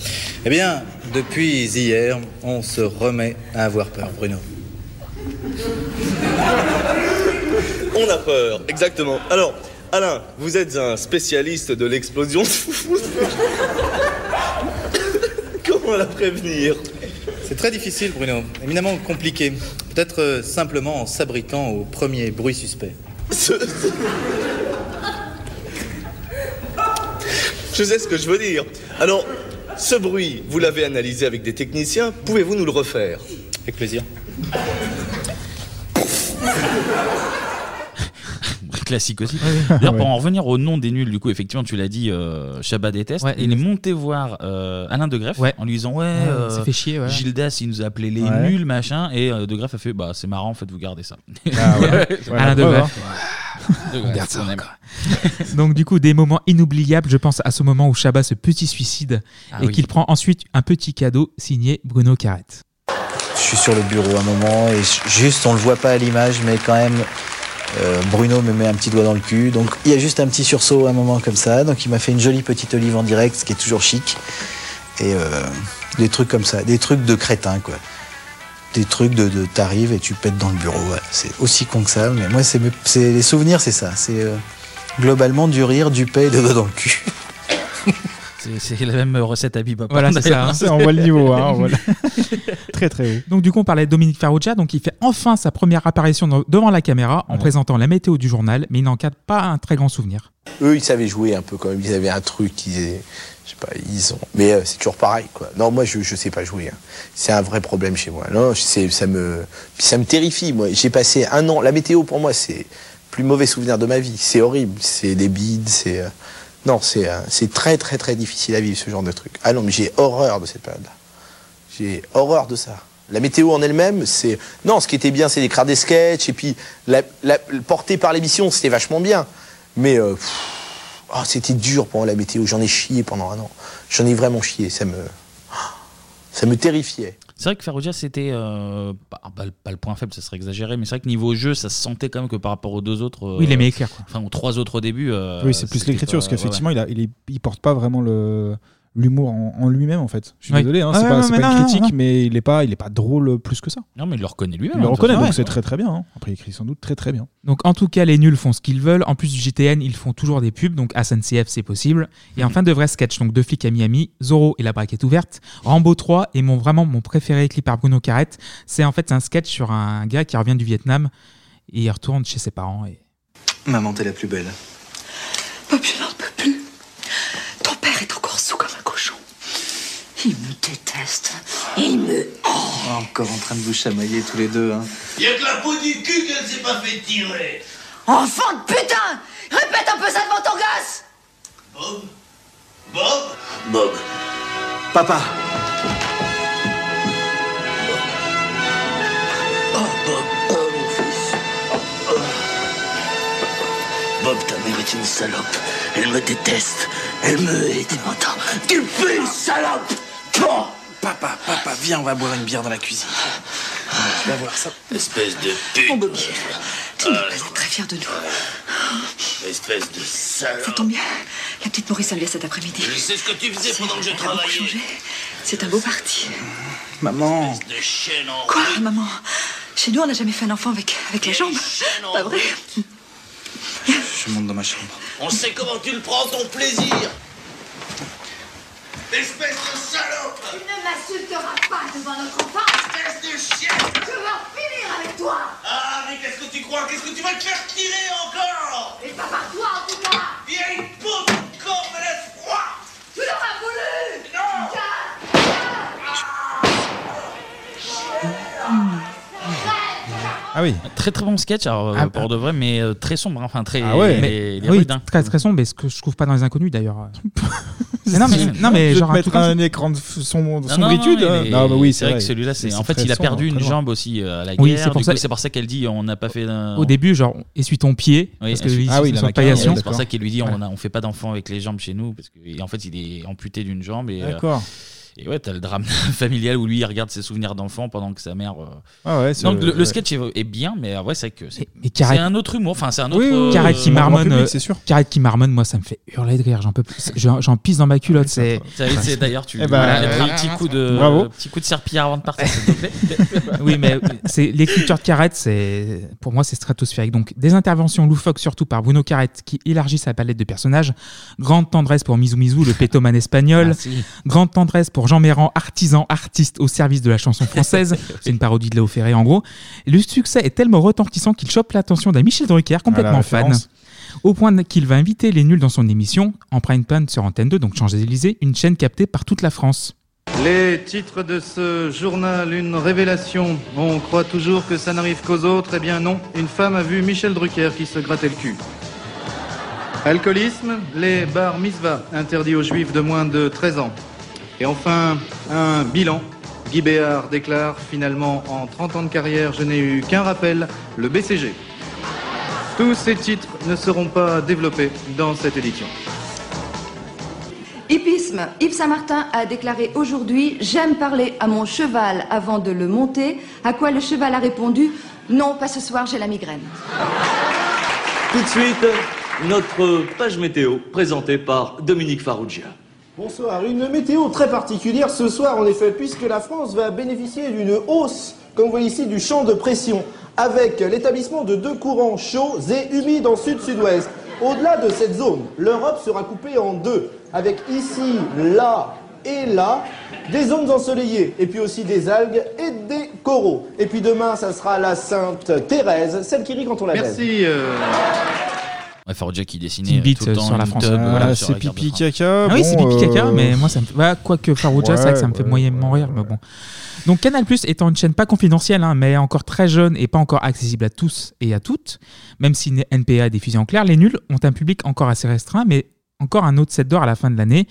Eh bien, depuis hier, on se remet à avoir peur, Bruno. On a peur, exactement. Alors, Alain, vous êtes un spécialiste de l'explosion de foufoune. Comment la prévenir? C'est très difficile, Bruno, éminemment compliqué. Peut-être euh, simplement en s'abritant au premier bruit suspect. Je sais ce que je veux dire. Alors, ce bruit, vous l'avez analysé avec des techniciens. Pouvez-vous nous le refaire? Avec plaisir. Classique aussi. Ouais. D'ailleurs, Ouais. pour en revenir au nom des nuls, du coup, effectivement, tu l'as dit, euh, Chabat déteste. Ouais, il est monté voir euh, Alain de Greff Ouais. en lui disant Ouais, Ouais, euh, ça fait chier, ouais. Gildas, il nous a appelé les Ouais. nuls, machin. Et euh, de Greff a fait Bah, c'est marrant, en fait, vous gardez ça. Ah ouais. Ouais, Alain de Greff. ouais. De Greff, Garde ça, on aime. Donc du coup, des moments inoubliables, je pense à ce moment où Chabat se petit suicide Ah et oui. qu'il prend ensuite un petit cadeau signé Bruno Carrette. Je suis sur le bureau un moment et juste on le voit pas à l'image mais quand même euh, Bruno me met un petit doigt dans le cul. Donc il y a juste un petit sursaut à un moment comme ça. Donc il m'a fait une jolie petite olive en direct ce qui est toujours chic. Et euh, des trucs comme ça. Des trucs de crétin quoi. Des trucs de, de t'arrives et tu pètes dans le bureau. C'est aussi con que ça mais moi c'est les souvenirs c'est ça. C'est euh, globalement du rire du paix et des doigts dans le cul C'est- la même recette à bebop. Voilà, c'est ça. hein. on voit le niveau, hein, on voit le- très très haut. Donc du coup, on parlait de Dominique Farrugia, donc il fait enfin sa première apparition dans- devant la caméra en Ouais. présentant la météo du journal, mais il n'en cadre pas un très grand souvenir. Eux, ils savaient jouer un peu quand même. Ils avaient un truc. Ils, je sais pas, ils ont. Mais euh, c'est toujours pareil, quoi. Non, moi, je, je sais pas jouer. hein. C'est un vrai problème chez moi. Non, c'est, ça me, ça me terrifie. Moi, j'ai passé un an. La météo, pour moi, c'est le plus mauvais souvenir de ma vie. C'est horrible. C'est des bides. C'est euh, non, c'est, euh, c'est très, très, très difficile à vivre ce genre de truc. Ah non, mais j'ai horreur de cette période-là. J'ai horreur de ça. La météo en elle-même, c'est. Non, ce qui était bien, c'est d'écrire des sketchs, et puis la, la, porté par l'émission, c'était vachement bien. Mais euh, ah, c'était dur pendant la météo. J'en ai chié pendant un an. J'en ai vraiment chié. Ça me. Ça me terrifiait. C'est vrai que Ferrugia, c'était euh, pas, pas le- pas le point faible, ça serait exagéré, mais c'est vrai que niveau jeu, ça se sentait quand même que par rapport aux deux autres. euh, Oui, il aimait écrire, quoi. Enfin, aux trois autres au début. euh, oui, c'est plus c'était l'écriture, parce ouais, qu'effectivement, ouais. il, a, il, est- il porte pas vraiment le l'humour en, en lui-même en fait. Je suis désolé, hein, Ah c'est ouais, pas, ouais, c'est mais pas non, une critique, non. mais il est pas, il est pas drôle plus que ça. Non, mais il le reconnaît lui-même. Il le hein, reconnaît, donc c'est très très bien. hein. Après, il écrit sans doute très très bien. Donc en tout cas, les nuls font ce qu'ils veulent. En plus du JTN, ils font toujours des pubs, donc SNCF c'est possible. Et enfin de vrais sketchs, donc deux flics à Miami, Zorro et la braquette ouverte, Rambo 3 et mon vraiment mon préféré écrit par Bruno Carrette. C'est en fait un sketch sur un gars qui revient du Vietnam et il retourne chez ses parents. Et... Maman, t'es la plus belle. Bob, je n'en peux plus. Ton père est encore sous comme un cochon. Il me déteste. Il me Encore en train de vous chamailler tous les deux, hein. Y'a que la peau du cul qu'elle s'est pas fait tirer. Enfant de putain Répète un peu ça devant ton gosse Bob? Bob? Bob. Papa. Oh, Bob, oh, mon fils. Oh. Bob, ta mère est une salope. Elle me déteste. Elle me hait, tu m'entends Tu pues, salope Oh, Papa, papa, viens, on va boire une bière dans la cuisine. Tu vas voir ça. Espèce de pute. Mon Bobby, tu n'as pas être très fier de nous. Espèce de salope. Ça tombe bien. La petite Maurice elle vient cet après-midi. Je sais ce que tu faisais pendant que je travaillais. C'est un beau parti. Maman. De chaîne en Quoi, maman? Chez nous, on n'a jamais fait un enfant avec, avec les jambes. Pas vrai? Je monte dans ma chambre. On sait comment tu le prends, ton plaisir. Espèce de salope. Tu ne m'insulteras pas devant notre enfant. Espèce de chien. Je veux en finir avec toi. Ah, mais qu'est-ce que tu crois? Qu'est-ce que tu vas te faire tirer encore? Et pas par toi, en tout cas. Vieille peau de corps, me laisse froid Tu l'auras voulu. Non Ah oui. Très très bon sketch, alors, euh, Ah, pour de vrai, mais euh, très sombre, hein, enfin très. Ah les oui, hein. très très sombre, mais ce que je trouve pas dans les inconnus d'ailleurs. Mais non, mais, non, mais Je vais genre un mettre truc comme un écran de f- sombre- Non, sombritude. hein. mais oui, c'est vrai que celui-là, c'est. Mais En fait, il a sombre, perdu une jambe aussi euh, à la guerre. Oui, c'est pour ça- c'est pour ça qu'elle dit on n'a pas fait. un- Au début, genre, essuie ton pied. Oui, parce que ah en. C'est pour ça qu'il lui dit on, a- on fait pas d'enfants avec les jambes chez nous parce que et en fait il est amputé d'une jambe et. euh, D'accord. Et ouais, t'as le drame familial où lui il regarde ses souvenirs d'enfant pendant que sa mère. euh, Ah ouais, c'est- Donc le, le ouais. sketch est, est bien, mais euh, ouais, c'est que c'est Et Carré- c'est un autre humour. Enfin, c'est un autre. euh, Carrette qui grand marmonne, euh, c'est sûr. Carrette qui marmonne, moi ça me fait hurler de rire, j'en peux plus. J'en j'en pisse dans ma culotte, c'est. D'ailleurs, tu Eh ben, voilà, euh, un petit coup de Bravo. petit coup de serpillière avant de partir, s'il te plaît. oui, mais c'est l'écriture de Carrette, c'est pour moi c'est stratosphérique. Donc des interventions loufoques surtout par Bruno Carrette qui élargit sa palette de personnages. Grande tendresse pour Mizou Mizou, le pétoman espagnol. Merci. Grande tendresse pour Jean Méran, artisan, artiste au service de la chanson française. c'est une parodie de Léo Ferré en gros. Et le succès est tellement retentissant qu'il chope l'attention d'un Michel Drucker complètement fan. Au point qu'il va inviter les nuls dans son émission, en prime time sur Antenne 2, donc Champs-Élysées, une chaîne captée par toute la France. Les titres de ce journal, une révélation. On croit toujours que ça n'arrive qu'aux autres. Eh bien non, une femme a vu Michel Drucker qui se grattait le cul. Alcoolisme, les bars misva interdits aux juifs de moins de 13 ans. Et enfin, un bilan. Guy Béard déclare finalement en 30 ans de carrière, je n'ai eu qu'un rappel, le BCG. Tous ces titres ne seront pas développés dans cette édition. Hippisme. Yves Saint-Martin a déclaré aujourd'hui J'aime parler à mon cheval avant de le monter. À quoi le cheval a répondu Non, pas ce soir, j'ai la migraine. Tout de suite, notre page météo présentée par Dominique Farrugia. Bonsoir. Une météo très particulière ce soir, en effet, puisque la France va bénéficier d'une hausse, comme vous voyez ici, du champ de pression, avec l'établissement de deux courants chauds et humides en sud-sud-ouest. Au-delà de cette zone, l'Europe sera coupée en deux, avec ici, là et là, des zones ensoleillées, et puis aussi des algues et des coraux. Et puis demain, ça sera la Sainte Thérèse, celle qui rit quand on la. Merci. euh, Ouais, Farrugia qui dessinait Team euh, Beat tout le temps sur la France. tub, Ah, voilà, sur c'est pipi caca. Ah oui, c'est pipi caca, euh, mais moi ça me fait. Bah, quoique Farouja, c'est vrai que ça me fait Ouais, moyennement rire, mais bon. Donc Canal Plus étant une chaîne pas confidentielle, hein, mais encore très jeune et pas encore accessible à tous et à toutes, même si NPA est diffusé en clair, les nuls ont un public encore assez restreint, mais encore un autre set d'or à la fin de l'année.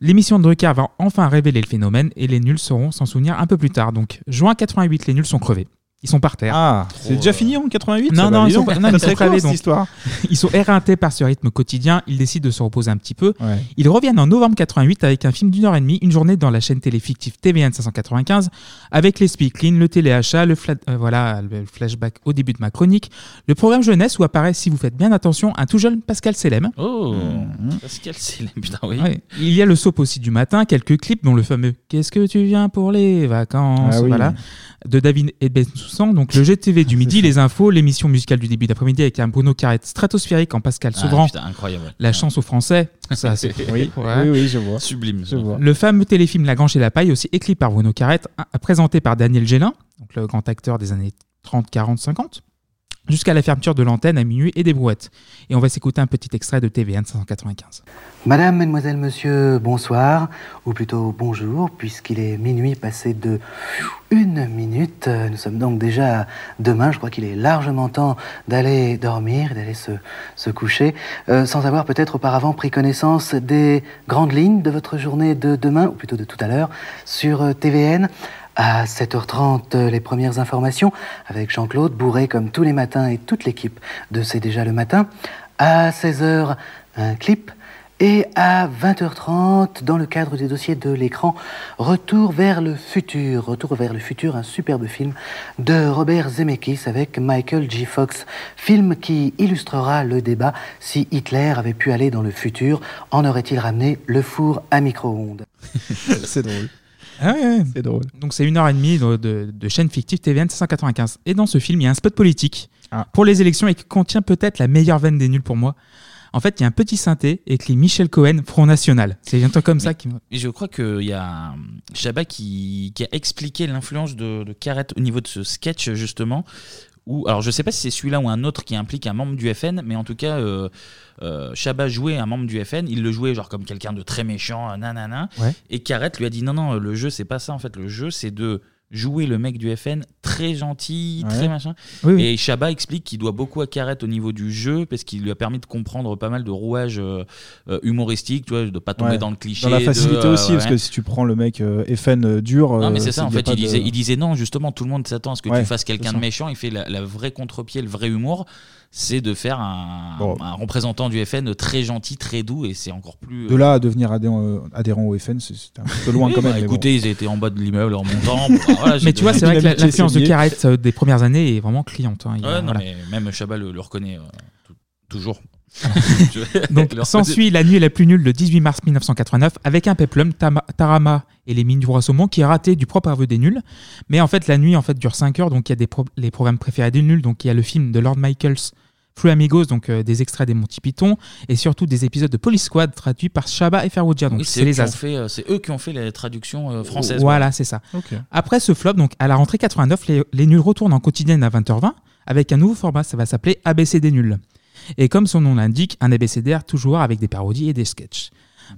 L'émission de Drucker va enfin révéler le phénomène et les nuls sauront s'en souvenir un peu plus tard. Donc juin 88, les nuls sont crevés. Ils sont par terre. Ah, c'est déjà fini en 88 Non, non, ils sont, non, ils Très sont cette donc. histoire. Ils sont éreintés par ce rythme quotidien. Ils décident de se reposer un petit peu. Ils reviennent en novembre 88 avec un film d'une heure et demie, une journée dans la chaîne télé fictive TVN 595, avec les speaklines, le téléachat, le, euh, voilà, le flashback au début de ma chronique, le programme jeunesse où apparaît, si vous faites bien attention, un tout jeune Pascal Selem. Oh, Pascal Selem, putain, oui. Ouais. Il y a le soap aussi du matin, quelques clips, dont le fameux Qu'est-ce que tu viens pour les vacances Ah oui. voilà, de David et Soussan, donc le GTV du midi, les infos, l'émission musicale du début d'après-midi avec un Bruno Carrette stratosphérique en Pascal Ah, Sevran. putain, incroyable. La chance aux Français. Ça, c'est Oui, Ouais. oui, oui, je vois. Sublime. Je vois. Le fameux téléfilm La Grange et la Paille, aussi écrit par Bruno Carrette, présenté par Daniel Gélin, donc le grand acteur des années 30, 40, 50, jusqu'à la fermeture de l'antenne à minuit et des brouettes. Et on va s'écouter un petit extrait de TVN 595. Madame, Mademoiselle, Monsieur, bonsoir, ou plutôt bonjour, puisqu'il est minuit passé de une minute. Nous sommes donc déjà demain. Je crois qu'il est largement temps d'aller dormir, d'aller se, se coucher, euh, sans avoir peut-être auparavant pris connaissance des grandes lignes de votre journée de demain, ou plutôt de tout à l'heure, sur euh, TVN. À 7h30, euh, les premières informations avec Jean-Claude, bourré comme tous les matins et toute l'équipe de C'est déjà le matin. À 16h, un clip. Et à 20h30, dans le cadre des dossiers de l'écran, Retour vers le futur. Retour vers le futur, un superbe film de Robert Zemeckis avec Michael J. Fox. Film qui illustrera le débat si Hitler avait pu aller dans le futur, en aurait-il ramené le four à micro-ondes? C'est drôle. Ah ouais, c'est drôle. Donc c'est une heure et demie de, de- de chaîne fictive TVN 195. Et dans ce film, il y a un spot politique pour les élections et qui contient peut-être la meilleure veine des nuls pour moi. En fait, il y a un petit synthé écrit Michel Cohen, Front National. C'est un truc comme ça qui me... Et je crois qu'il y a Chabat qui, qui a expliqué l'influence de, de Carrette au niveau de ce sketch, justement. Où, alors, je sais pas si c'est celui-là ou un autre qui implique un membre du FN, mais en tout cas, euh, euh, Chabat jouait un membre du FN. Il le jouait genre comme quelqu'un de très méchant, euh, nanana. Ouais. Et Carrette lui a dit non, non, le jeu, c'est pas ça en fait. Le jeu, c'est de jouer le mec du FN très gentil, Ouais. très machin. Oui, oui. Et Chabat explique qu'il doit beaucoup à Carrette au niveau du jeu parce qu'il lui a permis de comprendre pas mal de rouages euh, euh, humoristiques, tu vois, de pas tomber Ouais. dans le cliché. Dans la de, facilité euh, aussi, parce ouais. que si tu prends le mec euh, FN euh, dur. Non, mais c'est ça, en fait, il disait, il disait non, justement, tout le monde s'attend à ce que Ouais, tu fasses quelqu'un ça. de méchant. Il fait la, la vraie contre-pied, le vrai humour, c'est de faire un, Bon. un représentant du FN très gentil, très doux, et c'est encore plus. De là à devenir adhérent, euh, adhérent au FN, c'est un peu loin Oui, quand même. bah, bon. écoutez, ils étaient en bas de l'immeuble en montant. Bah, voilà, Mais tu vois, c'est vrai que l'influence de. Carrette euh, des premières années est vraiment cliente. hein. Il y a- Ouais, non, voilà. mais même Chabat le, le reconnaît euh, tou- toujours. Donc s'ensuit La nuit la plus nulle le 18 mars 1989 avec un peplum, Tama- Tarama et les mines du roi saumon qui est raté du propre aveu des nuls. Mais en fait la nuit en fait dure 5 heures donc il y a des pro- les programmes préférés des nuls donc il y a le film de Lord Michaels Free Amigos donc euh, des extraits des Monty Python et surtout des épisodes de Police Squad traduits par Shaba et Ferwodja donc Oui, c'est eux les qui ont as. fait, euh, c'est eux qui ont fait les traductions euh, françaises. Voilà, c'est ça. Ok. Après ce flop, donc à la rentrée 89, les, les nuls retournent en quotidienne à 20h20 avec un nouveau format, ça va s'appeler ABCD nuls. Et comme son nom l'indique, un abécédaire toujours avec des parodies et des sketchs.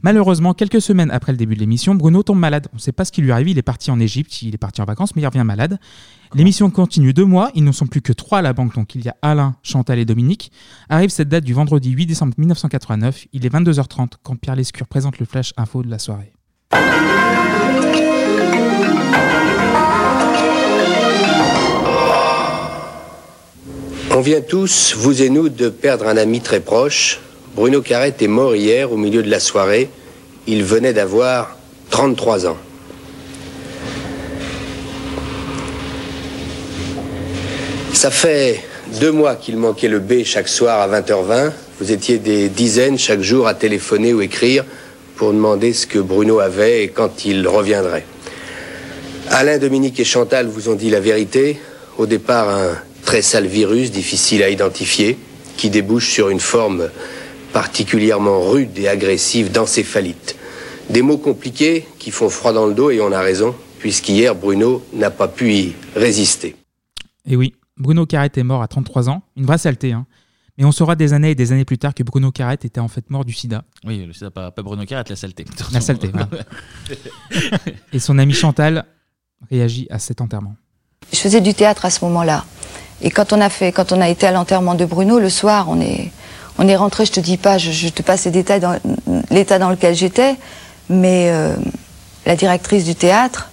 Malheureusement, quelques semaines après le début de l'émission, Bruno tombe malade. On ne sait pas ce qui lui arrive, il est parti en Égypte, il est parti en vacances, mais il revient malade. L'émission continue deux mois, ils ne sont plus que trois à la banque, donc il y a Alain, Chantal et Dominique. Arrive cette date du vendredi 8 décembre 1989, il est 22h30 quand Pierre Lescure présente le flash info de la soirée. On vient tous, vous et nous, de perdre un ami très proche. Bruno Carrette est mort hier au milieu de la soirée. Il venait d'avoir 33 ans. Ça fait deux mois qu'il manquait le B chaque soir à 20h20. Vous étiez des dizaines chaque jour à téléphoner ou écrire pour demander ce que Bruno avait et quand il reviendrait. Alain, Dominique et Chantal vous ont dit la vérité. Au départ, un très sale virus, difficile à identifier, qui débouche sur une forme particulièrement rude et agressive d'encéphalite. Des mots compliqués qui font froid dans le dos et on a raison, puisqu'hier, Bruno n'a pas pu y résister. Et oui, Bruno Carrette est mort à 33 ans, une vraie saleté. Hein. Mais on saura des années et des années plus tard que Bruno Carrette était en fait mort du sida. Oui, le sida, pas, pas Bruno Carrette, la saleté. La saleté, voilà. Et son amie Chantal réagit à cet enterrement. Je faisais du théâtre à ce moment-là. Et quand on a fait, quand on a été à l'enterrement de Bruno, le soir, on est, on est rentré. Je te dis pas, je, je te passe les détails dans l'état dans lequel j'étais, mais euh, la directrice du théâtre,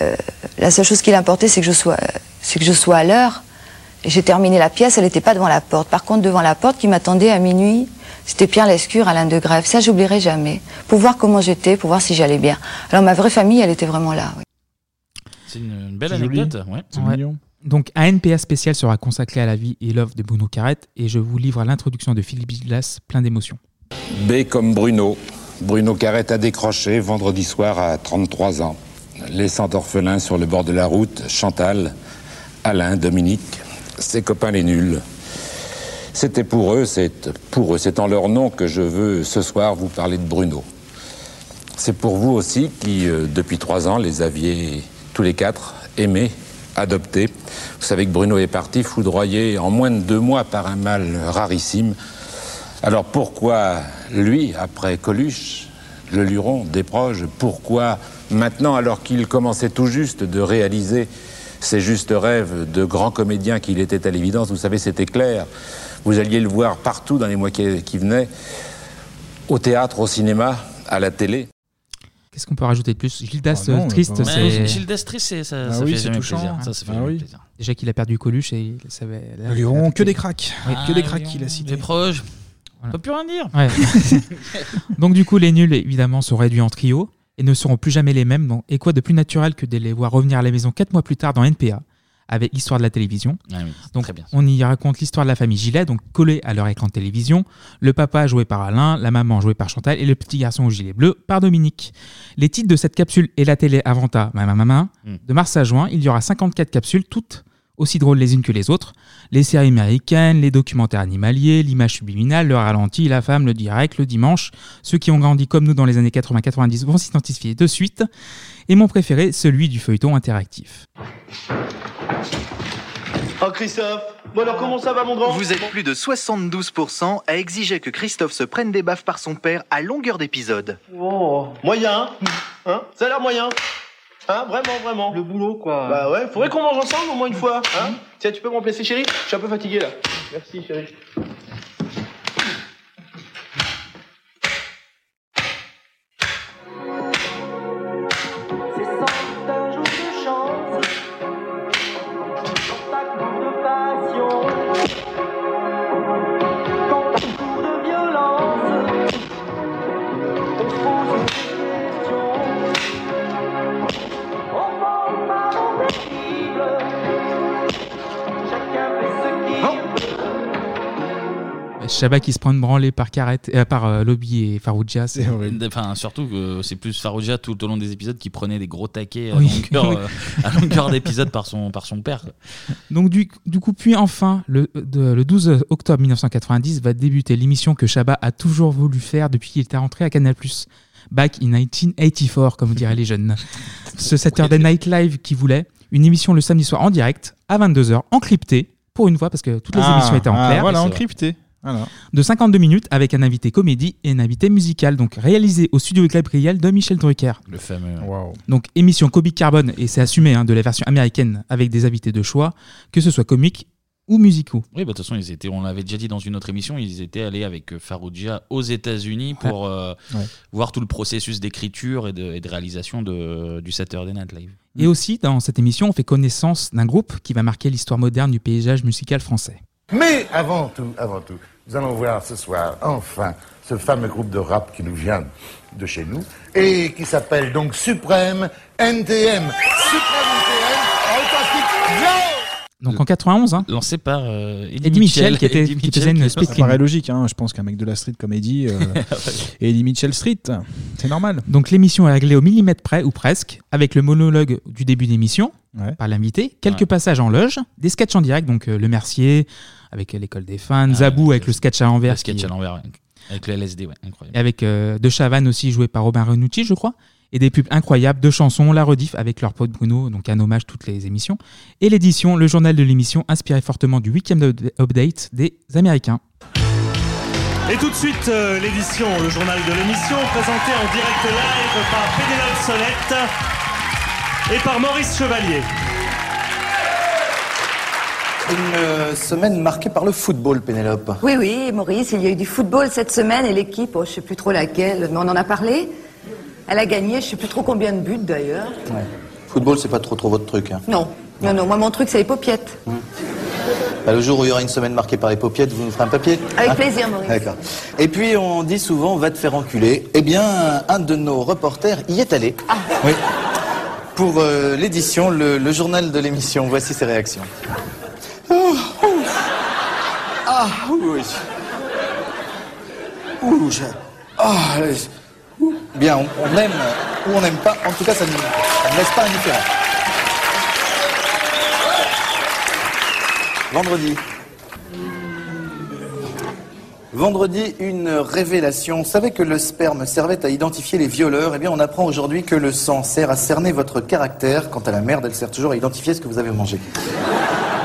euh, la seule chose qui l'importait, c'est que je sois, c'est que je sois à l'heure. Et J'ai terminé la pièce, elle n'était pas devant la porte. Par contre, devant la porte qui m'attendait à minuit, c'était Pierre Lescure, Alain de Grève. Ça, j'oublierai jamais. Pour voir comment j'étais, pour voir si j'allais bien. Alors ma vraie famille, elle était vraiment là. oui. C'est une, belle C'est anecdote. Ouais. Ouais. Donc, un NPA spécial sera consacré à la vie et l'œuvre de Bruno Carrette et je vous livre l'introduction de Philippe Gillas, plein d'émotions. B comme Bruno. Bruno Carrette a décroché vendredi soir à 33 ans, laissant orphelin sur le bord de la route Chantal, Alain, Dominique, ses copains les nuls. C'était pour eux, c'est pour eux, c'est en leur nom que je veux ce soir vous parler de Bruno. C'est pour vous aussi qui, euh, depuis trois ans, les aviez tous les quatre aimés, adoptés. Vous savez que Bruno est parti foudroyé en moins de deux mois par un mal rarissime. Alors pourquoi lui, après Coluche, le Luron, Desproges, pourquoi maintenant, alors qu'il commençait tout juste de réaliser ses justes rêves de grand comédien qu'il était à l'évidence, vous savez, c'était clair. Vous alliez le voir partout dans les mois qui venaient, au théâtre, au cinéma, à la télé. Qu'est-ce qu'on peut rajouter de plus? Gildas Ah non, triste, c'est. Destris, c'est- ça, Ah ça oui, fait jamais touchant. plaisir. Ça, ça fait Ah oui. plaisir. Déjà qu'il a perdu Coluche et il savait. Luron, que des cracks. Ah, que des cracks qu'il a cités. Les proches. On peut plus rien dire. Ouais. Donc du coup, les nuls, évidemment, sont réduits en trio et ne seront plus jamais les mêmes. Et quoi de plus naturel que de les voir revenir à la maison quatre mois plus tard dans NPA avec l'histoire de la télévision. Ah oui, donc très bien. on y raconte l'histoire de la famille Gilet, donc collée à leur écran de télévision. Le papa joué par Alain, la maman jouée par Chantal et le petit garçon au gilet bleu par Dominique. Les titres de cette capsule et la télé Avanta, Mama Mama, Mm. de mars à juin, il y aura 54 capsules, toutes aussi drôles les unes que les autres. Les séries américaines, les documentaires animaliers, l'image subliminale, le ralenti, la femme, le direct, le dimanche. Ceux qui ont grandi comme nous dans les années 80-90 vont s'identifier de suite. Et mon préféré, celui du feuilleton interactif. Oh Christophe Bon alors comment ça va mon grand? Vous êtes plus de 72% à exiger que Christophe se prenne des baffes par son père à longueur d'épisode. Oh, moyen. Hein? Ça a l'air moyen. Hein? Vraiment, vraiment. Le boulot quoi. Bah ouais, faudrait qu'on mange ensemble au moins une fois. Hein? Tiens, tu peux me remplacer chérie? Je suis un peu fatigué là. Merci chérie. Chabat qui se prend une branlée par, Carrette, euh, par euh, Lobby et Farouja, c'est Enfin, surtout que c'est plus Farouja tout au long des épisodes qui prenait des gros taquets à Oui. longueur, Oui. euh, à longueur d'épisode par son, par son père. Donc du, du coup, puis enfin, le, de- le 12 octobre 1990 va débuter l'émission que Chabat a toujours voulu faire depuis qu'il était rentré à Canal+. Back in 1984, comme diraient les jeunes. Ce Saturday Night Live qui voulait une émission le samedi soir en direct à 22h, encryptée, pour une fois, parce que toutes les Ah, émissions étaient en ah, clair. voilà, encryptée. Voilà. De 52 minutes avec un invité comédie et un invité musical, donc réalisé au studio Gabriel de Michel Drucker. Le fameux. Donc émission comique carbone, et c'est assumé hein, de la version américaine avec des invités de choix, que ce soit comique ou musicaux. Oui, bah, de toute façon, ils étaient, on l'avait déjà dit dans une autre émission, ils étaient allés avec euh, Farouja aux États-Unis pour euh, Ouais. voir tout le processus d'écriture et de, et de réalisation de, du Saturday Night Live. Et aussi, dans cette émission, on fait connaissance d'un groupe qui va marquer l'histoire moderne du paysage musical français. Mais avant tout, avant tout, nous allons voir ce soir, enfin, ce fameux groupe de rap qui nous vient de chez nous et qui s'appelle donc Suprême NTM. Suprême NTM, authentique, Donc en 91, hein, lancé par euh, Eddie, Eddie Mitchell, qui, était, Eddie qui Mitchell, faisait une split Ça paraît logique, hein. je pense qu'un mec de la street comme Eddie, euh, et Eddie Mitchell Street, c'est normal. Donc l'émission est réglée au millimètre près, ou presque, avec le monologue du début d'émission Ouais. par l'invité, quelques Ouais. passages en loge, des sketchs en direct, donc euh, Le Mercier avec euh, l'école des fans, Zabou avec le sketch à l'envers. Le sketch qui- à l'envers, ouais. avec le LSD, ouais, incroyable. Et avec euh, De Chavannes aussi joué par Robin Renucci, je crois. Et des pubs incroyables, deux chansons, la rediff avec leur pote Bruno, donc un hommage toutes les émissions. Et l'édition, le journal de l'émission, inspiré fortement du Weekend Up- Update des Américains. Et tout de suite, euh, l'édition, le journal de l'émission, présenté en direct live par Pénélope Solette et par Maurice Chevalier. Une euh, semaine marquée par le football, Pénélope. Oui, oui, Maurice, il y a eu du football cette semaine et l'équipe, oh, je sais plus trop laquelle, mais on en a parlé. Elle a gagné, je sais plus trop combien de buts d'ailleurs. Ouais. Football, c'est pas trop trop votre truc. hein. Non, non, non, moi mon truc c'est les paupiètes. Bah, le jour où il y aura une semaine marquée par les paupiètes, vous nous ferez un papier Avec Hein plaisir, Maurice. D'accord. Et puis, on dit souvent, va te faire enculer. Eh bien, un de nos reporters y est allé. Ah. Oui. Pour euh, l'édition, le, le journal de l'émission. Voici ses réactions. Oh, oh. Ah, oui. Ouh, je... Ah. Bien, on, aime ou on n'aime pas. En tout cas, ça ne, laisse pas indifférent. Vendredi. Vendredi, une révélation. On savait que le sperme servait à identifier les violeurs. Eh bien, on apprend aujourd'hui que le sang sert à cerner votre caractère. Quant à la merde, elle sert toujours à identifier ce que vous avez mangé.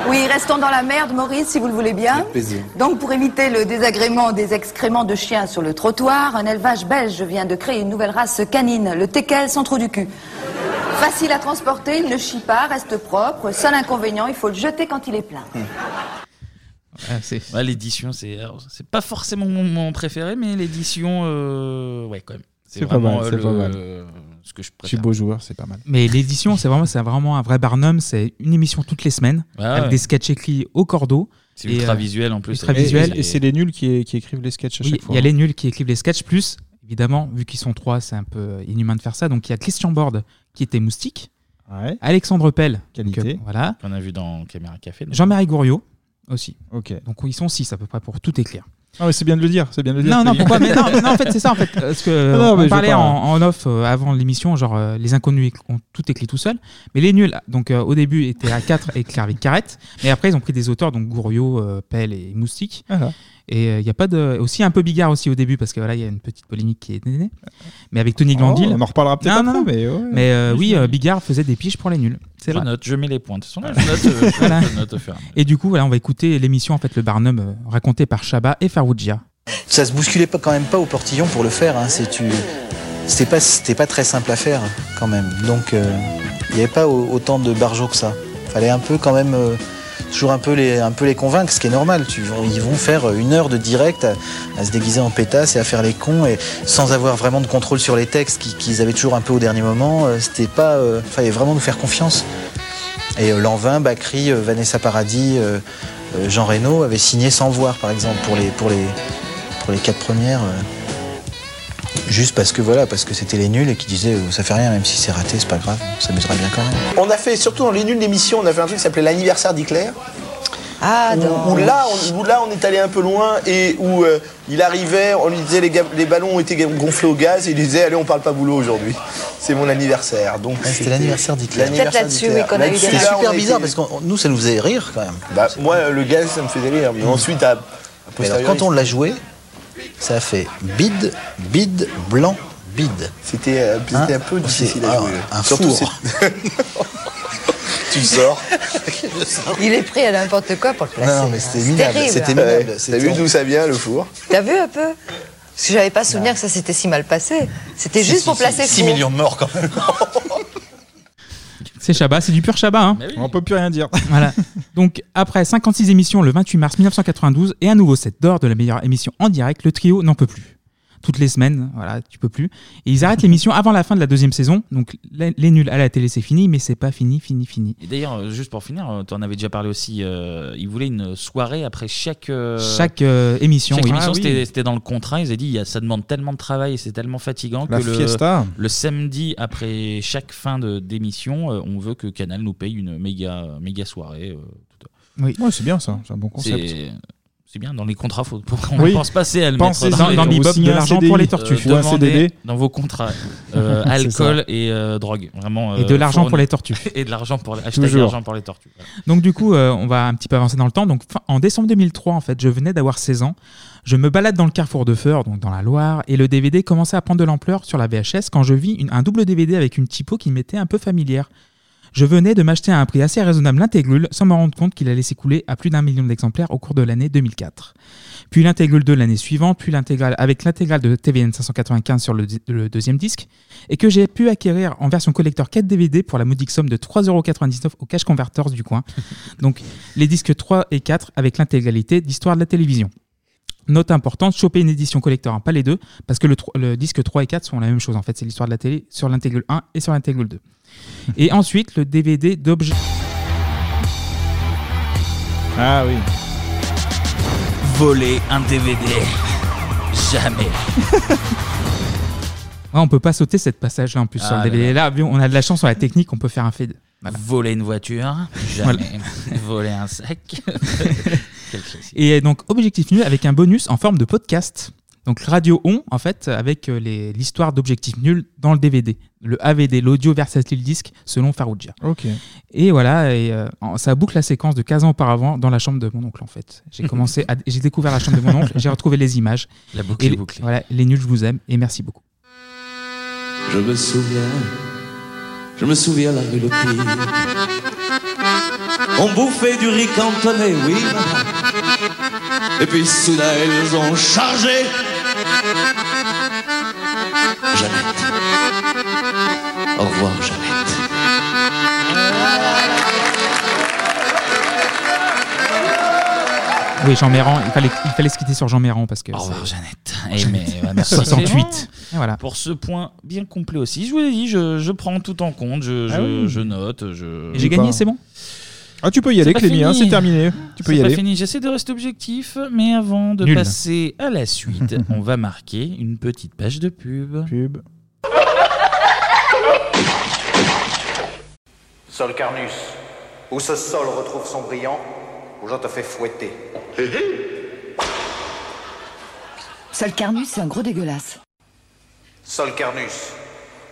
Oui, restons dans la merde, Maurice, si vous le voulez bien. Avec plaisir. Donc, pour éviter le désagrément des excréments de chiens sur le trottoir, un élevage belge vient de créer une nouvelle race canine, le teckel sans trou du cul. Facile à transporter, il ne chie pas, reste propre. Seul inconvénient, il faut le jeter quand il est plein. Ouais, l'édition, c'est c'est pas forcément mon, mon préféré, mais l'édition, euh, ouais, quand même. C'est pas vraiment, mal, euh, c'est le- pas mal. ce que je Je suis préfère. beau joueur, c'est pas mal. Mais l'édition, c'est vraiment, c'est vraiment un vrai Barnum. C'est une émission toutes les semaines, Ouais, avec ouais. des sketchs écrits au cordeau. C'est ultra visuel en plus. Ultra Et- visuel. Et, et c'est les nuls qui, qui écrivent les sketchs à Oui, chaque fois. il y a les nuls qui écrivent les sketchs, plus, évidemment, vu qu'ils sont trois, c'est un peu inhumain de faire ça. Donc il y a Christian Borde qui était moustique, Alexandre Pell, Qualité. donc, euh, voilà, Qu'on a vu dans Caméra Café. donc. Jean-Marie Gouriot aussi. Ok. Donc ils sont six à peu près pour tout écrire. Ah ouais, c'est bien de le dire, c'est bien de le dire. Non, non, pourquoi mais non, non, en fait, c'est ça, en fait. Parce que non, mais on je parlait veux pas- en, en off euh, avant l'émission, genre euh, les inconnus ont tout écrit tout seul. Mais les nuls, donc euh, au début, étaient à 4 et écrire avec Carrette. Mais après, ils ont pris des auteurs, donc Gouriot, euh, Pell et Moustique. Ah. Et il y a pas de. Aussi un peu Bigard aussi au début, parce que voilà, il y a une petite polémique qui est née. Mais avec Tony Oh, Glandil. on en reparlera peut-être après, mais ouais. Mais euh, oui, euh, Bigard faisait des piges pour les nuls. C'est Je vrai. note, je mets les points. De toute façon, là, je note, euh, je Voilà. note au fur et à mesure. Et du coup, voilà, on va écouter l'émission, en fait, le Barnum, euh, raconté par Chabat et Farougia. Ça se bousculait pas quand même pas au portillon pour le faire. Hein. C'était pas, c'était pas très simple à faire quand même. Donc euh, il n'y avait pas au- autant de barjots que ça. Fallait un peu quand même euh, toujours un peu les, convaincre, ce qui est normal. Ils vont faire une heure de direct à, se déguiser en pétasse et à faire les cons et sans avoir vraiment de contrôle sur les textes qui- qu'ils avaient toujours un peu au dernier moment. Euh, C'était pas, euh, fallait vraiment nous faire confiance. Et euh, Lanvin, Bacri, euh, Vanessa Paradis, Jean Reno avaient signé sans voir, par exemple, pour les quatre premières. Juste parce que voilà, parce que c'était les nuls et qui disaient euh, ça fait rien, même si c'est raté, c'est pas grave, on s'amusera bien quand même. On a fait, surtout dans les nuls d'émission, on a fait un truc qui s'appelait l'anniversaire d'Hitler. Ah, où, où là, on, où là, on est allé un peu loin et où euh, il arrivait, on lui disait les, ballons ont été gonflés au gaz et il disait allez, on parle pas boulot aujourd'hui. C'est mon anniversaire. Donc C'était l'anniversaire d'Hitler. l'anniversaire là-dessus, oui, qu'on a eu des on super bizarre parce que nous ça nous faisait rire quand même. Bah, moi, le gaz, ça me faisait rire. Mais ensuite, à, à Mais alors, posteriori, quand on l'a joué, ça a fait bide, bide, blanc, bide. C'était euh, c'était un peu difficile à jouer. Un Surtout, four. tu sors. Il est pris à n'importe quoi pour le placer. Non, mais c'était minable, terrible. c'était Ouais. minable. T'as vu d'où ça vient, le four? T'as vu un peu? Parce que j'avais pas souvenir que ça s'était si mal passé. C'était juste pour placer 6 faux. millions de morts quand même. C'est Chabat, c'est du pur Chabat. Hein. On peut plus rien dire. Voilà. Donc, après 56 émissions le 28 mars 1992 et un nouveau set d'or de la meilleure émission en direct, le trio n'en peut plus. Toutes les semaines, voilà, tu peux plus. Et ils arrêtent l'émission avant la fin de la deuxième saison. Donc, les, les nuls à la télé, c'est fini, mais c'est pas fini, fini, fini. Et d'ailleurs, euh, juste pour finir, tu en avais déjà parlé aussi. euh, ils voulaient une soirée après chaque euh, Chaque euh, émission, Chaque oui. émission, Ah oui. c'était c'était dans le contrat. Ils avaient dit, il y a- ça demande tellement de travail et c'est tellement fatigant La que le, fiesta. le samedi après chaque fin de d'émission, euh, on veut que Canal nous paye une méga méga soirée. euh, Oui. Ouais, c'est bien ça, c'est un bon concept. C'est bien dans les contrats, faut, on Oui. pense passer à le mettre Dans- dans bebop, signez de l'argent pour les tortues. Euh, demandez dans vos contrats euh, alcool et euh, drogue, vraiment. Et de l'argent pour les tortues. et de l'argent pour pour les tortues. voilà. Donc du coup, euh, on va un petit peu avancer dans le temps. Donc fin- en décembre 2003, en fait, je venais d'avoir 16 ans. Je me balade dans le carrefour de Feur, donc dans la Loire, et le DVD commençait à prendre de l'ampleur sur la VHS quand je vis une- un double DVD avec une typo qui m'était un peu familière. Je venais de m'acheter à un prix assez raisonnable l'intégrule sans me rendre compte qu'il allait s'écouler à plus d'un million d'exemplaires au cours de l'année 2004. Puis l'intégrule de l'année suivante, puis l'intégrale avec l'intégrale de TVN 595 sur le, deuxième disque, et que j'ai pu acquérir en version collector 4 DVD pour la modique somme de 3,99€ au cash converters du coin. Donc les disques 3 et 4 avec l'intégralité d'histoire de la télévision. Note importante, choper une édition collector, hein, pas les deux, parce que le, disque 3 et 4 sont la même chose en fait, c'est l'histoire de la télé sur l'intégrule 1 et sur l'intégrule 2. Et ensuite, le DVD d'objet. Ah oui. Voler un DVD, jamais. Ouais, on peut pas sauter cette passage là en plus sur Ah le DVD. Là, vu- on a de la chance sur la technique, on peut faire un fade. Voilà. Voler une voiture, Voilà. jamais. Voler un sac. Et donc, Objectif Nul avec un bonus en forme de podcast. Donc, Radio On, en fait, avec euh, l'histoire d'Objectif Nul dans le DVD. Le AVD, l'audio versatile disque, selon Farougia. Ok. Et voilà, et, euh, ça boucle la séquence de 15 ans auparavant dans la chambre de mon oncle, en fait. J'ai commencé j'ai découvert la chambre de mon oncle, j'ai retrouvé les images. La boucle et est les- bouclée. Voilà, les nuls, je vous aime et merci beaucoup. Je me souviens, je me souviens la rue Le Pire. On bouffait du riz cantonné, oui. Et puis soudain, ils ont chargé. Jeannette. Au revoir, Jeannette. Oui, Jean Méran, il fallait, il fallait se quitter sur Jean Méran parce que. Au revoir, Jeannette. Jeannette. Eh, mais, ouais, merci 68. Clément. Et voilà. Pour ce point bien complet aussi. Je vous l'ai dit, je, je prends tout en compte, je, Ah je, oui. je note. J'ai gagné, c'est bon? Ah, tu peux y aller, Clémy, hein, c'est terminé. Tu peux C'est y pas aller. fini. J'essaie de rester objectif, mais avant de Nul. passer à la suite, on va marquer une petite page de pub. Pub. Sol Carnus, où ce sol retrouve son brillant, où je te fais fouetter. Sol Carnus, c'est un gros dégueulasse. Sol Carnus,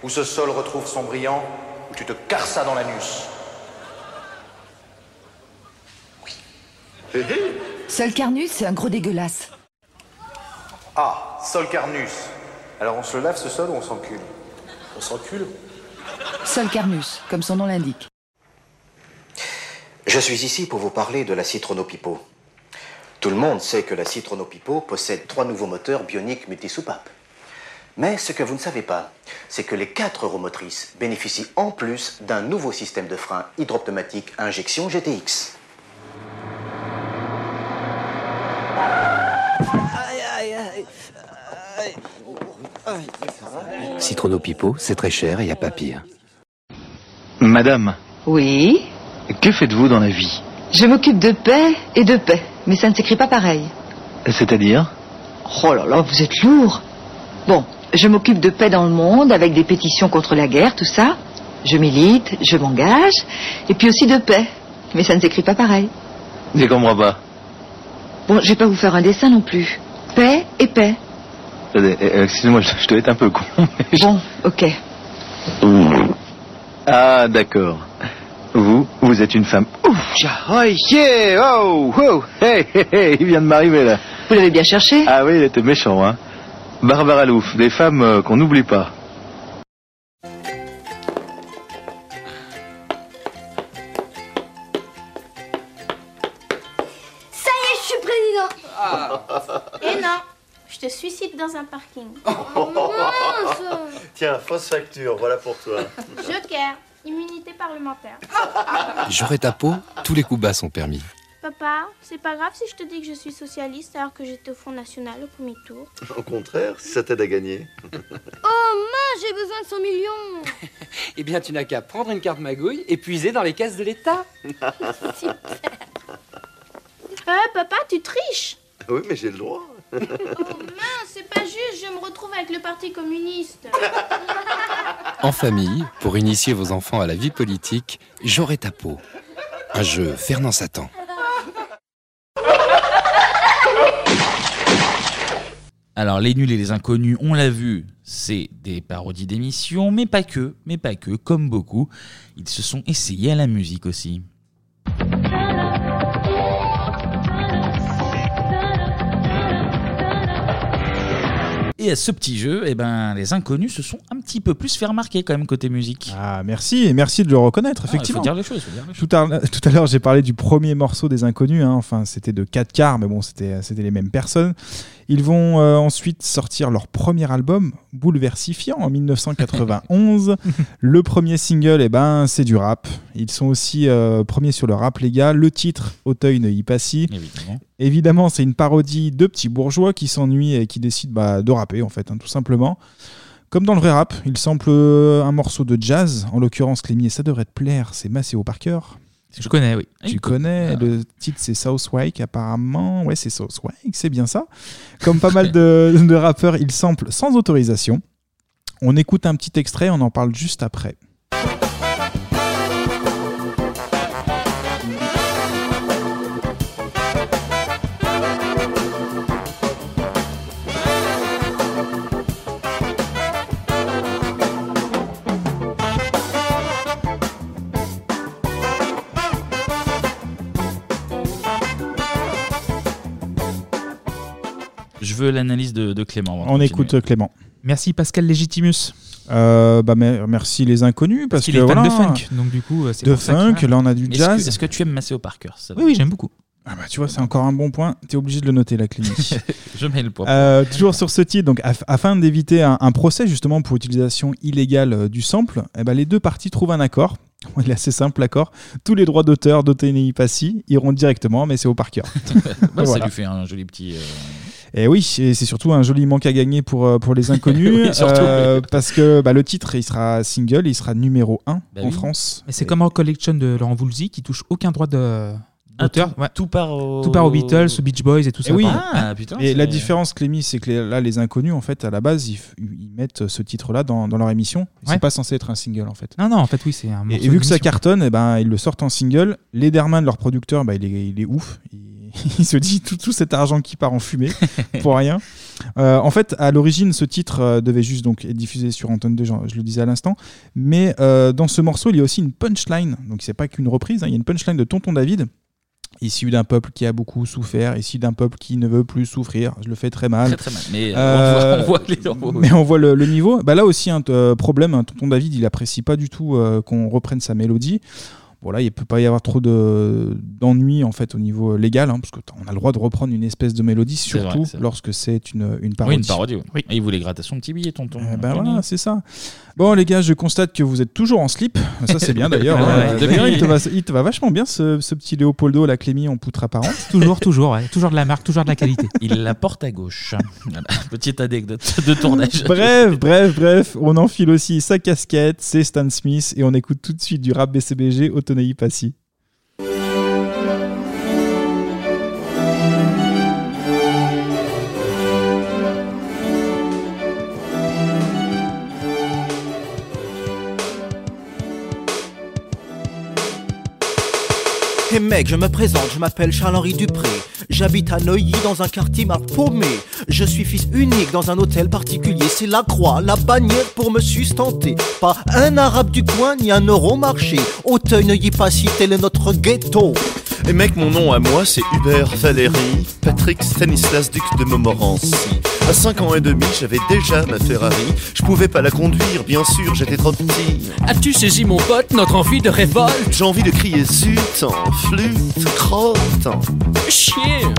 où ce sol retrouve son brillant, où tu te carres ça dans l'anus. Sol Carnus, c'est un gros dégueulasse. Ah, Sol Carnus. Alors on se lave ce sol ou on s'encule? On s'encule Sol Carnus, comme son nom l'indique. Je suis ici pour vous parler de la Citrono-Pipo. Tout le monde sait que la Citrono-Pipo possède trois nouveaux moteurs bioniques multisoupapes. Mais ce que vous ne savez pas, c'est que les quatre roues motrices bénéficient en plus d'un nouveau système de frein hydropneumatique injection GTX. Citrono Pipo, c'est très cher et il n'y a pas pire. Madame, Oui, que faites-vous dans la vie? Je m'occupe de paix et de paix, mais ça ne s'écrit pas pareil. C'est-à-dire? Oh là là, vous êtes lourd. Bon, je m'occupe de paix dans le monde avec des pétitions contre la guerre, tout ça. Je milite, je m'engage, et puis aussi de paix, mais ça ne s'écrit pas pareil. Je comprends pas. Bon, je vais pas vous faire un dessin non plus. Paix et paix. Euh, euh, Excusez-moi, je, je dois être un peu con. mais je- Bon, ok. Ah, d'accord. Vous, vous êtes une femme. Ouf, oh, yeah, oh, oh, hey, hey, hey, il vient de m'arriver là. Vous l'avez bien cherché? Ah oui, il était méchant, hein. Barbara Louf, des femmes euh, qu'on n'oublie pas. Ça y est, je suis président. Et non, je te suicide dans un parking. Tiens, fausse facture, voilà pour toi. Joker, immunité parlementaire. J'aurai ta peau, tous les coups bas sont permis. Papa, c'est pas grave si je te dis que je suis socialiste alors que j'étais au Front National au premier tour. Au contraire, si ça t'aide à gagner. Oh mince, j'ai besoin de 100 millions. Eh bien, tu n'as qu'à prendre une carte magouille et puiser dans les caisses de l'État. Super. Euh, papa, tu triches. Oui, mais j'ai le droit. Oh mince, c'est pas juste, je me retrouve avec le Parti communiste. En famille, pour initier vos enfants à la vie politique, J'aurai ta peau. Un jeu Fernand Satan. Alors, les nuls et les inconnus, on l'a vu, c'est des parodies d'émissions, mais pas que, mais pas que, comme beaucoup, ils se sont essayés à la musique aussi. Et à ce petit jeu, eh ben, les inconnus se sont un petit peu plus fait remarquer quand même côté musique. Ah, merci, et merci de le reconnaître, Ah, effectivement. il faut dire les choses, faut dire les Tout à, tout à l'heure, j'ai parlé du premier morceau des Inconnus, hein. enfin, c'était de 4 quarts, mais bon, c'était les mêmes personnes. Ils vont euh, ensuite sortir leur premier album, Bouleversifiant, en 1991. le premier single, eh ben, c'est du rap. Ils sont aussi euh, premiers sur le rap légal. Le titre, Auteuil ne y passi. Évidemment. Évidemment, c'est une parodie de petits bourgeois qui s'ennuient et qui décident bah, de rapper, en fait, hein, tout simplement. Comme dans le vrai rap, il sample euh, un morceau de jazz, en l'occurrence, Clémy, et ça devrait te plaire, c'est Maceo Parker. Je connais, oui. Tu connais, le titre c'est Southwike apparemment. Ouais, c'est Southwike, c'est bien ça. Comme pas mal de, de rappeurs, il sample sans autorisation. On écoute un petit extrait, on en parle juste après. Veux l'analyse de, de Clément. On écoute euh, Clément. Merci Pascal Légitimus. Euh, bah, mer- merci les inconnus parce, qu'il que est fan voilà, de funk, donc du coup, euh, c'est de que- funk. Là, on a du Est-ce jazz. que- Est-ce que tu aimes Maceo Parker ça Oui, oui, j'aime beaucoup. Ah bah, tu vois, c'est encore un bon point. Tu es obligé de le noter, la clinique. Je mets le point. Euh, toujours sur ce titre, donc, af- afin d'éviter un, un procès justement pour utilisation illégale euh, du sample, eh ben, les deux parties trouvent un accord. Il est assez simple l'accord. Tous les droits d'auteur d'Oteni Passi iront directement, mais c'est au Parker. Bah, Ça lui fait un joli petit. euh, Et oui, et c'est surtout un joli manque à gagner pour, euh, pour les inconnus. Oui, surtout, euh, oui. Parce que bah, le titre, il sera single, il sera numéro 1 Bah en oui. France. Mais c'est comme en collection de Laurent Voulzy qui touche aucun droit de Ah, d'auteur. tout- Ouais. tout part au- Tout part aux Beatles, aux Beach Boys et tout Et ça. oui. Ah, putain, et la différence, Clémy, c'est que les- là, les inconnus, en fait, à la base, ils, mettent ce titre-là dans, dans leur émission. Ouais. C'est pas censé être un single, en fait. Non, non, en fait, oui, c'est un Et, et vu que ça cartonne, eh ben, ils le sortent en single. Lederman, leur producteur, bah, il, est, il est ouf. Il, il se dit tout, tout cet argent qui part en fumée pour rien. Euh, en fait, à l'origine, ce titre euh, devait juste donc être diffusé sur Antenne 2, je, le disais à l'instant. Mais euh, dans ce morceau, il y a aussi une punchline. Donc, c'est pas qu'une reprise, hein, il y a une punchline de Tonton David. Issu d'un peuple qui a beaucoup souffert, issu d'un peuple qui ne veut plus souffrir. Je le fais très mal. Très, très mal. Mais, euh, on voit- on voit les- mais on voit le, le niveau. Bah là aussi, un problème. hein, Tonton David, il apprécie pas du tout euh, qu'on reprenne sa mélodie. Bon là, il peut pas y avoir trop de d'ennui en fait au niveau légal, hein, parce que on a le droit de reprendre une espèce de mélodie, surtout vrai. lorsque c'est une, une Oui, parodie. une parodie. oui. Et il voulait gratter son petit billet, tonton. Eh ben voilà, c'est ça. Bon les gars, je constate que vous êtes toujours en slip. Ça c'est bien d'ailleurs. Ouais, hein. ouais. Il, te va, il te va vachement bien ce, ce petit Léopoldo, la Clémy en poutre apparente. Toujours, toujours, ouais. toujours de la marque, toujours de la qualité. Il la porte à gauche. Voilà. Petite anecdote de tournage. bref, bref, bref, on enfile aussi sa casquette, c'est Stan Smith et on écoute tout de suite du rap BCBG Otonei Passy. Mec, je me présente, je m'appelle Charles-Henri Dupré. J'habite à Neuilly dans un quartier mal paumé. Je suis fils unique dans un hôtel particulier. C'est la croix, la bannière pour me sustenter. Pas un arabe du coin ni un euro marché. Auteuil, Neuilly, Passy, tel est notre ghetto. Et mec, mon nom à moi, c'est Hubert Valéry, Patrick Stanislas, duc de Montmorency. À 5 ans et demi, j'avais déjà ma Ferrari. Je pouvais pas la conduire, bien sûr, j'étais trop petit. As-tu saisi mon pote notre envie de révolte? J'ai envie de crier zut, en flûte, crotte. en- Chien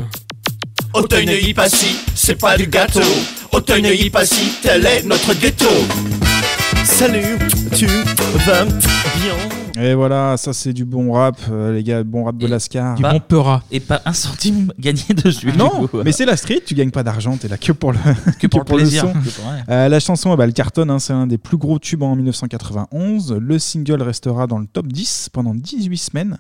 Auteuil, Neuilly, Passy, c'est pas du gâteau. Auteuil, Neuilly, Passy, tel est notre ghetto. Salut, tu vas bien Et voilà, ça c'est du bon rap, euh, les gars, bon rap de Lascar. Pas- Et pas un centime gagné dessus. du Non, mais c'est la street, tu gagnes pas d'argent, t'es là que pour le, que pour le plaisir, son. que pour- ouais. Euh, la chanson, ben, elle cartonne, hein, c'est un des plus gros tubes en 1991. Le single restera dans le top 10 pendant 18 semaines.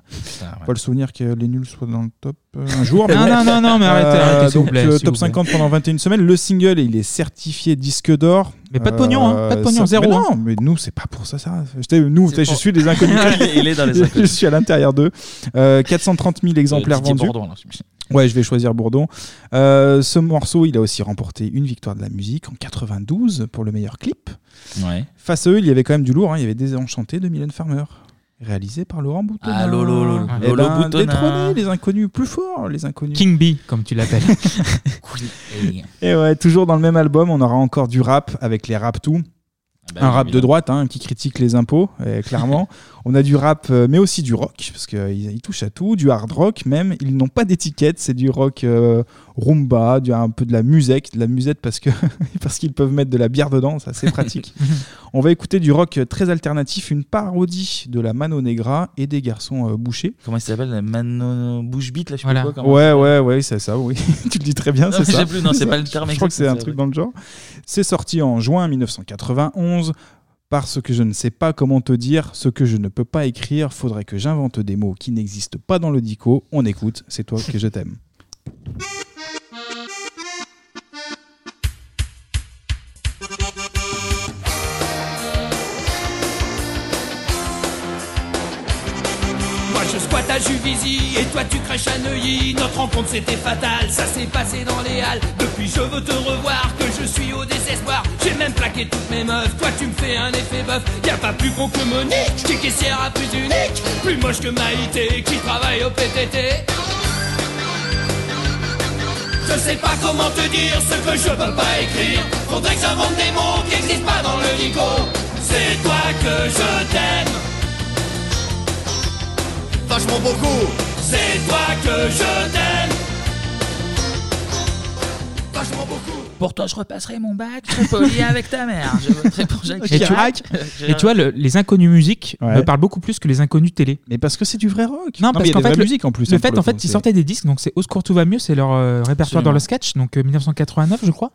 Pas le souvenir que les nuls soient dans le top un jour. mais Non, non, non, non, mais arrêtez, arrêtez, s'il vous donc, plaît, euh, s'il top plaît. 50 pendant 21 semaines. Le single, il est certifié disque d'or. Mais pas de pognon, hein, pas de pognon, ça- zéro, mais hein. non, mais nous, c'est pas pour ça, ça. Je t'ai- Nous, je suis des inconnus. Il est dans les inconnus. je suis à l'intérieur d'eux. Euh, 430 000 exemplaires Didier vendus. Bourdon, là. Ouais, je vais choisir Bourdon. Euh, ce morceau, il a aussi remporté une victoire de la musique en 92 pour le meilleur clip. Ouais. Face à eux, il y avait quand même du lourd. hein. Il y avait Désenchanté de Mylène Farmer, réalisé par Laurent Boutonnat. Ah, Lolo, Lolo, Eh Lolo ben, Boutonnat. détrônés, les inconnus, plus forts, les inconnus. King B, comme tu l'appelles. Et ouais, toujours dans le même album, on aura encore du rap avec les rap tout. bah un rap de droite hein, qui critique les impôts, clairement. on a du rap, euh, mais aussi du rock, parce qu'ils ils touchent à tout, du hard rock même. Ils n'ont pas d'étiquette, c'est du rock euh, rumba, du, un peu de la musique, de la musette parce que parce qu'ils peuvent mettre de la bière dedans, ça c'est pratique. on va écouter du rock très alternatif, une parodie de la Mano Negra et des garçons euh, bouchés. Comment il s'appelle la Mano Bouche Beat, là, je sais Voilà. plus quoi. comment Ouais, ouais, ouais, c'est ça, oui. tu le dis très bien, c'est je ça. sais plus, non, c'est pas le terme Je crois que c'est un truc dans le genre. C'est sorti en juin 1991. Parce que je ne sais pas comment te dire ce que je ne peux pas écrire, faudrait que j'invente des mots qui n'existent pas dans le dico. On écoute, c'est toi que je t'aime. À et toi tu crèches à Neuilly. Notre rencontre c'était fatal, ça s'est passé dans les halles. Depuis je veux te revoir, que je suis au désespoir. J'ai même plaqué toutes mes meufs, toi tu me fais un effet bœuf. Y'a pas plus con que Monique, qui caissière à plus unique. Plus moche que Maïté, qui travaille au PTT. Je sais pas comment te dire ce que je peux pas écrire. Faudrait que j'invente des mots qui existent pas dans le dico. C'est toi que je t'aime. Vachement beaucoup. C'est toi que je t'aime. Vachement beaucoup. Pour toi, je repasserai mon bac, je serai poli avec ta mère. Je voterai pour Jacques Et tu, Chirac. et tu vois, le- les inconnus musique Ouais. me parlent beaucoup plus que les inconnus télé. Mais parce que c'est du vrai rock. Non, mais parce il y a qu'en des fait, vraies le, musiques en plus, Le hein, fait, pour en le fait, coup, ils c'est- sortaient des disques, donc c'est Au secours, tout va mieux, c'est leur euh, répertoire dans le sketch, donc euh, 1989, je crois.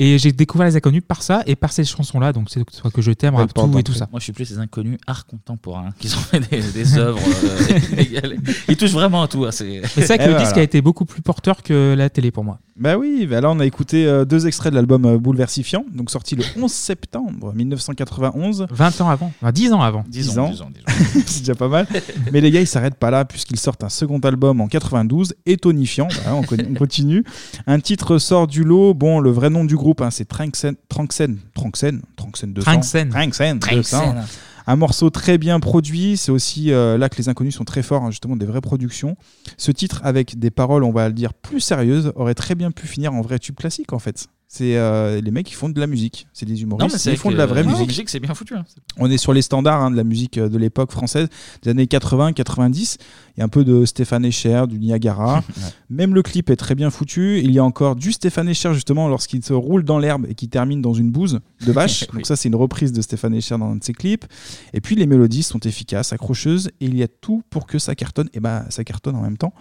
Et j'ai découvert les inconnus par ça et par ces chansons-là, donc c'est soit que je t'aime, rap tout et tout ça. Moi, je suis plus les inconnus art contemporains qui ont fait des, des œuvres euh. Ils touchent vraiment à tout. hein, C'est Et vrai que le disque a été beaucoup plus porteur que la télé pour moi. Bah oui, bah là on a écouté euh, deux extraits de l'album euh, Bouleversifiant, donc sorti le 11 septembre 1991. 20 ans avant, enfin, 10 ans avant. 10 ans, c'est déjà pas mal. Mais les gars, ils s'arrêtent pas là puisqu'ils sortent un second album en 92, étonifiant. Voilà, on, con- on continue. Un titre sort du lot. Bon, le vrai nom du groupe, hein, c'est Tranxen, Tranxen, Tranxen, Tranxen 200. Tranxen. Tranxen 200. Tranxen. Un morceau très bien produit. C'est aussi euh, là que les inconnus sont très forts, hein, justement, des vraies productions. Ce titre, avec des paroles, on va le dire, plus sérieuses, aurait très bien pu finir en vrai tube classique, en fait. C'est euh, les mecs qui font de la musique. C'est des humoristes. ils font de la vraie que, euh, musique. musique, c'est bien foutu. hein. On est sur les standards hein, de la musique euh, de l'époque française, des années 80-90. Il y a un peu de Stéphane Echer, du Niagara. Même le clip est très bien foutu. Il y a encore du Stéphane Echer, justement, lorsqu'il se roule dans l'herbe et qui termine dans une bouse de vache. Oui. Donc, ça, c'est une reprise de Stéphane Echer dans un de ses clips. Et puis, les mélodies sont efficaces, accrocheuses. Et il y a tout pour que ça cartonne. Et bah, ça cartonne en même temps.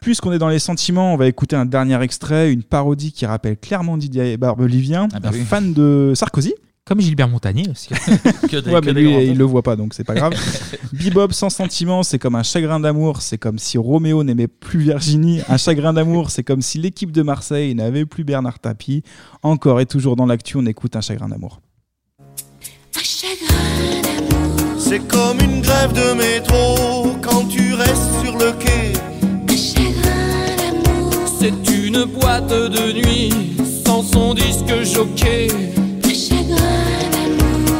Puisqu'on est dans les sentiments, on va écouter un dernier extrait, une parodie qui rappelle clairement Didier Barbelivien, Ah bah un oui. fan de Sarkozy. Comme Gilbert Montagnier aussi. Que des- ouais, que mais des lui, il le voit pas, donc c'est pas grave. Bebop sans sentiment, c'est comme un chagrin d'amour, c'est comme si Roméo n'aimait plus Virginie. Un chagrin d'amour, c'est comme si l'équipe de Marseille n'avait plus Bernard Tapie. Encore et toujours dans l'actu, on écoute un chagrin d'amour. C'est comme une grève de métro quand tu restes sur le quai. C'est une boîte de nuit son disque jockey.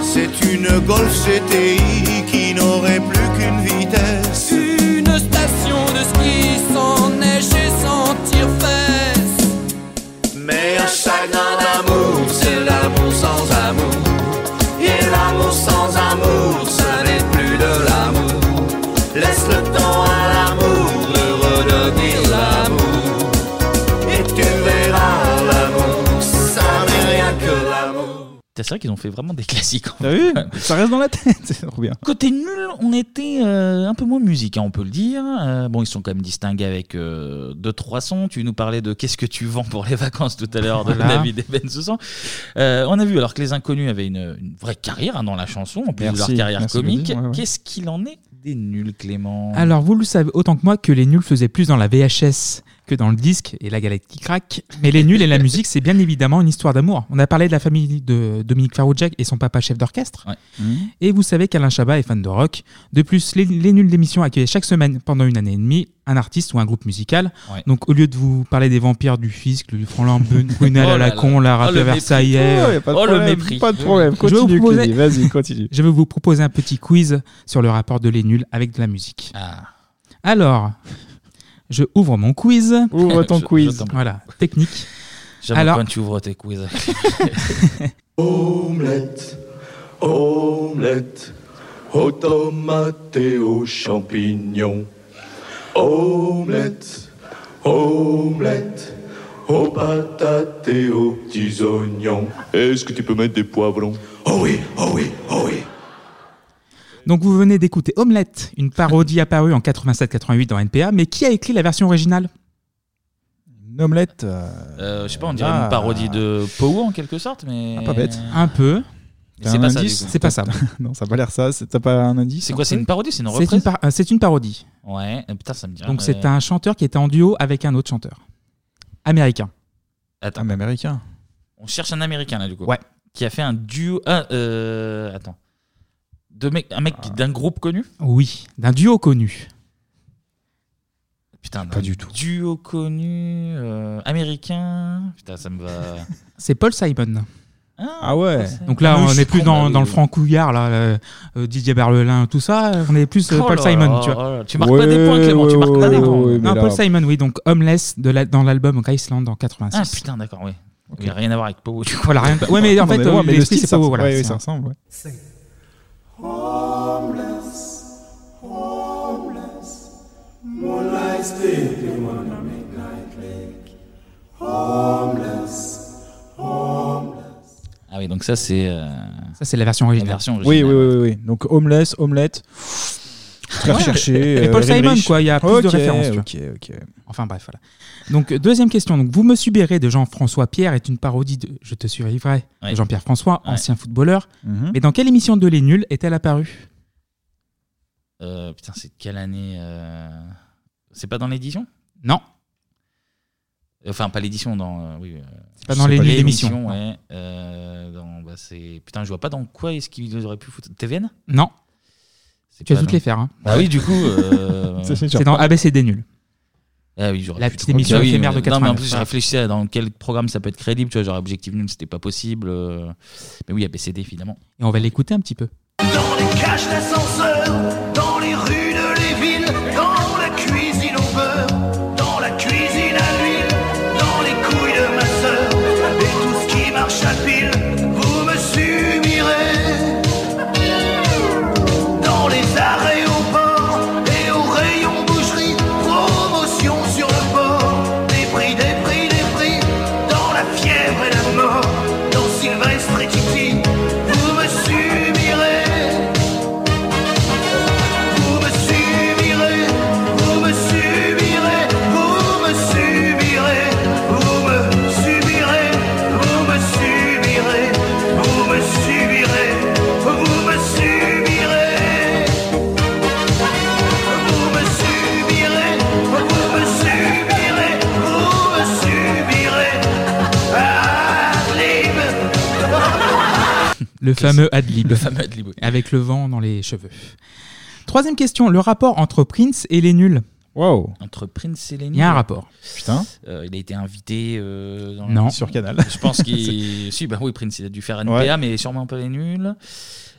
C'est une Golf GTI qui n'aurait plus qu'une vitesse. Une station de ski sans neige et sans tire-fesse. Mais un chagrin d'amour, C'est vrai qu'ils ont fait vraiment des classiques. en T'as fait. vu Ça reste dans la tête, c'est trop bien. Côté nul, on était euh, un peu moins musique, hein, on peut le dire. Euh, bon, ils sont quand même distingués avec euh, deux trois sons. Tu nous parlais de qu'est-ce que tu vends pour les vacances tout à l'heure de Voilà. David et Ben Soussan. Euh, on a vu alors que les inconnus avaient une, une vraie carrière hein, dans la chanson, en plus de Merci, leur carrière merci de le comique. dire, ouais, ouais. Qu'est-ce qu'il en est des nuls, Clément? Alors, vous le savez autant que moi que les nuls faisaient plus dans la VHS que dans le disque et la galette qui craque. Mais les nuls et la musique, c'est bien évidemment une histoire d'amour. On a parlé de la famille de Dominique Farrugia et son papa chef d'orchestre. Et vous savez qu'Alain Chabat est fan de rock. De plus, les, les nuls d'émission accueillaient chaque semaine, pendant une année et demie, un artiste ou un groupe musical. Ouais. Donc, au lieu de vous parler des vampires du fisc, le Franck Brunel Oh à la con, la Oh, versaillais. Oh, y a pas de Oh, le problème, mépris. pas de problème. Je vais vous Continue, proposer- vas-y, continue. Je vais vous proposer un petit quiz sur le rapport de Les Nuls avec de la musique. Ah. Alors, je ouvre mon quiz. Ouvre ton Je- quiz. je. Voilà, technique. J'aime Alors- quand tu ouvres tes quiz. Omelette, omelette, aux tomates et aux champignons. Omelette, omelette, aux patates et aux petits oignons. Est-ce que tu peux mettre des poivrons? Oh oui, oh oui, oh oui. Donc vous venez d'écouter Omelette, une parodie apparue en 87-88 dans NPA, mais qui a écrit la version originale? Une omelette. Euh, je sais pas, on dirait Ah. une parodie de Powo en quelque sorte, mais. Ah, pas bête. Un peu. Mais c'est pas ça, du coup. C'est pas ça. non, ça a pas l'air ça. C'est- T'as pas un indice C'est quoi, c'est une parodie, c'est une C'est reprise une, par- euh, c'est une parodie. Ouais, euh, putain, ça me dit. Donc c'est un chanteur qui était en duo avec un autre chanteur. Américain. Attends. Un américain. On cherche un américain là, du coup. Ouais. Qui a fait un duo. Ah, euh, attends. Deux mecs, un mec d'un groupe connu Oui, d'un duo connu. Putain, Pas du tout. Duo connu, euh, américain. Putain, ça me va. C'est Paul Simon. Ah ouais. Donc là, Ah, on n'est plus dans, dans le oui. francouillard, là, euh, euh, Didier Berlelin, tout ça. On est plus euh, Oh Paul là Simon, là, tu oh vois. là, tu marques pas des points, Clément, tu marques pas des points. non, là- Paul Simon, oui, donc Homeless de la- dans l'album Iceland en 86. Ah putain, d'accord, oui. Il n'y a rien à voir avec Powo. du coup. Voilà, rien. Ouais, mais en fait, mais euh, l'esprit, style, c'est pas beau, voilà. C'est un- ressemble, ouais. Homeless, homeless, moonlight sleeping on a midnight lake. Homeless, oui, donc ça c'est. euh, Ça, c'est la version originale. La version Oui, originale. oui, oui, oui. Donc homeless, omelette. Très Ouais. recherché. Et Paul euh, Simon, Heinrich. quoi. Il y a plus de Ok, références. Ok, ok. Enfin bref, voilà. Donc deuxième question. Donc vous me subirez de Jean-François Pierre est une parodie de Je te survivrai Ouais. de Jean-Pierre François, Ouais. ancien footballeur. Mhm. Mais dans quelle émission de Les Nuls est-elle apparue? Euh, putain, c'est quelle année euh, C'est pas dans l'édition? Non. Enfin, pas l'édition, dans. euh, oui, euh, C'est pas dans les l'émission, ouais. Euh, dans- bah. Putain, je vois pas dans quoi est-ce qu'ils auraient pu foutre. TVN Non. Tu vas toutes les faire. hein. Ah oui, du coup. euh, C'est dans ABC des Nuls. Ah oui, j'aurais La petite émission Ah oui, éphémère de mais- Non, mais en 89. plus, je réfléchissais à dans quel programme ça peut être crédible. Tu vois, genre Objectif Nul, c'était pas possible. euh, Mais oui, ABCD, évidemment. Et on va l'écouter un petit peu. Dans les cages d'ascenseur, Le fameux Adlib. Le fameux Adlib, oui. Avec le vent dans les cheveux. Troisième question. Le rapport entre Prince et les nuls Wow. Entre Prince et les Il y a un Nuls. rapport. Putain. Euh, il a été invité euh, dans Non. Sur Canal. Je pense qu'il. si, bah oui, Prince, il a dû faire NPA, Ouais. mais sûrement pas les nuls.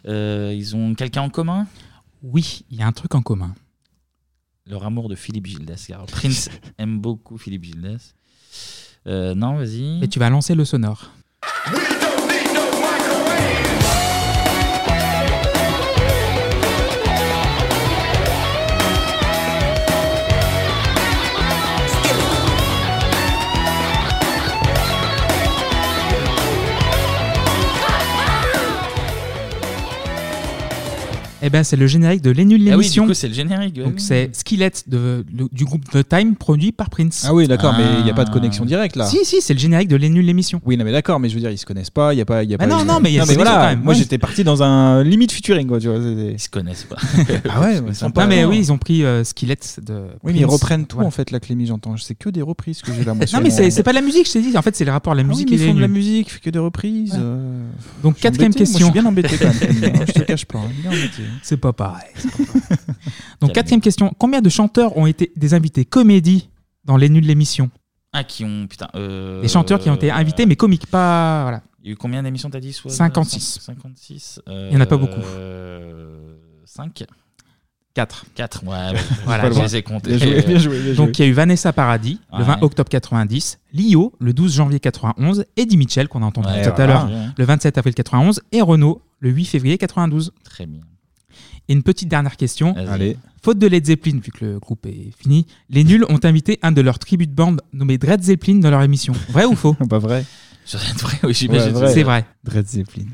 Euh, ils ont quelqu'un en commun? Oui, il y a un truc en commun. Leur amour de Philippe Gildas. car Prince aime beaucoup Philippe Gildas. Euh, non, vas-y. Et tu vas lancer le sonore. Eh ben, c'est le générique de Les Nuls Ah oui, l'émission. du coup, c'est le générique, ouais, Donc oui. c'est Skillet de, le- du groupe The Time produit par Prince. Ah oui, d'accord, mais il n'y a pas de connexion directe là. Si, si, c'est le générique de Les Nuls l'émission. Oui, non, mais d'accord, mais je veux dire, ils se connaissent pas, il y a pas, il y a Ah pas. non, non, mais il y a des voilà, connexions quand même, Moi, ouais. j'étais parti dans un limite featuring, quoi, tu vois. Ils se connaissent pas. ah ouais, mais sympa. Non, mais oui, ils ont pris euh, Skillet de. Oui, mais ils Prince. reprennent tout Voilà. en fait, la Clémy, j'entends. C'est que des reprises que j'ai là. moi, Non, mais c'est c'est pas la musique, je t'ai dit. En fait, c'est le rapport à la Ah musique et ils les font de la nuls. musique, fait que des reprises. euh, Donc, je suis quatrième embêté. Moi, question. je suis bien embêté quand même. Clémy, hein, je te cache pas. hein, bien embêté. C'est pas pareil. Donc, quatrième question. Combien de chanteurs ont été des invités comédie dans Les Nuls de l'émission? Ah, qui ont. Putain. Euh, Les chanteurs qui ont été invités, mais comiques, pas. Voilà. Il y a eu combien d'émissions, t'as dit soit 56. 56. Il y en a pas beaucoup. 5 4. 4, ouais. Voilà, je les ai comptés. Donc il y a eu Vanessa Paradis le Ouais. 20 octobre 90, Lio le 12 janvier 91, Eddie Mitchell qu'on a entendu Ouais, tout à voilà. l'heure Ouais. le 27 avril 91 et Renault le 8 février 92. Très bien. Et une petite dernière question. Allez. Faute de Led Zeppelin, vu que le groupe est fini, les nuls ont invité un de leurs tribus de bande nommé Dred Zeppelin dans leur émission. Vrai ou faux? Pas vrai. Vrai, oui, j'imagine. Ouais, vrai. C'est vrai. Dred Zeppelin.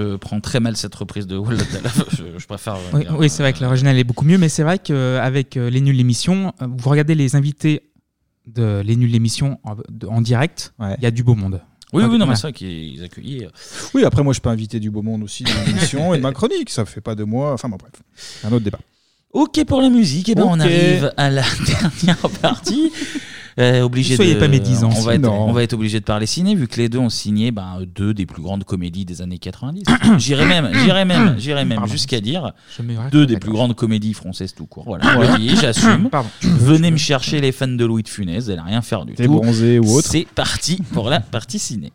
Je prends très mal cette reprise de Wall of Love. Je, je préfère. euh, Oui, c'est vrai que l'original est beaucoup mieux, mais c'est vrai qu'avec euh, les nuls l'émission, euh, vous regardez les invités de les nuls l'émission en, de- en direct, il y a du beau monde. Oui, oui, non, mais c'est vrai qu'ils accueillaient. euh, Oui, après, moi, je peux inviter du beau monde aussi dans l'émission et de ma chronique. Ça fait pas de moi. Enfin, bon, bref. Un autre débat. Ok pour la musique, et ben on arrive à la dernière partie. Euh, obligé soyez de- pas médisants, On va, être, on va être obligé de parler ciné vu que les deux ont signé ben, deux des plus grandes comédies des années 90. j'irais même, j'irais même, j'irais même jusqu'à dire deux des plus grandes comédies françaises tout court. Voilà, j'assume. Venez me chercher les fans de Louis de Funès, elle a rien faire du tout. bronzé ou autre. C'est parti pour la partie ciné.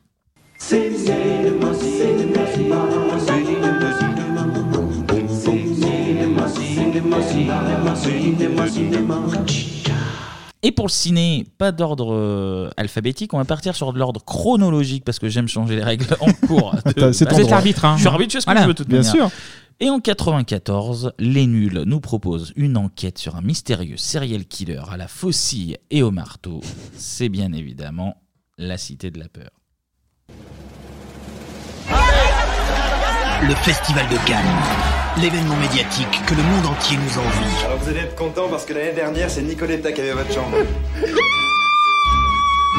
Et pour le ciné, pas d'ordre euh, alphabétique, on va partir sur de l'ordre chronologique parce que j'aime changer les règles en cours. de- c'est ton Vous êtes droit. l'arbitre, hein. Je suis arbitre, je fais ce que Voilà, je veux de toute bien manière. sûr. Et en 94, Les Nuls nous proposent une enquête sur un mystérieux serial killer à la faucille et au marteau. C'est bien évidemment La Cité de la Peur. Le Festival de Cannes, l'événement médiatique que le monde entier nous envie. Alors vous allez être content parce que l'année dernière, c'est Nicoletta qui avait votre chambre.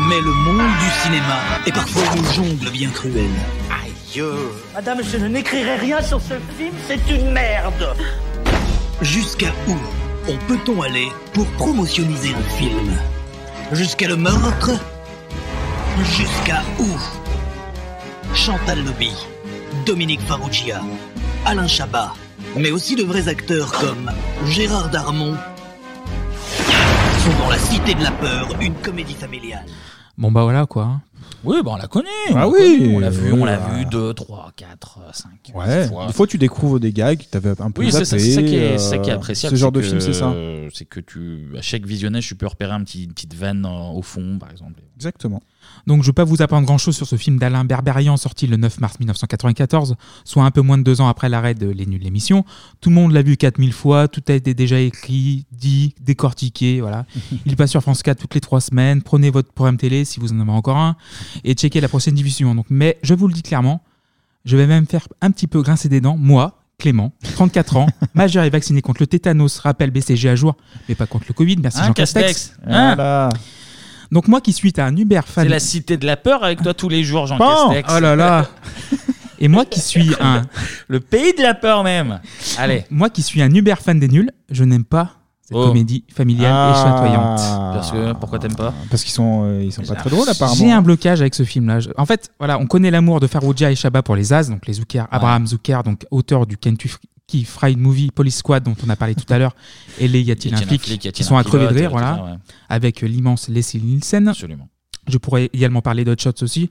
Mais le monde du cinéma est parfois une jungle bien cruelle. Aïe Madame, je ne n'écrirai rien sur ce film, c'est une merde. Jusqu'à où on peut-on aller pour promotioniser un film? Jusqu'à le meurtre? Jusqu'à où? Chantal Lobby, Dominique Farrugia, Alain Chabat, mais aussi de vrais acteurs comme Gérard Darmon sont dans La Cité de la Peur, une comédie familiale. Bon bah voilà quoi. Oui, bah on la connaît. on Ah la oui, connaît, On l'a vu, oui, on l'a vu 2, 3, 4, 5. Ouais. Des fois, tu découvres des gags que t'avais un peu Oui, c'est ça, ça qui est, c'est ça qui est appréciable. Ce genre de film, que- c'est ça. C'est que tu, à chaque visionnage, tu peux repérer un petit, une petite vanne euh, au fond, par exemple. Exactement. Donc je ne vais pas vous apprendre grand-chose sur ce film d'Alain Berberian sorti le 9 mars 1994, soit un peu moins de deux ans après l'arrêt de Les Nuls l'émission. Tout le monde l'a vu 4000 fois, tout a été déjà écrit, dit, décortiqué. Voilà. Il passe sur France 4 toutes les trois semaines. Prenez votre programme télé si vous en avez encore un et checkez la prochaine diffusion. Donc, mais je vous le dis clairement, je vais même faire un petit peu grincer des dents, moi, Clément, 34 ans, majeur et vacciné contre le tétanos, rappel BCG à jour, mais pas contre le Covid. Merci Hein, Jean Castex Castex. Hein Donc moi qui suis un Uber fan. C'est la cité de la peur avec toi tous les jours, Jean Bon. Castex. Oh là là. Et moi qui suis un Le pays de la peur même. Allez. Moi qui suis un Uber fan des nuls, je n'aime pas cette Oh. comédie familiale et Ah. chatoyante. Parce que pourquoi t'aimes pas Parce qu'ils sont, euh, ils sont pas très drôles apparemment. J'ai un blocage avec ce film-là. Je- En fait, voilà, on connaît l'amour de Farouja et Chabat pour les As, donc les Zucker, Abraham Zucker, donc auteur du Kentucky Fried Movie Police Squad dont on a parlé tout à l'heure, et les Y a-t-il un flic, qui sont à crever de rire, voilà, ouais. avec euh, l'immense Leslie Nielsen. Absolument. Je pourrais également parler d'Hot Shots aussi,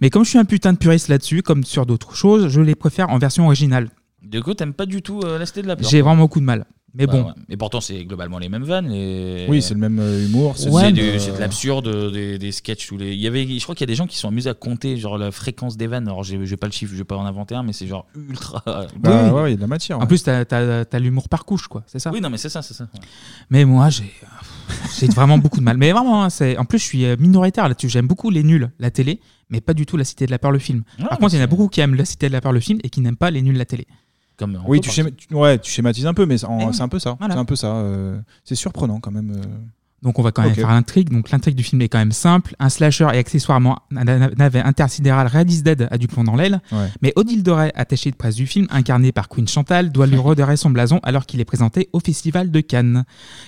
mais comme je suis un putain de puriste là-dessus, comme sur d'autres choses, je les préfère en version originale. Du coup, t'aimes pas du tout euh, la cité de la peur J'ai vraiment beaucoup de mal. Mais Bah bon, ouais. Mais pourtant, c'est globalement les mêmes vannes. les- Oui, c'est le même euh, humour. C'est Ouais, de euh, l'absurde, des, des sketchs. Tous les... Il y avait, je crois qu'il y a des gens qui sont amusés à compter genre la fréquence des vannes. Alors, j'ai j'ai pas le chiffre, je vais pas en inventer un, mais c'est genre ultra. Bah ouais, il y a de la matière. En plus, t'as as, l'humour par couche, quoi, c'est ça Oui, non, mais c'est ça, c'est ça. ouais. Mais moi, j'ai j'ai vraiment beaucoup de mal. Mais vraiment, hein, c'est en plus, je suis euh, minoritaire là-dessus. J'aime beaucoup les nuls, la télé, mais pas du tout la Cité de la Peur, le film. Ah, Par contre, il y en a beaucoup qui aiment la Cité de la Peur, le film, et qui n'aiment pas les nuls, la télé. Comme Oui, tu, schéma- tu- ouais, tu schématises un peu, mais en- Eh c'est un peu ça. voilà. C'est un peu ça. euh, c'est surprenant quand même. euh. Donc on va quand même faire l'intrigue. Donc l'intrigue du film est quand même simple. Un slasher et accessoirement un na- navet intersidéral Radis Dead a du plomb dans l'aile. Ouais. Mais Odile Doré, attachée de presse du film, incarnée par Queen Chantal, doit lui redorer son blason alors qu'il est présenté au Festival de Cannes.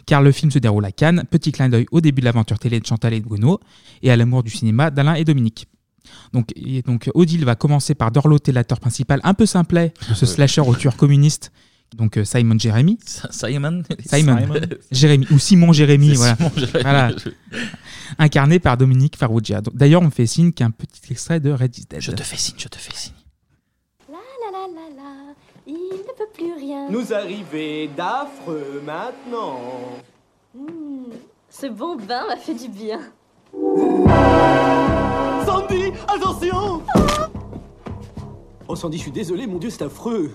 Car le film se déroule à Cannes. Petit clin d'œil au début de l'aventure télé de Chantal et de Bruno et à l'amour du cinéma d'Alain et Dominique. Donc, et donc Odile va commencer par dorloter l'acteur principal un peu simplet de ce slasher au tueur communiste. Donc euh, Simon Jérémy. Simon? Simon. Jérémy ou Simon Jérémy, voilà. Simon Jérémy. Voilà. Incarné par Dominique Farrugia. Donc, D'ailleurs, on me fait signe qu'un petit extrait de Red is Dead. Je te fais signe, je te fais signe. La la la la, il ne peut plus rien. Nous arriver d'affreux maintenant. Hmm, ce bon bain m'a fait du bien. Sandy, attention Oh Sandy, je suis désolé, mon dieu, c'est affreux.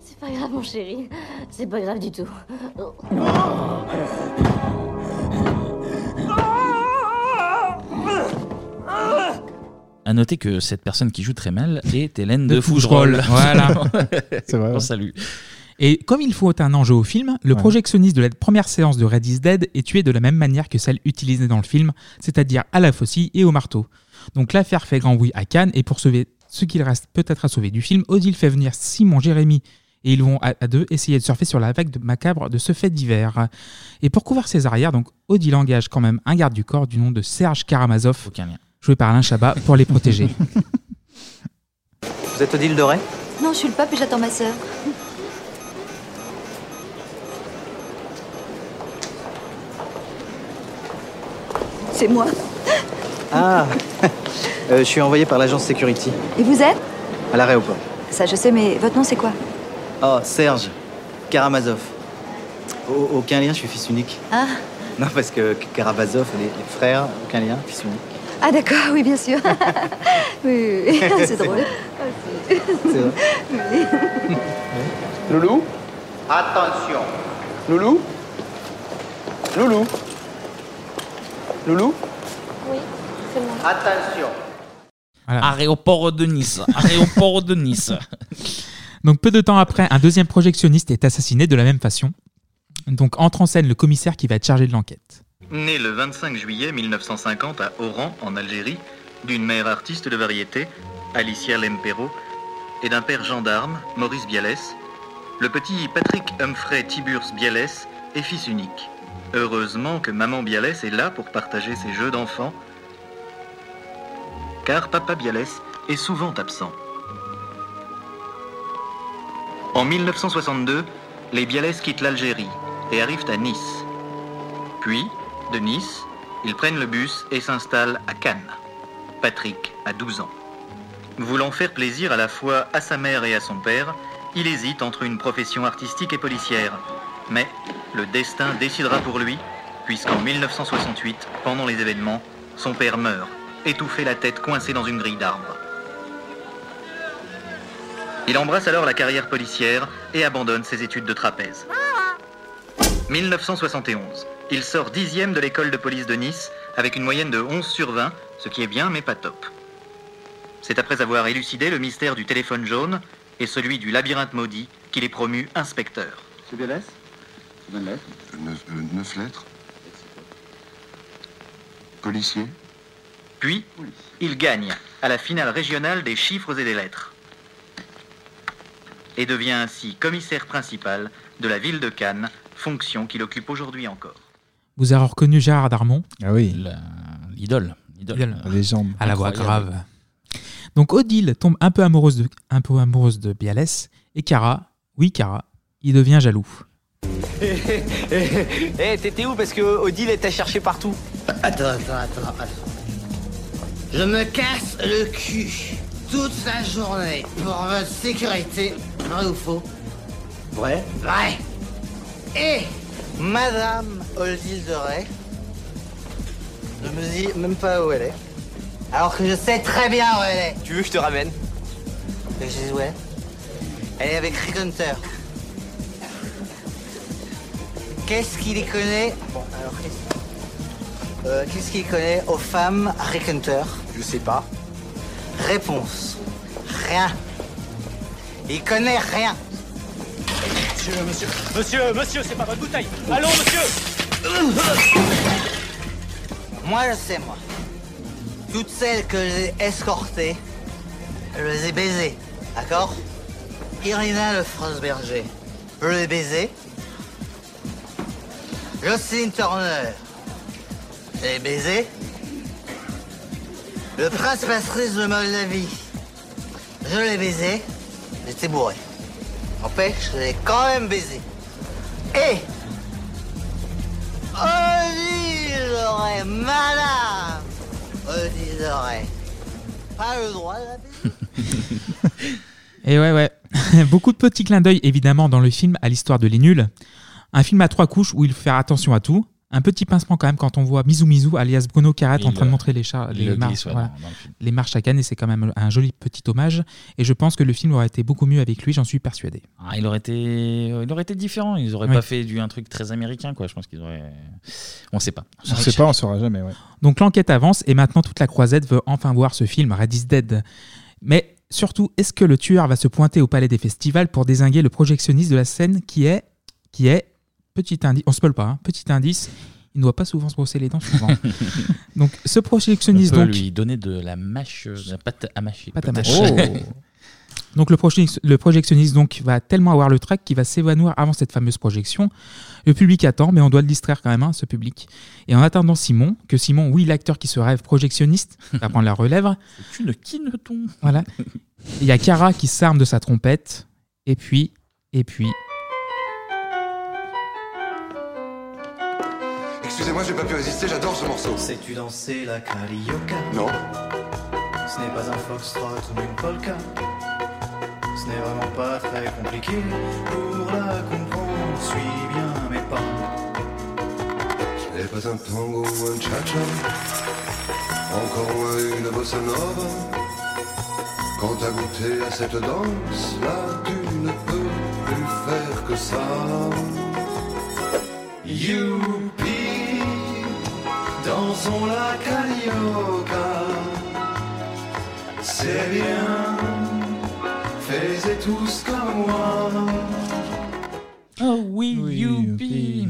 C'est pas grave, mon chéri. C'est pas grave du tout. Oh. À noter que cette personne qui joue très mal est Hélène de, De Fougerolles. Fougerolles, voilà. C'est vrai. On salue. Et comme il faut un enjeu au film, le Ouais. projectionniste de la première séance de Red is Dead est tué de la même manière que celle utilisée dans le film, c'est-à-dire à la faucille et au marteau. Donc l'affaire fait grand bruit à Cannes et pour sauver ce qu'il reste peut-être à sauver du film, Odile fait venir Simon Jérémy et ils vont à, deux essayer de surfer sur la vague de macabre de ce fait divers. Et pour couvrir ses arrières, donc Odile engage quand même un garde du corps du nom de Serge Karamazov, joué par Alain Chabat, pour les protéger. Vous êtes Odile Doré? Non, je suis le pape et j'attends ma sœur. C'est moi. Ah Euh, Je suis envoyé par l'agence Security, Et vous êtes? À l'aéroport. Ça, je sais, mais votre nom, c'est quoi? Oh, Serge Karamazov. Au- aucun lien, je suis fils unique. Ah, Non, parce que Karamazov, les, les frères, aucun lien, fils unique. ah d'accord, oui, bien sûr. oui, oui, oui. c'est drôle. C'est vrai Oui. Loulou? Attention Loulou? Loulou? Loulou? Oui, c'est moi. Attention Aéroport de Nice. Aéroport de Nice. Donc peu de temps après, un deuxième projectionniste est assassiné de la même façon. Donc entre en scène le commissaire qui va être chargé de l'enquête. Né le 25 juillet 1950 à Oran, en Algérie, d'une mère artiste de variété, Alicia Lempero, et d'un père gendarme, Maurice Bialès, le petit Patrick Humphrey Tiburce Bialès est fils unique. Heureusement que maman Bialès est là pour partager ses jeux d'enfants, car papa Bialès est souvent absent. En 1962, les Bialès quittent l'Algérie et arrivent à Nice. Puis, de Nice, ils prennent le bus et s'installent à Cannes. Patrick a 12 ans. Voulant faire plaisir à la fois à sa mère et à son père, il hésite entre une profession artistique et policière. Mais le destin décidera pour lui, puisqu'en 1968, pendant les événements, son père meurt, étouffé la tête coincée dans une grille d'arbre. Il embrasse alors la carrière policière et abandonne ses études de trapèze. 1971. Il sort dixième de l'école de police de Nice avec une moyenne de 11 sur 20, ce qui est bien mais pas top. C'est après avoir élucidé le mystère du téléphone jaune et celui du labyrinthe maudit qu'il est promu inspecteur. Bialès Bonne lettre neuf, euh, neuf lettres. Policier? Puis, il gagne à la finale régionale des chiffres et des lettres. Et devient ainsi commissaire principal de la ville de Cannes, fonction qu'il occupe aujourd'hui encore. Vous avez reconnu Gérard Darmon? Ah oui. L'idole. L'idole. Idole. Légende. À la voix grave. Donc Odile tombe un peu amoureuse de, un peu amoureuse de Bialès et Cara, oui Cara, il devient jaloux. Hé, hé, hé, t'étais où Parce que Odile était cherché partout. Attends, attends, attends, attends. Je me casse le cul toute la journée pour votre sécurité. Vrai ou faux Vrai Vrai. Et Madame Odile de Ray ne me dit même pas où elle est. Alors que je sais très bien où elle est. Tu veux que je te ramène? Je dis ouais. Elle est avec Rick Hunter. Qu'est-ce qu'il y connaît Bon, alors qu'est-ce euh, qu'est-ce qu'il connaît aux femmes Rick Hunter Je sais pas. Réponse. Rien. Il connaît rien. Monsieur, monsieur, monsieur, monsieur, c'est pas votre bouteille. Allons, monsieur Moi, je sais, moi. Toutes celles que j'ai escortées, je les ai baisées. D'accord? Irina Le Berger, je l'ai baisée. Jocelyne Turner, je l'ai baisée. Le prince Patrice de Moldavie, je l'ai baisé. J'étais bourré. N'empêche, je l'ai quand même baisé. Et Odile Doré, madame Odile. Pas le droit de la baiser. Et ouais, ouais. Beaucoup de petits clins d'œil, évidemment, dans le film à l'histoire de Les Nuls. Un film à trois couches où il faut faire attention à tout. Un petit pincement quand même quand on voit Mizou Mizou, alias Bruno Carrette, en train de montrer les, chars, marches, glisse, ouais, voilà. dans- dans le film. les marches à Cannes, et c'est quand même un joli petit hommage. Et je pense que le film aurait été beaucoup mieux avec lui, j'en suis persuadé. Ah, il aurait été, il aurait été différent. Ils auraient Oui. pas fait du un truc très américain, quoi. Je pense qu'ils auraient. On sait pas. On sait pas, on saura jamais. Ouais. Donc l'enquête avance et maintenant toute la croisette veut enfin voir ce film Red is Dead. Mais surtout, est-ce que le tueur va se pointer au palais des festivals pour désinguer le projectionniste de la scène qui est, qui est, petit indice, on spoil pas, hein, petit indice, il ne doit pas souvent se brosser les dents souvent. donc ce On projectionniste peut donc, lui donner de la mâche, de la pâte à mâcher. Pâte à mâcher. Donc le, proje- le projectionniste donc va tellement avoir le trac qu'il va s'évanouir avant cette fameuse projection. Le public attend, mais on doit le distraire quand même, hein, ce public. Et en attendant Simon, que Simon, oui, l'acteur qui se rêve projectionniste, va prendre la relève. Une kineton. Voilà. Il y a Cara qui s'arme de sa trompette. Et puis, et puis, Excusez-moi, j'ai pas pu résister, j'adore ce morceau. Sais-tu danser la carioca? Non. Ce n'est pas un foxtrot ou une polka. Ce n'est vraiment pas très compliqué. Pour la comprendre, suis bien mes pas. Ce n'est pas un tango ou un cha-cha. Encore moins une bossa nova. Quand t'as goûté à cette danse, là tu ne peux plus faire que ça. Youpi, dansons la carioca. C'est bien, faites tous comme moi. Oh oui, youpi.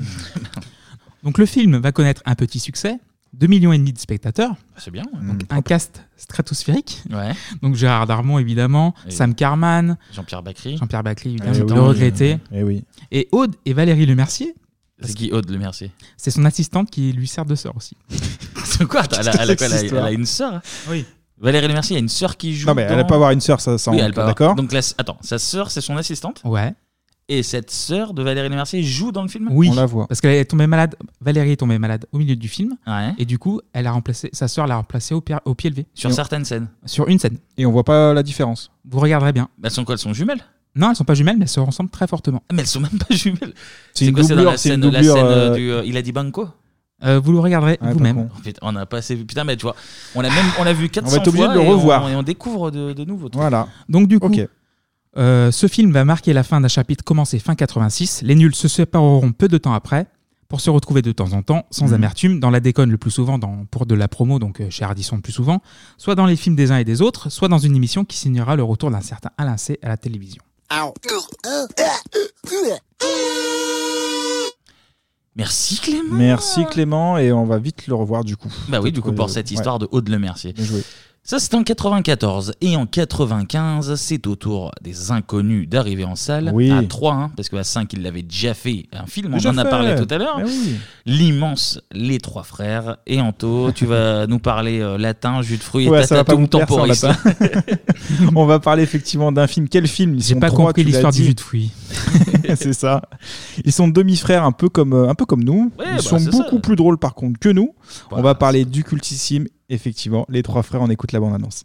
Donc le film va connaître un petit succès, 2 millions et demi de spectateurs. C'est bien. Donc un cast stratosphérique. Ouais. Donc Gérard Darmon évidemment, Et- Sam Carman, Jean-Pierre Bacry. Jean-Pierre Bacry Eh évidemment, oui. le regretté. Eh oui. Et Aude et Valérie Lemercier. C'est qui Aude Le Mercier C'est son assistante qui lui sert de sœur aussi. C'est quoi elle, a, elle a quoi elle a- elle a une sœur Oui. Valérie Le Mercier, il y a une sœur qui joue. Non, mais elle dans- a pas avoir une sœur, ça, ça, Oui, on elle est peut avoir- d'accord. Donc, la- attends, sa sœur, c'est son assistante Ouais. Et cette sœur de Valérie Le Mercier joue dans le film Oui, parce qu'elle est tombée malade. Valérie est tombée malade au milieu du film. Ouais. Et du coup, elle a remplacé sa sœur l'a remplacée au, pied- au pied levé. Sur Et on- certaines scènes. Sur une scène. Et on voit pas la différence. Vous regarderez bien. Elles sont quoi Elles sont jumelles? Non, elles sont pas jumelles, mais elles se ressemblent très fortement. Ah, Mais elles sont même pas jumelles. C'est une quoi C'est dans doublure, la c'est une scène, la doublure, scène euh, du. euh, il a dit Banco? Euh, vous le regarderez Ouais, vous-même. pas con. Oh, putain, On n'a pas assez vu. Putain, mais tu vois, on a même on l'a vu 400 va être obligé fois de le et on- revoir. Et on, découvre de, de nouveaux trucs. Voilà. Donc du coup, euh, ce film va marquer la fin d'un chapitre commencé fin 86. Les nuls se sépareront peu de temps après pour se retrouver de temps en temps, sans Mhm. amertume, dans la déconne le plus souvent dans, pour de la promo, donc euh, chez Ardisson le plus souvent, soit dans les films des uns et des autres, soit dans une émission qui signera le retour d'un certain Alain C à la télévision. Merci Clément. Merci Clément, et on va vite le revoir du coup. Bah oui, du coup, pour cette ouais. histoire de Aude Le Mercier. Bien joué. Ça, c'était en 94. Et en 95, c'est au tour des inconnus d'arriver en salle. Oui. À 3, hein, parce qu'à 5, il l'avait déjà fait un film. Déjà on en a fait. parlé tout à l'heure. Oui. L'immense Les Trois Frères. Et Anto, tu vas nous parler euh, latin, jus de fruits et Ouais, ça va pas tatatum plaire, ça, temporis. on va parler effectivement d'un film. Quel film? Ils J'ai sont pas trois, compris tu l'as l'histoire du dit. jus de fruits. c'est ça. Ils sont demi-frères, un peu comme euh, un peu comme nous. Ouais, Ils bah, sont c'est beaucoup ça. plus drôles par contre que nous. on va parler du cultissime, effectivement. Les trois frères. On écoute la bande annonce.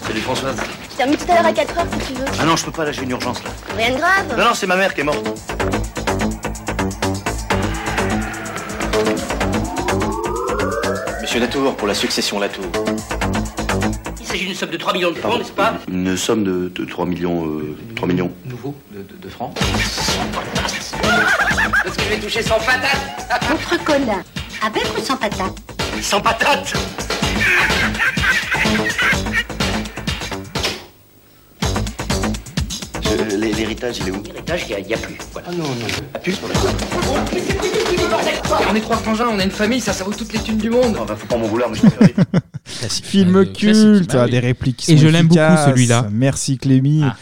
Salut Françoise. Je termine tout à l'heure à 4 heures si tu veux. Ah non, je peux pas, là j'ai une urgence là. Rien de grave. Non, non, c'est ma mère qui est morte. Monsieur Latour, pour la succession Latour. Il s'agit d'une somme de 3 millions de francs, n'est-ce pas Une somme de, de 3 millions. euh, 3 millions. Nouveau de, de- de francs. Est-ce que je vais toucher sans patate Votre colin, avec ou sans patate Sans patate L'héritage, il est où? L'héritage, il n'y a, plus. Voilà. Ah non, non. Ah, plus On est trois frangins, on a une famille, ça, ça vaut toutes les thunes du monde. Enfin, faut pas m'en vouloir, mais je. Film culte, classique, bah ah, oui. des répliques qui Et sont je l'aime beaucoup, celui-là. Merci Clémy. Ah.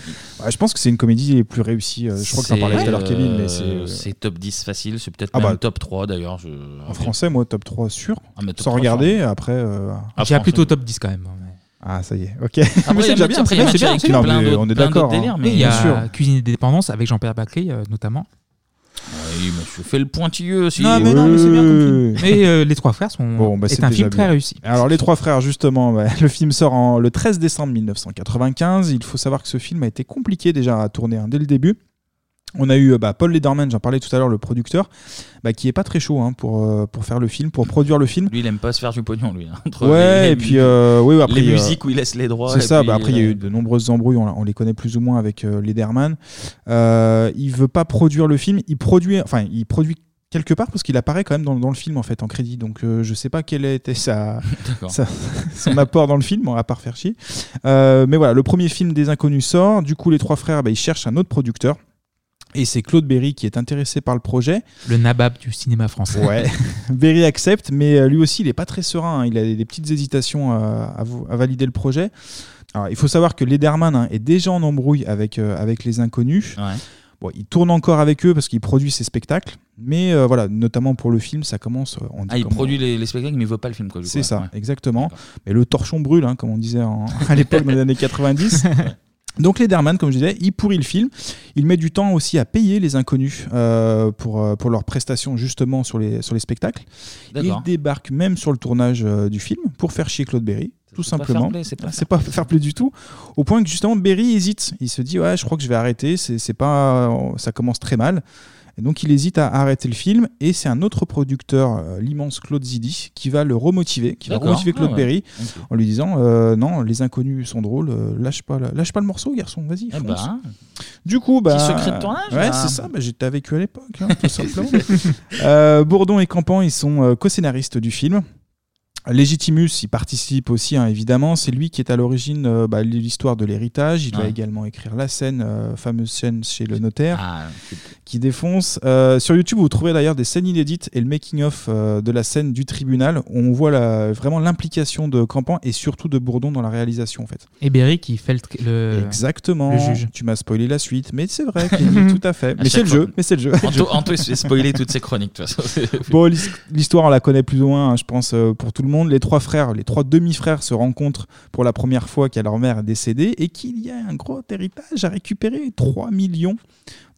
Ouais, je pense que c'est une comédie les plus réussies. euh, Je crois que t'en parlais tout à l'heure, euh, Kevin, mais c'est euh, C'est top 10 facile, c'est peut-être Ah même bah. top 3 d'ailleurs. je- en français, moi, top 3 sûr. Ah, top Sans 3, regarder, après. euh, Ah, J'ai français. plutôt top 10 quand même. Ah, ça y est, ok. Après, mais c'est déjà bien, c'est bien, on est d'accord. il y bien a Cuisine et dépendance avec Jean-Pierre Bacry euh, notamment. Oui, mais je fais le pointilleux aussi. Non, mais non, mais c'est bien. Mais euh, Les Trois Frères sont Bon, bah, est c'est un film très réussi. Alors, Les Trois Frères, justement, ouais, le film sort en, le 13 décembre 1995. Il faut savoir que ce film a été compliqué déjà à tourner hein, dès le début. On a eu euh, bah, Paul Lederman, j'en parlais tout à l'heure, le producteur, bah, qui est pas très chaud hein, pour, euh, pour faire le film, pour produire le film. Lui, il aime pas se faire du pognon, lui. hein, entre Ouais, les- et puis euh, oui, après, les euh, musiques où il laisse les droits. C'est ça. puis, bah, après, il y a eu de nombreuses embrouilles. On, on les connaît plus ou moins avec euh, Lederman. Il veut pas produire le film. Il produit, enfin, il produit quelque part parce qu'il apparaît quand même dans, dans le film en fait en crédit. Donc euh, je sais pas quel était sa, D'accord. sa- son apport dans le film, à part faire chier. Euh, mais voilà, le premier film des Inconnus sort. Du coup, les trois frères, bah, ils cherchent un autre producteur. Et c'est Claude Berry qui est intéressé par le projet. Le nabab du cinéma français. Ouais, Berry accepte, mais euh, lui aussi, il est pas très serein. hein. Il a des, petites hésitations euh, à, valider le projet. Alors, il faut savoir que Lederman hein, est déjà en embrouille avec, euh, avec les inconnus. Bon, il tourne encore avec eux parce qu'il produit ses spectacles, mais euh, voilà, notamment pour le film, ça commence. on Ah, il produit les, les spectacles, mais il veut pas le film. C'est ça, Ouais. exactement. Mais le torchon brûle, hein, comme on disait en- à l'époque dans les années 90. Donc Lederman, comme je disais, il pourrit le film. Il met du temps aussi à payer les inconnus euh, pour, euh, pour leurs prestations justement sur les, sur les spectacles. Il débarque même sur le tournage euh, du film pour faire chier Claude Berry. Tout simplement. c'est pas c'est pas fair play du tout. Au point que justement Berry hésite. Il se dit ouais, je crois que je vais arrêter. C'est c'est pas, ça commence très mal. Et donc il hésite à arrêter le film et c'est un autre producteur, euh, l'immense Claude Zidi, qui va le remotiver, qui va remotiver Claude Ah ouais. Berry Ok. en lui disant euh, non, les inconnus sont drôles, euh, lâche pas, lâche pas le morceau, garçon, vas-y. Eh bah. Du coup, bah, Petit secret de tournage, Ouais, c'est ça. bah, J'étais avec eux à l'époque, hein, tout simplement. Bourdon et Campan, ils sont co-scénaristes du film. Légitimus, il participe aussi, hein, évidemment. C'est lui qui est à l'origine euh, bah, de l'histoire de l'héritage. Il va Ouais. également écrire la scène, euh, fameuse scène chez le notaire, Ah, qui défonce. Euh, sur YouTube, vous trouverez d'ailleurs des scènes inédites et le making-of euh, de la scène du tribunal. où On voit la- vraiment l'implication de Campan et surtout de Bourdon dans la réalisation, en fait. Et Berry qui fait le, Exactement. le juge. Tu m'as spoilé la suite, mais c'est vrai, tout à fait. À Mais c'est le jeu. Mais c'est le jeu. Anto, spoiler toutes ses chroniques, de toute façon. Bon, l'his- l'histoire, on la connaît plus ou moins, hein, je pense, euh, pour tout le monde. Les trois frères, les trois demi-frères se rencontrent pour la première fois car leur mère est décédée et qu'il y a un gros héritage à récupérer 3 millions.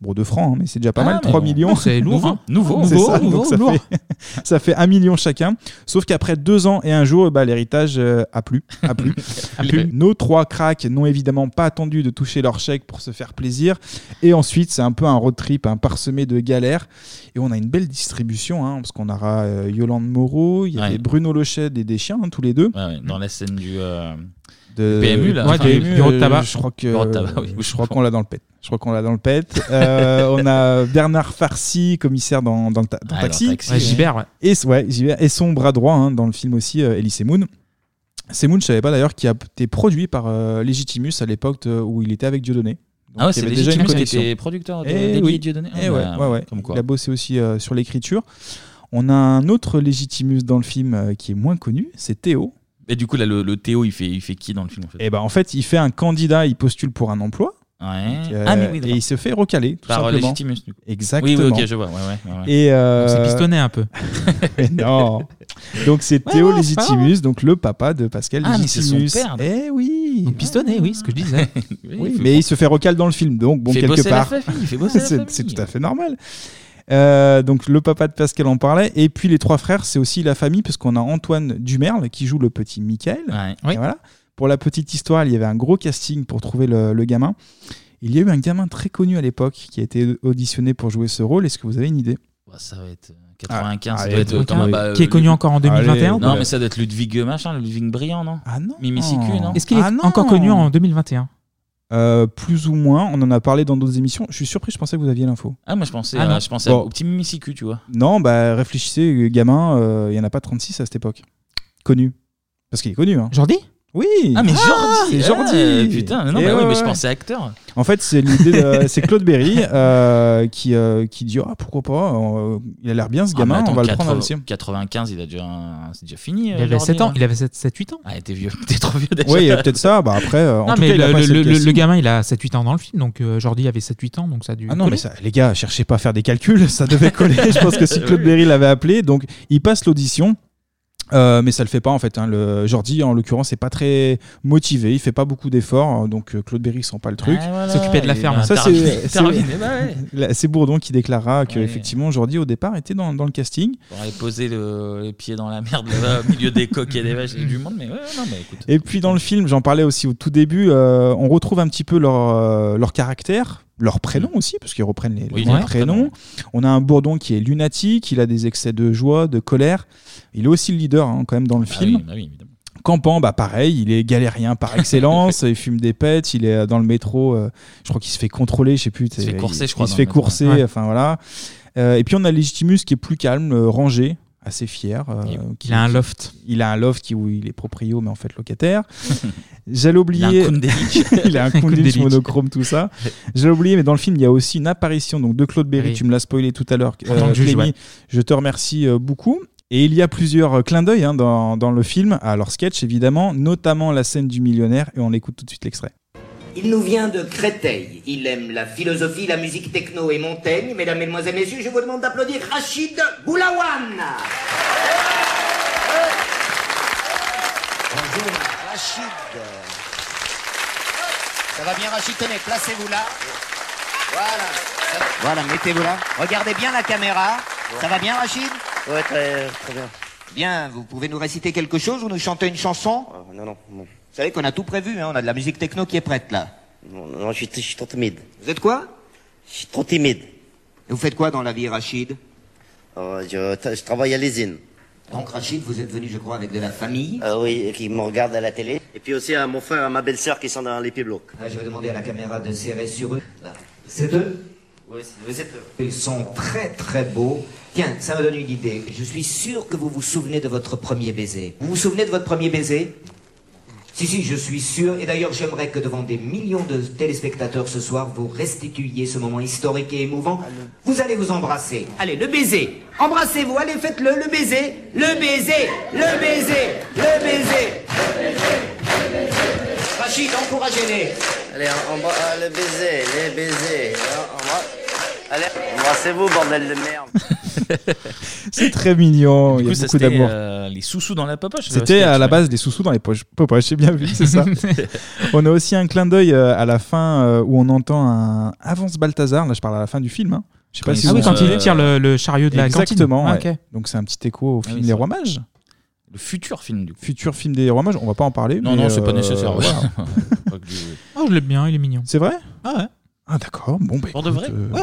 Bon, de francs, hein, mais c'est déjà pas Ah, mal, mais 3 bon. millions. C'est lourd, hein. Nouveau, C'est nouveau, ça, nouveau, ça, lourd. Fait, ça fait 1 million chacun. Sauf qu'après deux ans et un jour, bah, l'héritage euh, a plu. A plu. A plu. Nos trois cracks n'ont évidemment pas attendu de toucher leur chèque pour se faire plaisir. Et ensuite, c'est un peu un road trip hein, parsemé de galères. Et on a une belle distribution, hein, parce qu'on aura euh, Yolande Moreau, il y Ouais. avait Bruno Lochet et des chiens, hein, tous les deux. Ouais, ouais, dans la scène du, euh, De- PMU, là. Ouais, Enfin, du du- bureau de tabac. Je crois que, de tabac, oui. je crois qu'on l'a dans le pet. Je crois qu'on l'a dans le pet. Euh, on a Bernard Farcy, commissaire dans, dans le ta- dans Ah, Taxi. dans Taxi, Ouais, Gibert, ouais. Et, ouais, Gibert. Et son bras droit hein, dans le film aussi, euh, Elie Semoun. Semoun, je savais pas d'ailleurs, qui a été produit par euh, Legitimus à l'époque où il était avec Dieudonné. Donc, Ah ouais, c'est déjà une qui était producteur de- Eh oui. et Dieudonné Ah Eh ouais, bah, ouais, ouais. comme quoi. Il a bossé aussi euh, sur l'écriture. On a un autre Legitimus dans le film euh, qui est moins connu, c'est Théo. Et du coup, là, le, le Théo, il fait, il fait qui dans le film en fait Et ben en fait, il fait un candidat, il postule pour un emploi. Ouais. Donc, euh, Ah, mais oui, et d'accord. il se fait recaler, tout Par, simplement. Legitimus, du coup. Exactement. Oui, oui, ok, je vois, ouais, ouais, ouais, ouais. Et euh, Donc c'est pistonné un peu. Mais non. Donc c'est Ouais, Théo ouais, c'est pas Légitimus, donc le papa de Pascal Ah, mais c'est son père. Eh oui. Donc pistonné, oui, ce que je disais. Oui, mais il se fait recal dans le film, donc bon Il fait quelque bosser la part. famille, il fait bosser la c'est, famille. c'est tout à fait normal. Euh, donc le papa de Pascal en parlait, et puis les trois frères, c'est aussi la famille, parce qu'on a Antoine Dumerle qui joue le petit Michael. Voilà. Pour la petite histoire, il y avait un gros casting pour trouver le, le gamin. Il y a eu un gamin très connu à l'époque qui a été auditionné pour jouer ce rôle. Est-ce que vous avez une idée? Bah, ça va être 95, Ah, ça doit être autant, Thomas, bah, Qui est connu encore en 2021 ou Non, mais ça doit être Ludwig euh, machin, Ludwig Briand, non? Ah non. Mimi Siku, non? Est-ce qu'il est Ah non. encore connu en 2021 Euh, plus ou moins, on en a parlé dans d'autres émissions. Je suis surpris, je pensais que vous aviez l'info. Ah, moi je pensais, Ah euh, non. je pensais Bon. au petit Mimi Siku, tu vois. Non, bah réfléchissez, gamin, euh, il y en a pas 36 à cette époque. Connu. Parce qu'il est connu. Hein. Jordi? Oui Ah, mais Jordi C'est ah, Jordi Putain, non, Eh bah oui, ouais, mais je ouais. pensais acteur. En fait, c'est l'idée de- c'est Claude Berry euh, qui, euh, qui dit ah, pourquoi pas, euh, il a l'air bien ce Ah, gamin, attends, on va le 80 prendre aussi. 95, il a déjà, un- c'est déjà fini. Il euh, avait Jordi, 7 ans, il avait 7-8 ans. Ah, t'es vieux, t'es trop vieux déjà. Oui, il y a peut-être ça. Bah après, euh, en non, tout mais cas, il a le, le- le le- le casting. gamin, il a 7-8 ans dans le film, donc euh, Jordi avait 7-8 ans, donc ça a dû. Ah non, coller. mais ça, les gars, cherchez pas à faire des calculs, ça devait coller. Je pense que si Claude Berry l'avait appelé, donc il passe l'audition. Euh, mais ça le fait pas en fait. hein. Le Jordi, en l'occurrence, est pas très motivé. Il fait pas beaucoup d'efforts. Donc euh, Claude Berry sent pas le truc. Ah, voilà, S'occuper de la ferme. Ça c'est c'est- bah c'est Bourdon qui déclarera que Ouais. effectivement Jordi au départ était dans, dans le casting. Pour aller poser le, les pieds dans la merde là, au milieu des coques et des vaches et du monde, mais ouais, non, mais écoute. Et puis dans le film, j'en parlais aussi au tout début, euh, on retrouve un petit peu leur, euh, leur caractère, leur prénom aussi, parce qu'ils reprennent les, Oui, prénoms. On a un Bourdon qui est lunatique, il a des excès de joie, de colère. Il est aussi le leader hein, quand même dans le Ah film. oui, bah oui, évidemment. Campan, bah pareil, il est galérien par excellence, il fume des pets, il est dans le métro, euh, je crois qu'il se fait contrôler, je sais plus. se fait il- courser, je il crois, se dans fait courser, enfin voilà. Euh, et puis on a Legitimus qui est plus calme, euh, rangé, assez fier. euh, qui- il a un loft. Il a un loft qui, où il est proprio, mais en fait locataire. J'allais oublier. Il a un Kundelich. monochrome, tout ça. J'allais oublié, mais dans le film, il y a aussi une apparition donc, de Claude Berry. Oui. Tu me l'as spoilé tout à l'heure. Juge, Clémy. ouais. Je te remercie euh, beaucoup. Et il y a plusieurs euh, clins d'œil hein, dans, dans le film, à leur sketch évidemment, notamment la scène du millionnaire, et on écoute tout de suite l'extrait. Il nous vient de Créteil. Il aime la philosophie, la musique techno et Montaigne. Mesdames, Mesdemoiselles, Messieurs, je vous demande d'applaudir Rachid Boulawan. Bonjour, Rachid. Ça va bien, Rachid Tenez, placez-vous là. Voilà. Voilà, mettez-vous là. Regardez bien la caméra. Ça va bien, Rachid? Ouais, très, très bien. Bien, vous pouvez nous réciter quelque chose ou nous chanter une chanson? Non, non, non. Vous savez qu'on a tout prévu, hein, on a de la musique techno qui est prête là. Non, non, je suis, je suis trop timide. Vous êtes quoi? Je suis trop timide. Et vous faites quoi dans la vie, Rachid? Euh, je, je travaille à l'usine. Donc, Rachid, vous êtes venu, je crois, avec de la famille? Ah oui, qui me regardent à la télé. Et puis aussi à mon frère et ma belle-sœur qui sont dans les pieds blocs. Ah, Je vais demander à la caméra de serrer sur eux. C'est eux? Oui, c'est eux. Ils sont très très beaux. Tiens, ça me donne une idée. Je suis sûr que vous vous souvenez de votre premier baiser. Vous vous souvenez de votre premier baiser? Si, si, je suis sûr. Et d'ailleurs, j'aimerais que devant des millions de téléspectateurs ce soir, vous restituiez ce moment historique et émouvant. Vous allez vous embrasser. Allez, le baiser. Embrassez-vous. Allez, faites-le. Le baiser. Le baiser. Le baiser. Le baiser. Rachid, encouragez-les. Allez, euh, le baiser, les baisers. Allez, embrassez-vous, bordel de merde. C'est très mignon, Du il y coup, a ça, beaucoup d'amour. euh, les sous-sous dans la popoche. C'était à la base des sous-sous dans les poches. popoches, j'ai bien vu, c'est ça. on a aussi un clin d'œil euh, à la fin euh, où on entend un Avance Balthazar. Là, je parle à la fin du film. hein. Je sais pas Ah si oui, vous- quand il tire le- le chariot de la cantine. Exactement. Ah, ouais. ok. Donc c'est un petit écho au film oui, Les Rois vrai. Mages. Le futur film, du coup. Futur film des Rois Mages. On va pas en parler. Non, mais, non, c'est pas nécessaire. ouais. voilà. Oh, je l'aime bien, il est mignon. C'est vrai? Ah ouais. Ah d'accord. Bon, bah, Pour de écoute, vrai? euh, Ouais.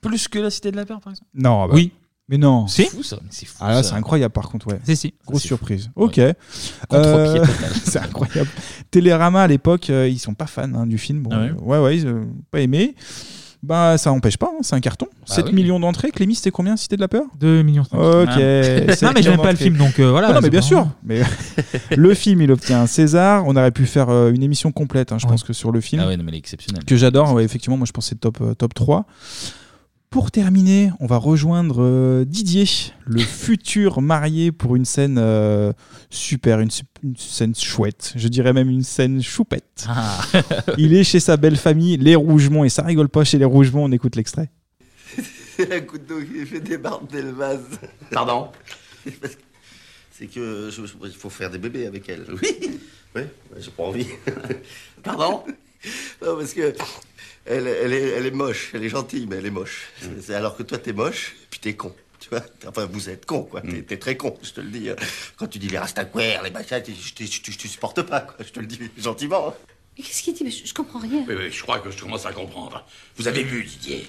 Plus que la Cité de la Peur, par exemple Non, bah, Oui. Mais non. Si. C'est fou, ça. mais C'est fou. Ah là, ça. c'est incroyable par contre, ouais. Si, si. Grosse c'est surprise. fou. Ok. Ouais. Contre-pied Euh, total. c'est incroyable. Télérama à l'époque, euh, ils sont pas fans hein, du film. Bon, Ah ouais euh, ouais, ouais, ils ont pas aimé. Bah, ça empêche pas, hein, c'est un carton. Bah 7 oui. millions d'entrées. Clémy, c'était combien Cité de la Peur 2 millions. Ok. Ah. 7 Non, mais j'aime pas le film, donc euh, voilà. Ah non, mais c'est bien pas- sûr. Mais le film, il obtient un César. On aurait pu faire euh, une émission complète, hein, je pense que sur le film. Ah ouais, non, mais il est exceptionnel. Que j'adore. Ouais, effectivement, moi, je pense que c'est top, euh, top 3. Pour terminer, on va rejoindre euh, Didier, le futur marié, pour une scène euh, super, une, scène chouette. Je dirais même une scène choupette. Ah. Il est chez sa belle famille, les Rougemont, et ça rigole pas chez les Rougemont. On écoute l'extrait. C'est un coup d'eau qui fait débarder le vase. Pardon C'est que je- je- il faut faire des bébés avec elle. Oui. Oui, j'ai pas envie. Pardon? Non, parce que elle, elle, est, elle est moche, elle est gentille, mais elle est moche. Alors que toi, t'es moche, puis t'es con. Tu vois Enfin, vous êtes con, quoi. T'es- T'es très con, je te le dis. hein. Quand tu dis les rastaquaires, les machins, je te supporte pas, quoi. Je te le dis gentiment. hein. Mais Qu'est-ce qu'il dit? Mais je, je comprends rien. Oui, oui, je crois que je commence à comprendre. Vous avez vu, Didier?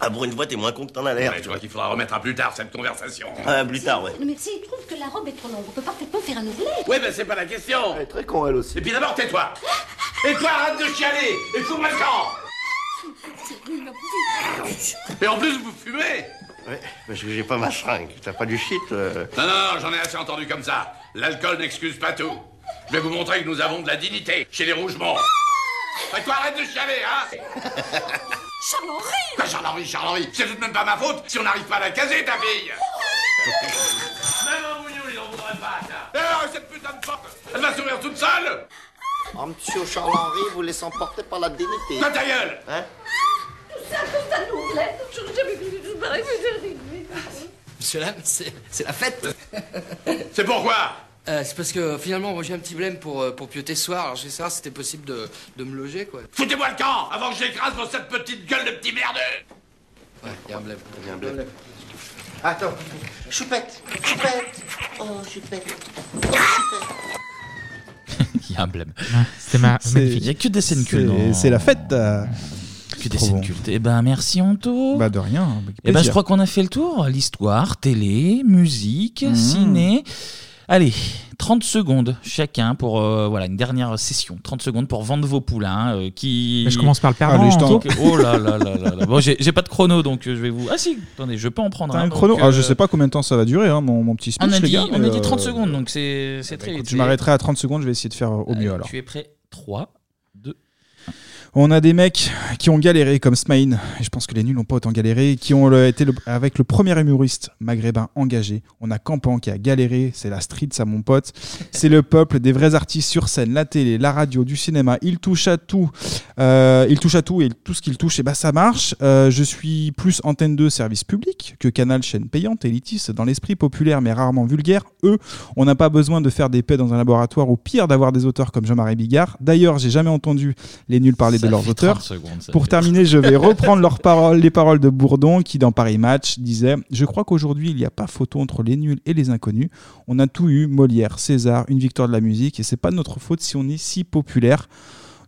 Ah, pour une fois, t'es moins con que t'en as l'air. Ouais, Je crois qu'il faudra remettre à plus tard cette conversation. Ah, plus tard, ouais. Mais s'il trouve que la robe est trop longue, on peut parfaitement faire un ourlet. Oui, mais c'est pas la question. Elle est très con, elle aussi. Et puis d'abord, tais-toi. Et toi, arrête de chialer. Et fous-moi le camp. Et en plus, vous fumez. Ouais, parce que j'ai pas ma seringue. T'as pas du shit euh. Non, non, non, j'en ai assez entendu comme ça. L'alcool n'excuse pas tout. Je vais vous montrer que nous avons de la dignité chez les Rougemont. Et toi, arrête de chialer, hein Charles-Henri Quoi, Charles-Henri, Charles-Henri C'est tout de même pas ma faute si on n'arrive pas à la caser, ta fille Même un mougnou, il en voudrait pas, ça Et alors, cette putain de porte, elle va s'ouvrir toute seule Oh, monsieur Charles-Henri vous laisse emporter par la dignité. Ta gueule Hein C'est à cause d'un ourlet. J'aurais jamais vu du tout pareil, mais. Monsieur Lam, c'est c'est la fête. C'est pourquoi Euh, C'est parce que finalement, moi j'ai un petit blême pour, euh, pour pioter ce soir. Alors je vais savoir si c'était possible de, de me loger, quoi. Foutez-moi le camp avant que j'écrase vos cette petite gueule de petit merdeux Ouais, y a un blême. Y a un blême. Attends. Choupette Choupette Oh, choupette Oh, choupette Il y a un blême. C'était ma- C'est- magnifique. Il n'y a que des scènes cultes. c'est la fête, euh. Que des scènes bon. cultes. Eh ben, merci Anto. Bah de rien. Eh ben, je crois qu'on a fait le tour. L'histoire, télé, musique, Mhm. ciné. Allez, 30 secondes chacun pour euh, voilà une dernière session. 30 secondes pour vendre vos poulains. euh, qui... Mais je commence par le perdant, Allez, je t'en- Donc, oh là là là là là. Bon, j'ai j'ai pas de chrono, donc euh, je vais vous. Ah si, attendez, je peux en prendre T'as un. un chrono donc, Ah, euh, je sais pas combien de temps ça va durer, hein, mon, mon petit speech, On a les dit, gars. on mais, a dit 30 euh, secondes, donc c'est c'est très écoute, vite. je m'arrêterai à 30 secondes, je vais essayer de faire au mieux Allez, alors. Tu es prêt? 3, 2. On a des mecs qui ont galéré comme Smaïn, et je pense que les nuls n'ont pas autant galéré, qui ont été avec le premier humoriste maghrébin engagé. On a Campan qui a galéré, c'est la street, ça mon pote. C'est le peuple, des vrais artistes sur scène, la télé, la radio, du cinéma. Il touche à tout. Euh, il à tout et tout ce qu'il touche, et bah ça marche. Euh, je suis plus Antenne 2 service public que Canal chaîne payante, élitiste, dans l'esprit populaire mais rarement vulgaire. Eux, on n'a pas besoin de faire des paix dans un laboratoire ou pire d'avoir des auteurs comme Jean-Marie Bigard. D'ailleurs, j'ai jamais entendu les nuls parler Ça de leurs auteurs. 30 secondes, ça Pour fait. terminer, je vais reprendre leurs paroles, les paroles de Bourdon qui, dans Paris Match, disait Je crois qu'aujourd'hui, il n'y a pas photo entre les nuls et les inconnus. On a tout eu Molière, César, une victoire de la musique, et c'est pas notre faute si on est si populaire.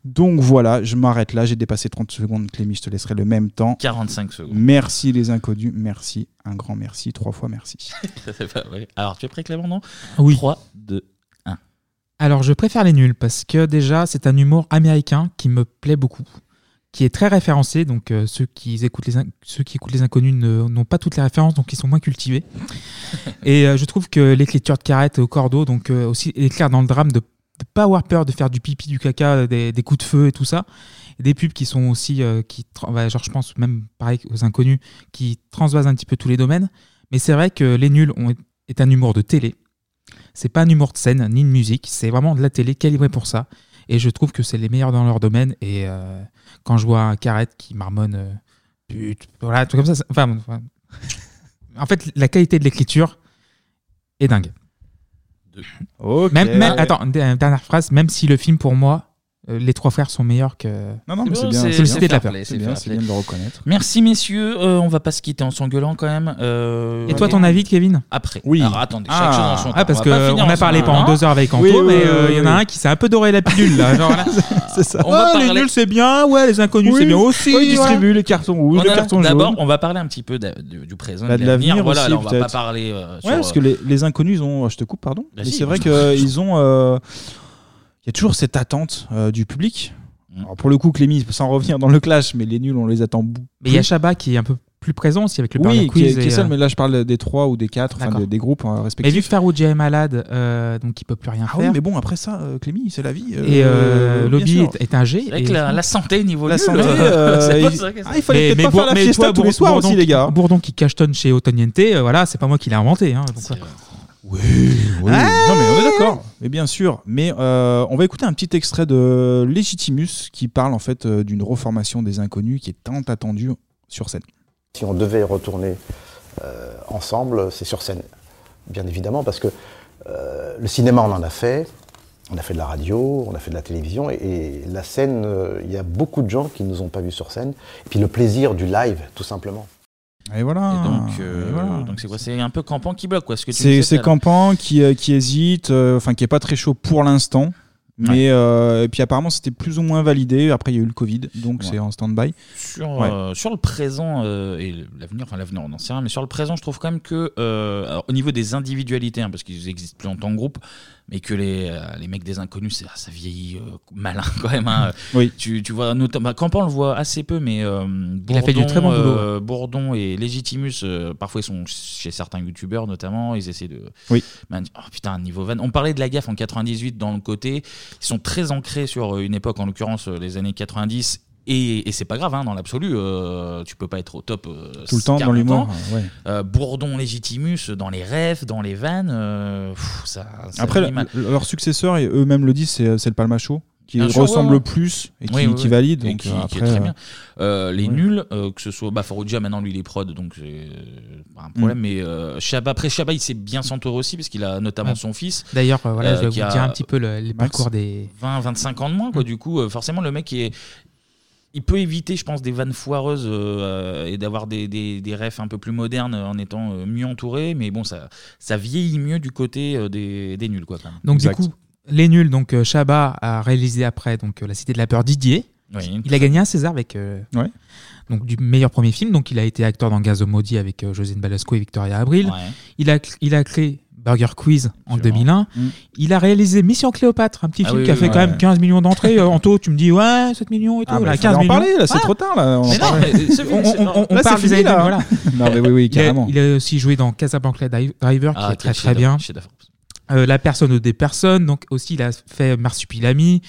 Donc voilà, je m'arrête là. J'ai dépassé 30 secondes. Clémy, je te laisserai le même temps. 45 secondes. Merci les inconnus. Merci. Un grand merci. Trois fois merci. Alors, tu es prêt, Clément, non? Oui. 3, 2, 1. Alors, je préfère les nuls parce que déjà, c'est un humour américain qui me plaît beaucoup, qui est très référencé. Donc, euh, ceux, qui écoutent les ceux qui écoutent les inconnus n'ont pas toutes les références, donc ils sont moins cultivés. Et euh, je trouve que l'écriture de Carrette au cordeau, donc euh, aussi écrire dans le drame de ne pas avoir peur de faire du pipi, du caca, des, des coups de feu et tout ça. Et des pubs qui sont aussi, euh, qui, ouais, genre je pense même pareil aux inconnus, qui transvasent un petit peu tous les domaines. Mais c'est vrai que Les Nuls ont, est un humour de télé. C'est pas un humour de scène ni de musique, c'est vraiment de la télé calibrée pour ça. Et je trouve que c'est les meilleurs dans leur domaine. Et euh, quand je vois un carrette qui marmonne euh, pute, voilà, tout comme ça. ça- Enfin, enfin, en fait, la qualité de l'écriture est dingue. Même, même- attends, une dernière phrase. Même si le film pour moi, euh, les trois frères sont meilleurs que. Non, non, mais c'est bien. C'est le Cité de la fair peur. play, C'est bien, c'est bien de le reconnaître. Merci messieurs, Euh, on va pas se quitter en s'engueulant quand même. Euh, Et toi, ton avis, Kevin? Après. Oui. Alors attendez, chaque Ah, chose en son temps. ah, parce On va pas que finir on a parlé pendant deux heures avec Anto, mais euh, il y en a oui. un qui s'est un peu doré la pilule là. Genre, là. c'est ça. On va Ouais, les parler- nuls c'est bien, ouais, les inconnus Oui. c'est bien aussi. Ils distribuent les cartons rouges, les cartons D'abord, jaunes. on va parler un petit peu du, présent Bah, de l'avenir. Voilà, on va pas parler Ouais, parce que les, inconnus, ils ont. Je te coupe, pardon. Bah mais c'est vrai qu'ils ont. Il y a toujours cette attente euh, du public. Mm. Alors pour le coup, Clémy, sans revenir dans le clash, mais les nuls, on les attend beaucoup. Mais il y a Chabat qui est un peu plus présent aussi avec le Oui, Burger qui est, qui seul, euh, mais là je parle des trois ou des quatre, enfin des, des groupes euh, Mais respectifs. vu que Farouja est malade, euh, donc il peut plus rien Ah faire. oui, mais bon, après ça, euh, Clémy, c'est la vie. euh, Et euh, Lobby est, est un G. C'est vrai et- que la, la santé niveau La nul, santé, euh, euh, il- Ah, il fallait peut-être pas faire la fiesta toi, tous les soirs Bourdon aussi, les qui- gars. Bourdon qui cachetonne chez Otoniente, euh, voilà, c'est pas moi qui l'ai inventé. Oui, oui. Non, mais on est d'accord. Mais bien sûr. Mais euh, on va écouter un petit extrait de Legitimus qui parle en fait euh, d'une reformation des inconnus qui est tant attendue sur scène. Si on devait retourner euh, ensemble, c'est sur scène, bien évidemment, parce que euh, le cinéma, on en a fait, on a fait de la radio, on a fait de la télévision, et, et la scène, euh, il y a beaucoup de gens qui ne nous ont pas vus sur scène, et puis le plaisir du live, tout simplement. Et voilà. Et donc, euh, Et voilà. donc c'est quoi C'est un peu campant qui bloque, quoi. C'est. Campan qui, euh, qui hésite, euh, enfin qui est pas très chaud pour l'instant. Mais euh, et puis apparemment c'était plus ou moins validé. Après il y a eu le Covid, donc Ouais. c'est en stand-by. Sur, Ouais. euh, sur le présent euh, et l'avenir, enfin l'avenir on n'en sait rien, mais sur le présent je trouve quand même que euh, alors, au niveau des individualités, hein, parce qu'ils existent plus en tant que groupe, mais que les, euh, les mecs des inconnus, c'est- ça vieillit euh, malin quand même. hein. Oui. Tu, tu vois notamment, bah, Campan on le voit assez peu, mais euh, Il a fait du Bourdon, très bon boulot. Bourdon et Legitimus, euh, parfois ils sont chez certains youtubeurs notamment, ils essaient de. Oui. Man- oh, putain, niveau van. On parlait de la gaffe en 98 dans le côté. Ils sont très ancrés sur euh, une époque, en l'occurrence euh, les années 90. Et, et c'est pas grave, hein, dans l'absolu, euh, tu peux pas être au top euh, Tout le temps dans 40 l'humour, ouais. Euh, Bourdon, Legitimus, dans les rêves, dans les vannes, pff, ça, ça Après leurs successeurs et eux-mêmes le disent, c'est le Palmacho qui Bien sûr, ressemble ouais. le plus et qui, Oui, oui, qui oui. valide. Et Donc qui, euh, qui est très bien. Euh, les nuls, euh, que ce soit bah, Farouja, maintenant lui il est prod, donc c'est euh, pas un problème. Mm. Mais euh, après Chabat, il s'est bien s'entourer aussi parce qu'il a notamment Ouais. son fils. D'ailleurs, euh, voilà, je vais qui vous a dire un petit peu le- les Max, parcours des- 20, 25 ans de moins, quoi. Du coup, euh, forcément, le mec est. Il peut éviter, je pense, des vannes foireuses euh, et d'avoir des, des, des refs un peu plus modernes en étant mieux entouré, mais bon, ça, ça vieillit mieux du côté des, des nuls, quoi. Quand même. Donc du coup, les nuls, donc euh, Chabat a réalisé après donc euh, La Cité de la peur Didier. Oui. Il a gagné un César avec euh, Ouais. donc du meilleur premier film. Donc il a été acteur dans Gazo Maudit avec euh, Josine Balasco et Victoria Abril. Ouais. Il a il a créé Burger Quiz en 2001. Mm. Il a réalisé Mission Cléopâtre, un petit Ah film oui, qui a fait quand même 15 millions d'entrées. Euh, Anto, tu me dis ouais, 7 millions et tout. Ah, bah, Là, il fallait 15 en millions. parler, là, c'est Ah. trop tard, là, on en non, parle. mais c'est On- fini, on- on- on là, parle c'est des fini, années là. 2000, voilà. Non, mais oui, oui, Il a- carrément. Il a aussi joué dans Casablanca Driver, qui Ah, est très très bien. Euh, la personne ou des personnes, donc aussi il a fait Marsupilami,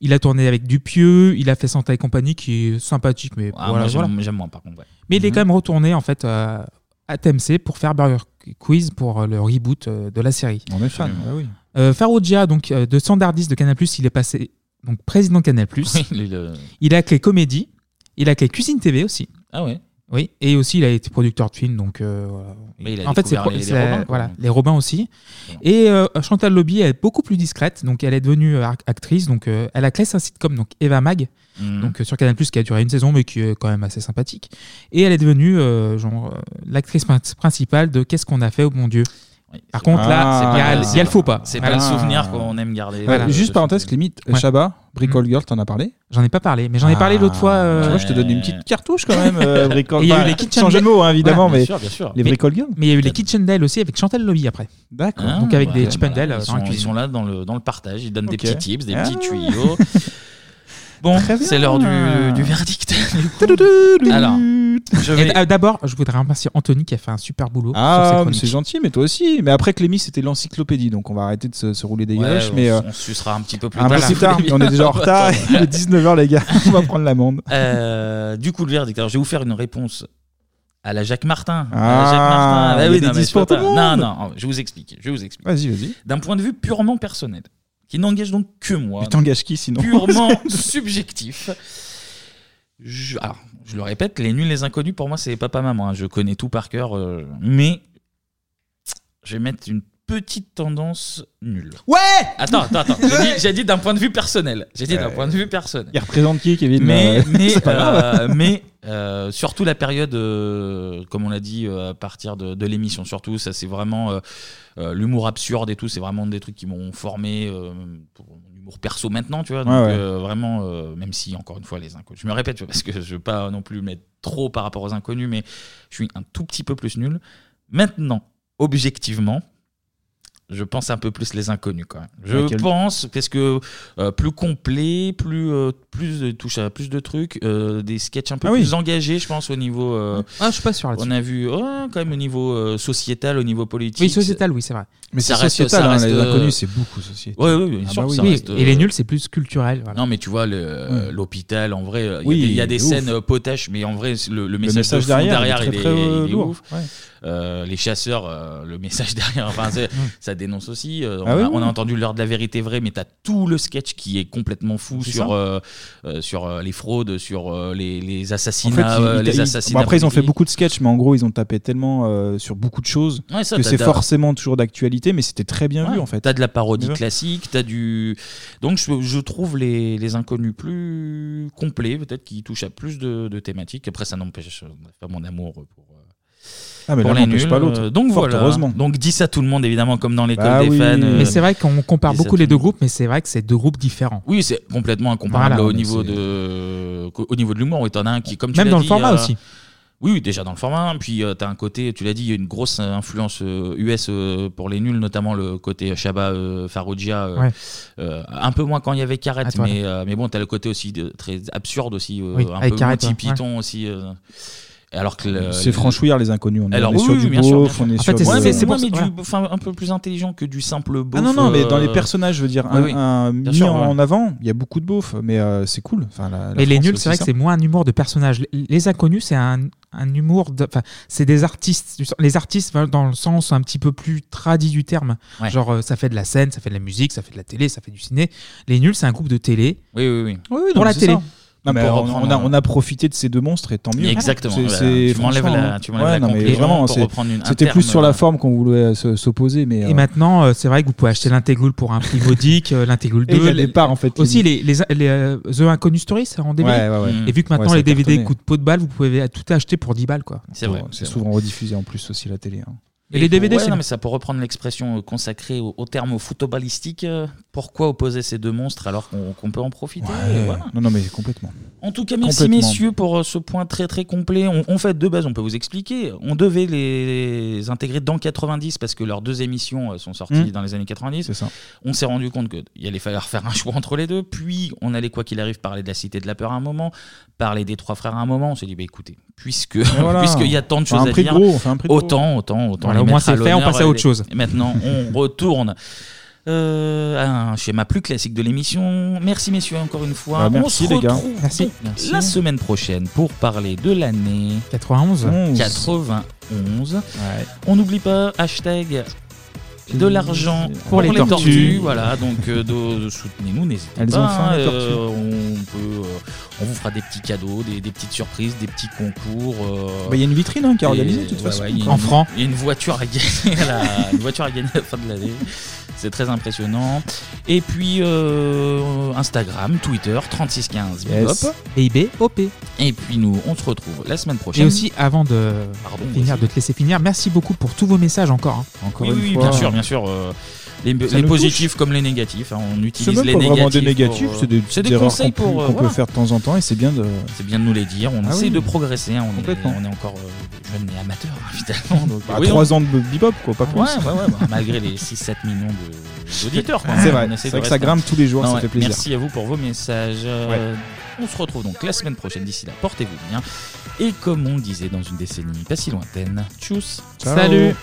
il a tourné avec Dupieux, il a fait Santa et compagnie qui est sympathique, mais Ah, voilà, moi, j'aime- voilà. j'aime moins, par contre, ouais. Mais il est Mhm. quand même retourné en fait euh, à TMC pour faire Burger Quiz pour euh, le reboot euh, de la série. On est fan, ah oui. Euh, Farrugia, donc euh, de Standardiste de Canal+, il est passé donc président de Canal+. Oui, le- le- Il a clé comédie, il a clé cuisine TV aussi. Ah ouais. Oui, et aussi il a été producteur de films, donc euh, voilà. Il a en fait c'est découvert les- Robins, quoi. voilà les Robins aussi. Et euh, Chantal Lobby elle est beaucoup plus discrète, donc elle est devenue euh, ac- actrice, donc euh, elle a créé un sitcom donc Eva Mag, Mhm. donc euh, sur Canal qui a duré une saison mais qui est quand même assez sympathique. Et elle est devenue euh, genre euh, l'actrice prin- principale de Qu'est-ce qu'on a fait au bon Dieu? Par contre là Ah, il y a- il y, a le faux pas. C'est pas le souvenir qu'on aime garder. Juste parenthèse, limite, Ouais. Shabba, Bricole Girl, t'en as parlé J'en ai pas parlé, mais j'en ai parlé l'autre fois. euh, Tu vois, je te donne une petite cartouche quand même, euh, Bricole Et il y a eu enfin, les Kitchen Sans jeu de mots, hein, évidemment, mais les Mais- Bricole Girl. Mais il y a eu les Kitchen Dale aussi avec Chantal Lobby après. D'accord. Ah, Donc avec des Chip and Dale euh, ils, dans la sont, ils cuisine. sont là dans le, dans le partage, ils donnent Ok. des petits tips, des Ah. petits tuyaux. Bon, c'est l'heure du, du verdict. Alors, je Et vais. d- euh, D'abord, je voudrais remercier Anthony qui a fait un super boulot. sur ses Ah, mais chroniques. c'est gentil, mais toi aussi. Mais après, Clémy, c'était l'encyclopédie, donc on va arrêter de se, se rouler des Ouais, galoches. on mais euh, on sucera un petit peu plus un tard. plus tard, mais on est déjà en retard. Il est 19h, les gars. On va prendre l'amende. Euh, du coup, le verdict. Alors, je vais vous faire une réponse à la Jacques Martin. À la Ah, Jacques Martin. Bah il y a oui, des non, mais disques je peux pour tout le pas. Non, monde. non, je vous explique. Je vous explique. Vas-y, vas-y. D'un point de vue purement personnel, qui n'engage donc que moi. Mais t'engages qui, sinon Purement subjectif. Je, alors, je le répète, les nuls, les inconnus, pour moi, c'est papa-maman. hein. Je connais tout par cœur. euh, mais je vais mettre une petite tendance nulle. Ouais Attends, attends, attends. J'ai dit, j'ai dit d'un point de vue personnel. J'ai dit d'un point de vue personnel. Il représente qui, Kevin Mais, Euh, mais, euh, mais euh, surtout la période, euh, comme on l'a dit, euh, à partir de, de l'émission, surtout, ça c'est vraiment l'humour absurde et tout, c'est vraiment des trucs qui m'ont formé pour mon humour perso maintenant, tu vois. Donc Ouais, ouais. vraiment, même si encore une fois les inconnus, je me répète parce que je veux pas non plus mettre trop par rapport aux inconnus, mais je suis un tout petit peu plus nul. Maintenant, objectivement. Je pense un peu plus les inconnus quand même. Je Laquelle pense parce que euh, plus complet, plus euh, plus de touche à plus de trucs, euh, des sketchs un peu Ah oui. plus engagés, je pense au niveau. euh, Ah, je suis pas sûr là-dessus. On a vu oh, quand même au niveau euh, sociétal, au niveau politique. Oui, sociétal, oui, c'est vrai. Mais Ça c'est reste- sociétal, ça hein, les euh, inconnus, c'est beaucoup sociétal. Ouais, ouais, bien Ah sûr. bah oui. ça Oui, reste, et les nuls, c'est plus culturel. voilà. Non, mais tu vois, le- l'hôpital, en vrai, il y a Oui, des- il y a des de ouf. scènes euh, potaches, mais en vrai, le, le message, message de fond derrière, derrière, il est il est, très, très, il est lourd. ouf. Ouais. Euh, les chasseurs, euh, le message derrière, enfin, c'est- ça dénonce aussi. Euh, on, Ah a, on a entendu l'heure de la vérité vraie, mais tu as tout le sketch qui est complètement fou sur, euh, euh, sur les fraudes, sur les, En assassinats. fait, les assassinats bon, après, ils ont fait beaucoup de sketchs, mais en gros, ils ont tapé tellement sur beaucoup de choses Ouais, ça, que c'est forcément toujours d'actualité, mais c'était très bien vu en fait. T'as de la parodie classique, t'as du. Donc je, je trouve les, les inconnus plus complets, peut-être qui touchent à plus de, de thématiques. Après, ça n'empêche pas mon amour pour. euh, Ah, mais pour les nuls. pas l'autre. Euh, Donc Fort voilà. heureusement. Donc dis ça à tout le monde, évidemment, comme dans l'école Bah des oui. fans. euh, Mais c'est vrai qu'on compare dis ça à beaucoup les le deux groupes, mais c'est vrai que c'est deux groupes différents. Oui, c'est complètement incomparable Voilà, au, mais niveau de, au niveau de l'humour. T'en as un qui, comme tu Même l'as dans le dit, format euh, aussi. Oui, oui, déjà dans le format. Puis tu t'as un côté, tu l'as dit, il y a une grosse euh, influence euh, US euh, pour les nuls, notamment le côté Shabba, euh, Farrugia. euh, Ouais. euh, un peu moins quand il y avait Carrette, mais, euh, mais bon, t'as le côté aussi de- très absurde aussi, euh, Oui, un avec peu Carrette, Monty ouais. Python aussi. euh, alors que le- C'est franchouillard les inconnus. On est, alors on est oui, sur oui, du bien sûr, beauf, bien on est sûr. sur Ouais, c'est- ouais, enfin, un peu plus intelligent que du simple beauf. Ah non, non, mais dans les euh, personnages, je veux dire, un, oui. un mis sûr, en ouais. avant, il y a beaucoup de beauf, mais euh, c'est cool. Enfin, la- la Mais les nuls, c'est vrai ça. que c'est moins un humour de personnage. Les- Les inconnus, c'est un, un humour. de- Enfin, c'est des artistes. Les artistes, dans le sens un petit peu plus tradit du terme. Ouais. Genre, euh, ça fait de la scène, ça fait de la musique, ça fait de la télé, ça fait du ciné. Les nuls, c'est un groupe de télé. Oui, oui, oui. Oui, oui, non, pour la télé. Non, mais on, a, un- on a profité de ces deux monstres et tant mieux. Exactement, C'est- c'est- Tu m'enlèves la- tu m'enlèves ouais, la non, mais conclusion vraiment, pour c'est- reprendre une- un C'était plus sur la euh, forme qu'on voulait euh, se- s'opposer. Mais, Et euh, maintenant, c'est vrai que vous pouvez acheter l'intégrule pour un prix modique, l'intégrule 2. Et il y a des parts, en fait, Aussi, les, les, les, euh, The Inconnus Stories en DVD. Ouais, ouais, ouais. Et vu que maintenant les DVD coûtent peu de balles, vous pouvez tout acheter pour 10 balles. quoi. C'est vrai. C'est souvent rediffusé en plus aussi la télé. hein. Et les DVD, ouais, non, mais ça pour reprendre l'expression euh, consacrée au, au terme footballistique, euh, pourquoi opposer ces deux monstres alors qu'on qu'on peut en profiter voilà. Non, non, mais complètement. En tout cas, merci Complètement. messieurs pour euh, ce point très très complet. On, on fait de base, on peut vous expliquer. On devait les intégrer dans 90 parce que leurs deux émissions euh, sont sorties Mmh. dans les années 90. C'est ça. On s'est rendu compte qu'il allait falloir faire un choix entre les deux. Puis on allait, quoi qu'il arrive, parler de la Cité de la Peur à un moment, parler des Trois Frères à un moment. On s'est dit, bah écoutez, puisque voilà. puisqu'il y a tant de On fait choses un à prix dire, gros, on fait un prix de gros. autant, autant, autant Voilà, au moins c'est fait, on passe à autre et- chose. Et maintenant, on retourne. euh, à un schéma plus classique de l'émission. Merci messieurs encore une fois. Bah, merci, on se les gars. retrouve Merci. la semaine prochaine pour parler de l'année 91. 91. On n'oublie pas hashtag de l'argent Pour les tortues. Voilà, donc euh, soutenez-nous, n'hésitez Elles pas. ont faim, les hein, tortues. euh, on peut, euh, on vous fera des petits cadeaux, des, des petites surprises, des petits concours. euh, Bah, il y a une vitrine, hein, qui est organisée, de toute façon. En une- francs. Il y a une voiture à gagner, à la, une voiture à gagner à la fin de l'année. C'est très impressionnant. Et puis euh, Instagram, Twitter, 3615 Yes. Et puis nous, on se retrouve la semaine prochaine. Et aussi, avant de Pardon, finir, de te laisser finir, merci beaucoup pour tous vos messages encore. hein. Oui, oui, bien sûr, bien sûr. euh, les, positifs comme les négatifs. hein, on utilise même les pas négatifs. vraiment des négatifs, euh, c'est des, petites des erreurs conseils qu'on peut- euh, qu'on voilà. peut faire de temps en temps et c'est bien de. C'est bien de nous les dire. On Ah essaie oui. de progresser. hein, On, est, Complètement. on est encore euh, jeunes et amateurs, évidemment. Donc, Bah, oui, trois on- ans de bebop, quoi, pas plus. Ouais, ouais, ouais, bah, malgré les 6-7 millions d'auditeurs. C'est vrai, c'est vrai que ça grimpe tous les jours, Non, ça ouais, fait plaisir. Merci à vous pour vos messages. Euh, On se retrouve donc la semaine prochaine. D'ici là, portez-vous bien. Et comme on disait dans une décennie pas si lointaine, tchuss. Salut.